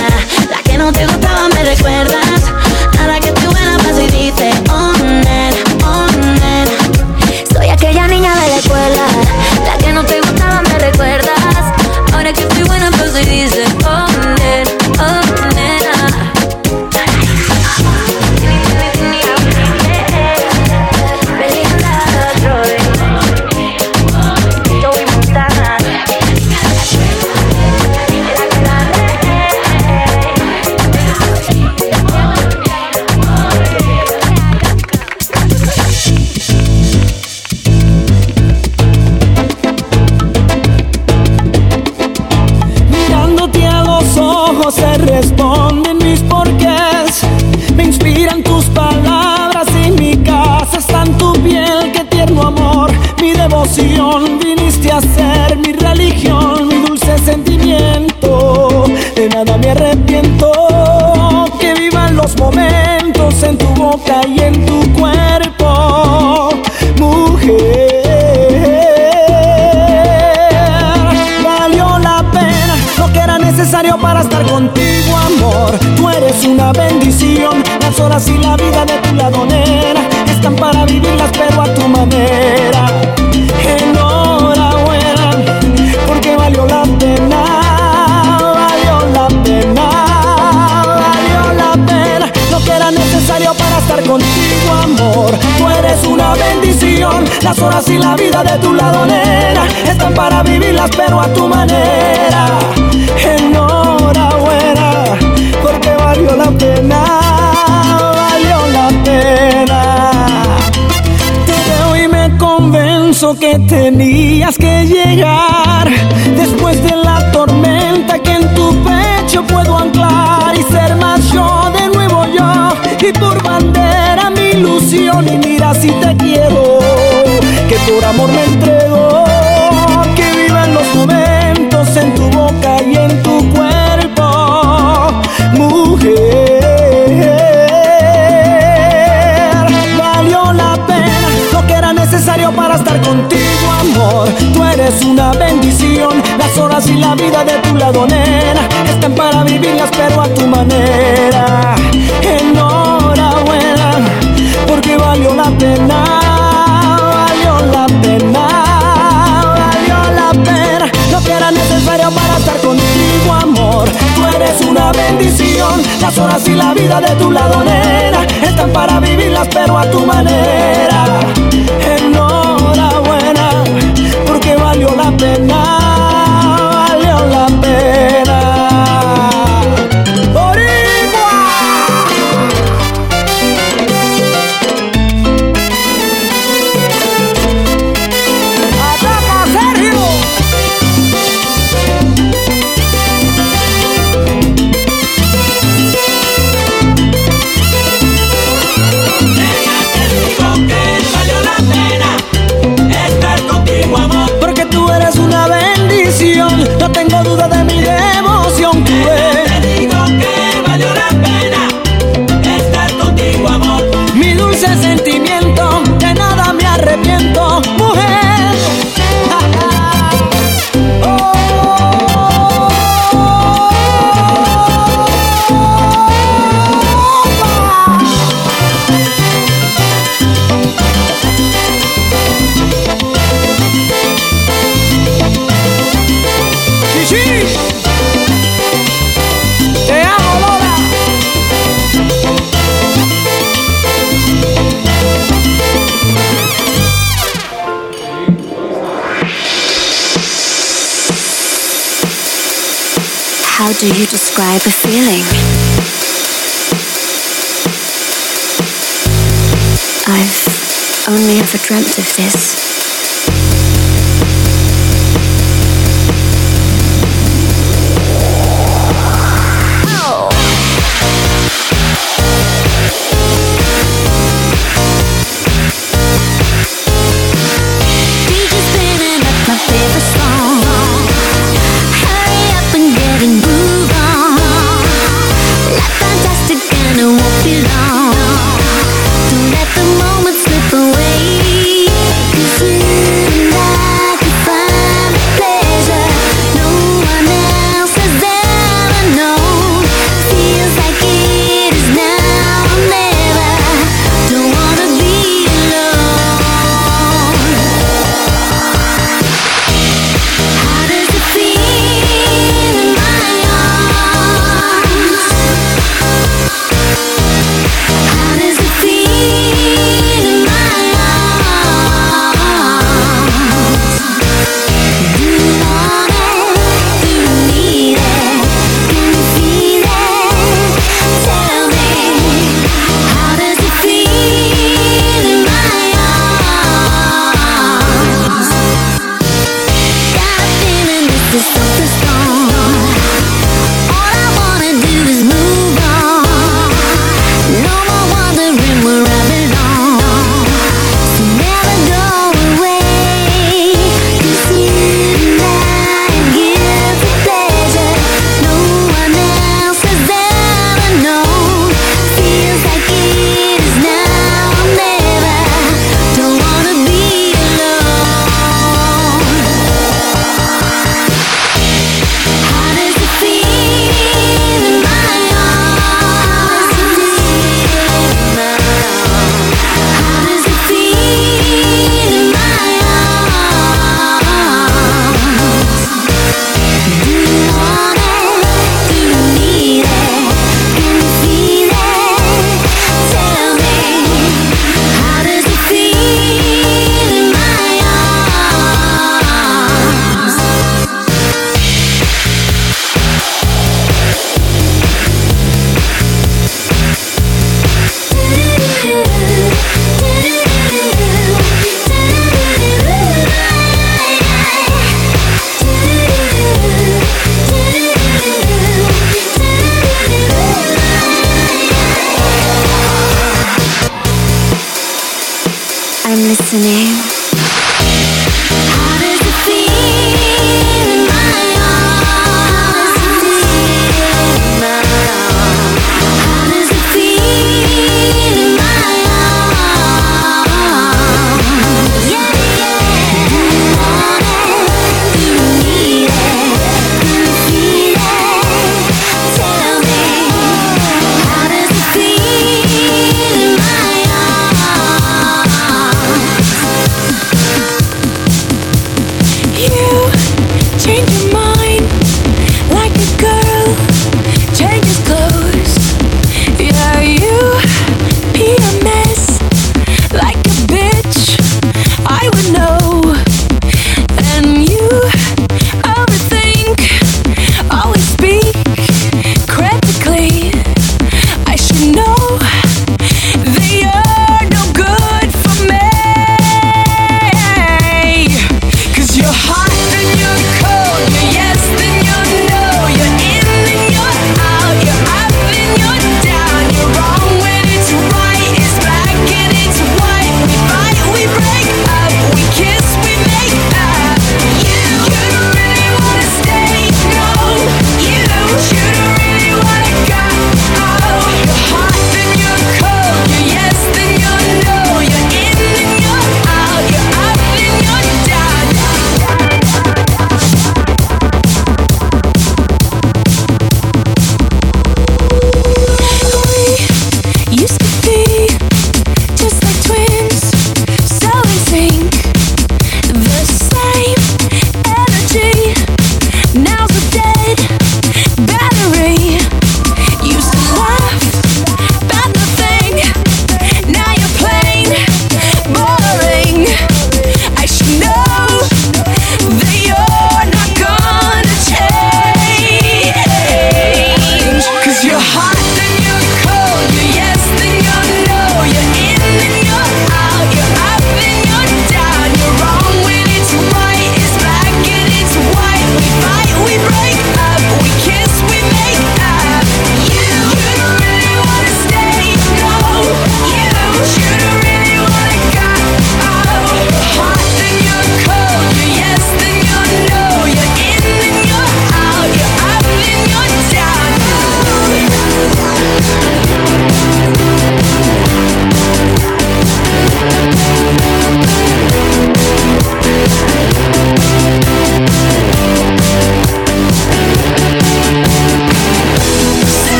Las horas y la vida de tu lado, nena, están para vivirlas, pero a tu manera. Enhorabuena, porque valió la pena, valió la pena. Te veo y me convenzo que tenías que llegar después de la tormenta que en tu pecho puedo anclar y ser más yo de nuevo yo y por bandera mi ilusión y mira si te quiero por amor me entrego que vivan los momentos en tu boca y en tu cuerpo mujer. Valió la pena lo que era necesario para estar contigo amor. Tú eres una bendición las horas y la vida de tu lado nena están para vivirlas pero a tu manera. Enhorabuena porque valió la pena una bendición. Las horas y la vida de tu lado nena están para vivirlas pero a tu manera. Enhorabuena porque valió la pena do you describe a feeling? I've only ever dreamt of this.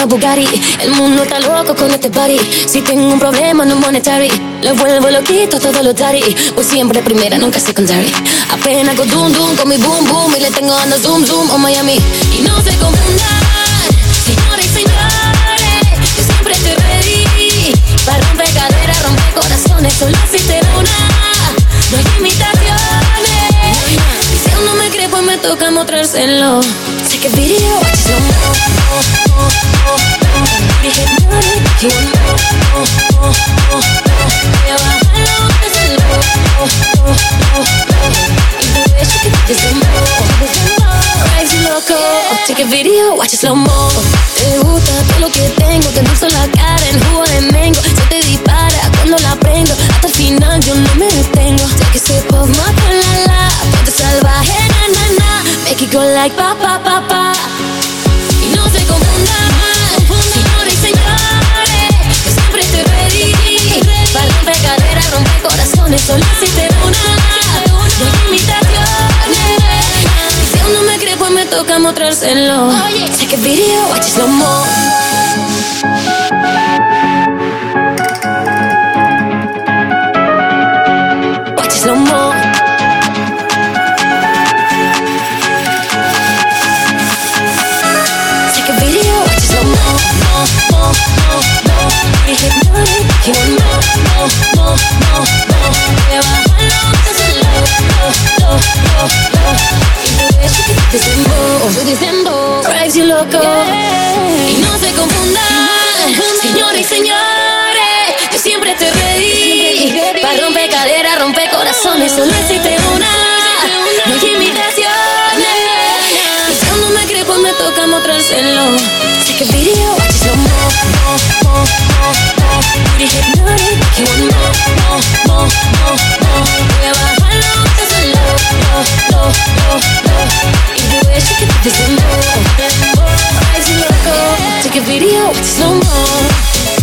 Una Bugatti. El mundo está loco con este party. Si tengo un problema, no monetary. Le vuelvo loquito a todos los daddy. Pues siempre primera, nunca secondary. Apenas con dum dum, con mi boom boom. Y le tengo ando zoom zoom a Miami. Y no se confundan, señores y señores. Yo siempre estoy ready. Para romper caderas, romper corazones. Solo existe una. No hay imitaciones. Y si aún no me cree, pues me toca mostrárselo. Take a video, watch it Take a video, watch it slow mo. Te gusta todo lo que tengo, la cara en jugo de mango. Se te dispara cuando la prendo. Hasta el final yo no me detengo. A la la. Salvaje, na na. Make it go like pa pa pa pa. No. No no mostrárselo. Take a video, watch it slow mo. Watch it slow mo. Ves que te no se confundan, señores y señores, yo siempre estoy ready. Para romper caderas, romper corazones, solo existe una. No hay imitaciones. Y si aún no me crees, pues me toca mostrárselo. Take a video, watch it slow mo, mo, mo, mo, mo. Pretty hypnotic, you want more, more, more, more, more. Voy a bajarlo, hacerlo, lo, lo, lo, lo. Y tú ves que te dembow, dembow, drives you loco. Take a video, watch it slow mo.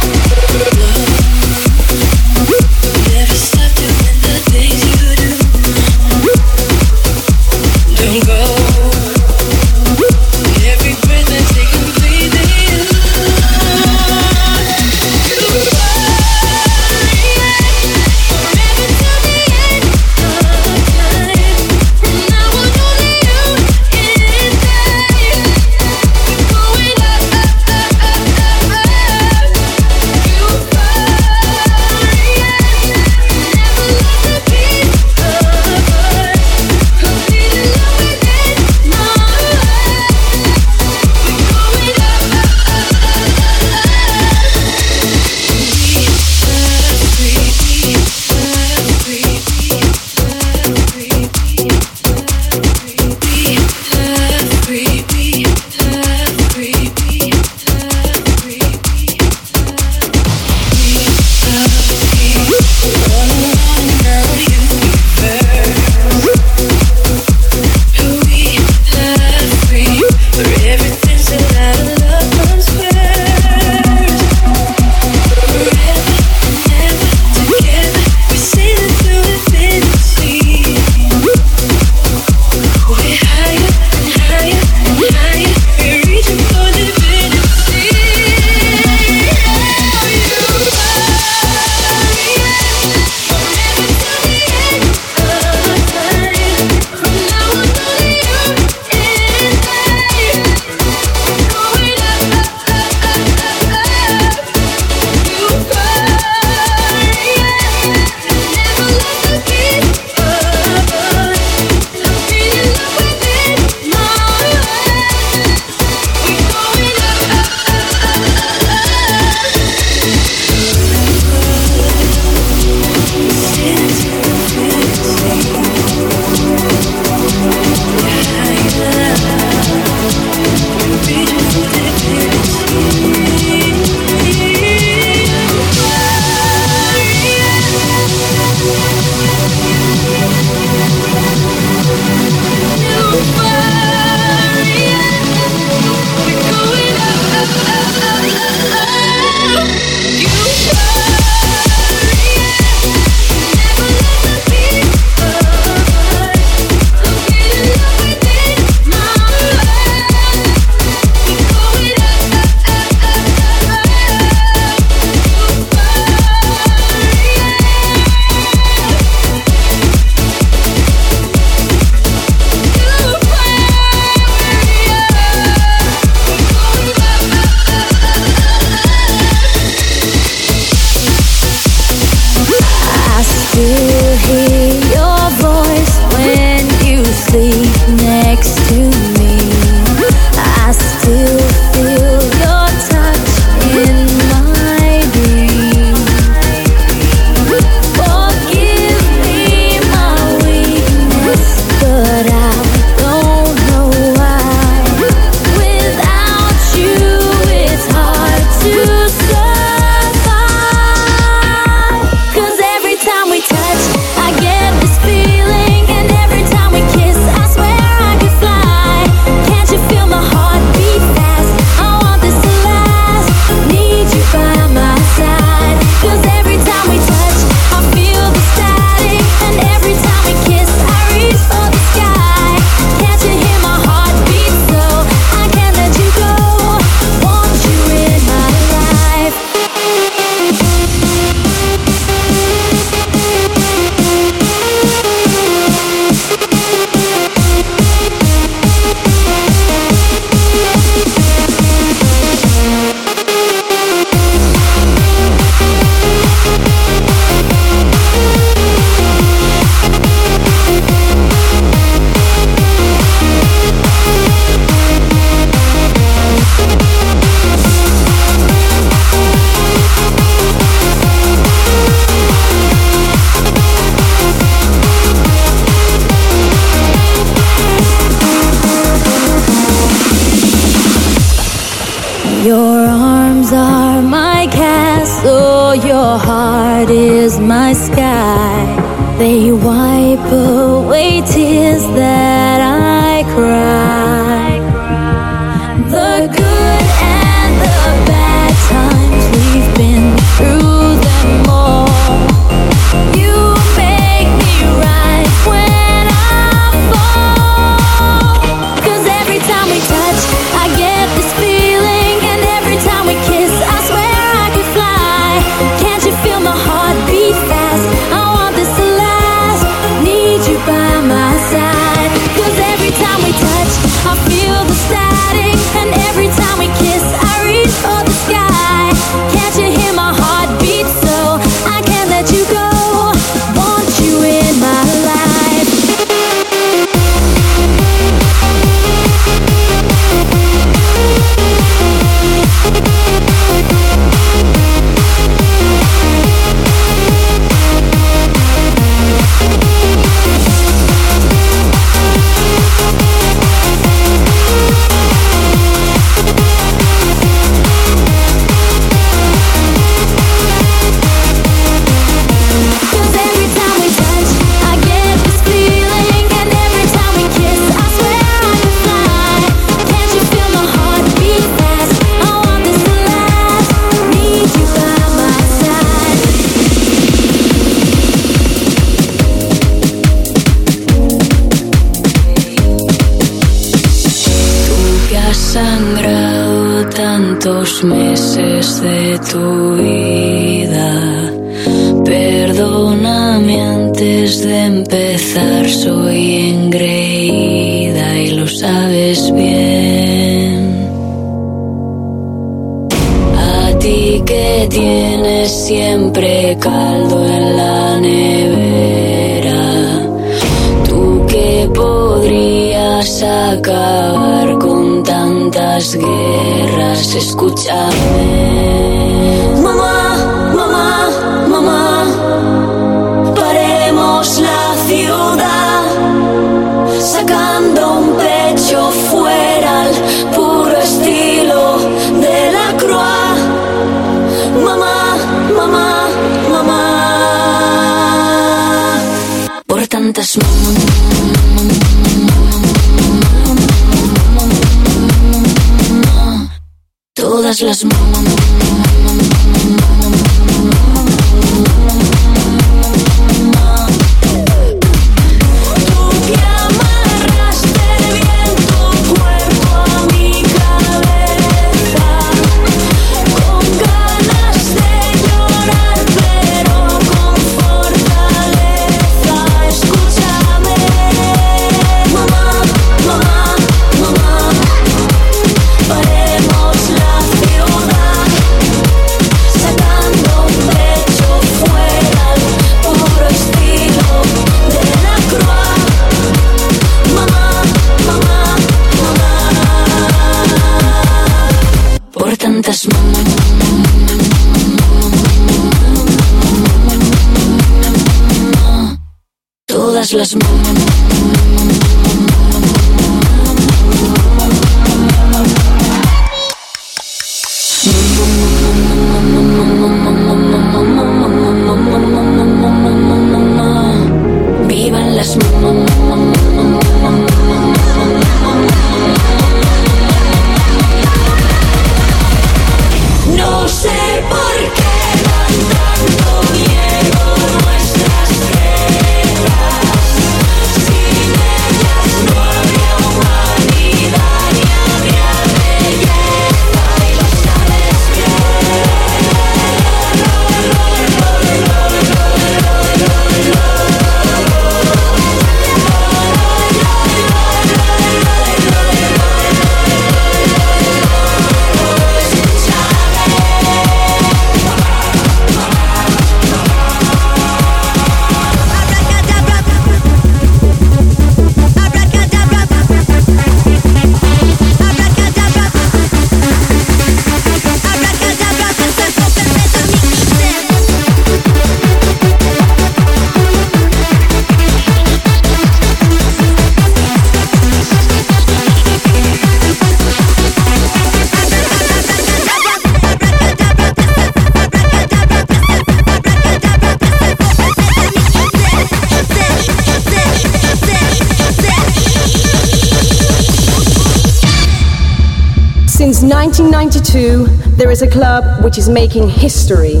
which is making history.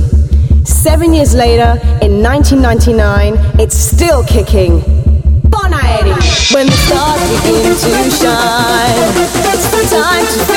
Seven years later, in 1999, it's still kicking. Bon Aeri! When the stars begin to shine, it's the time to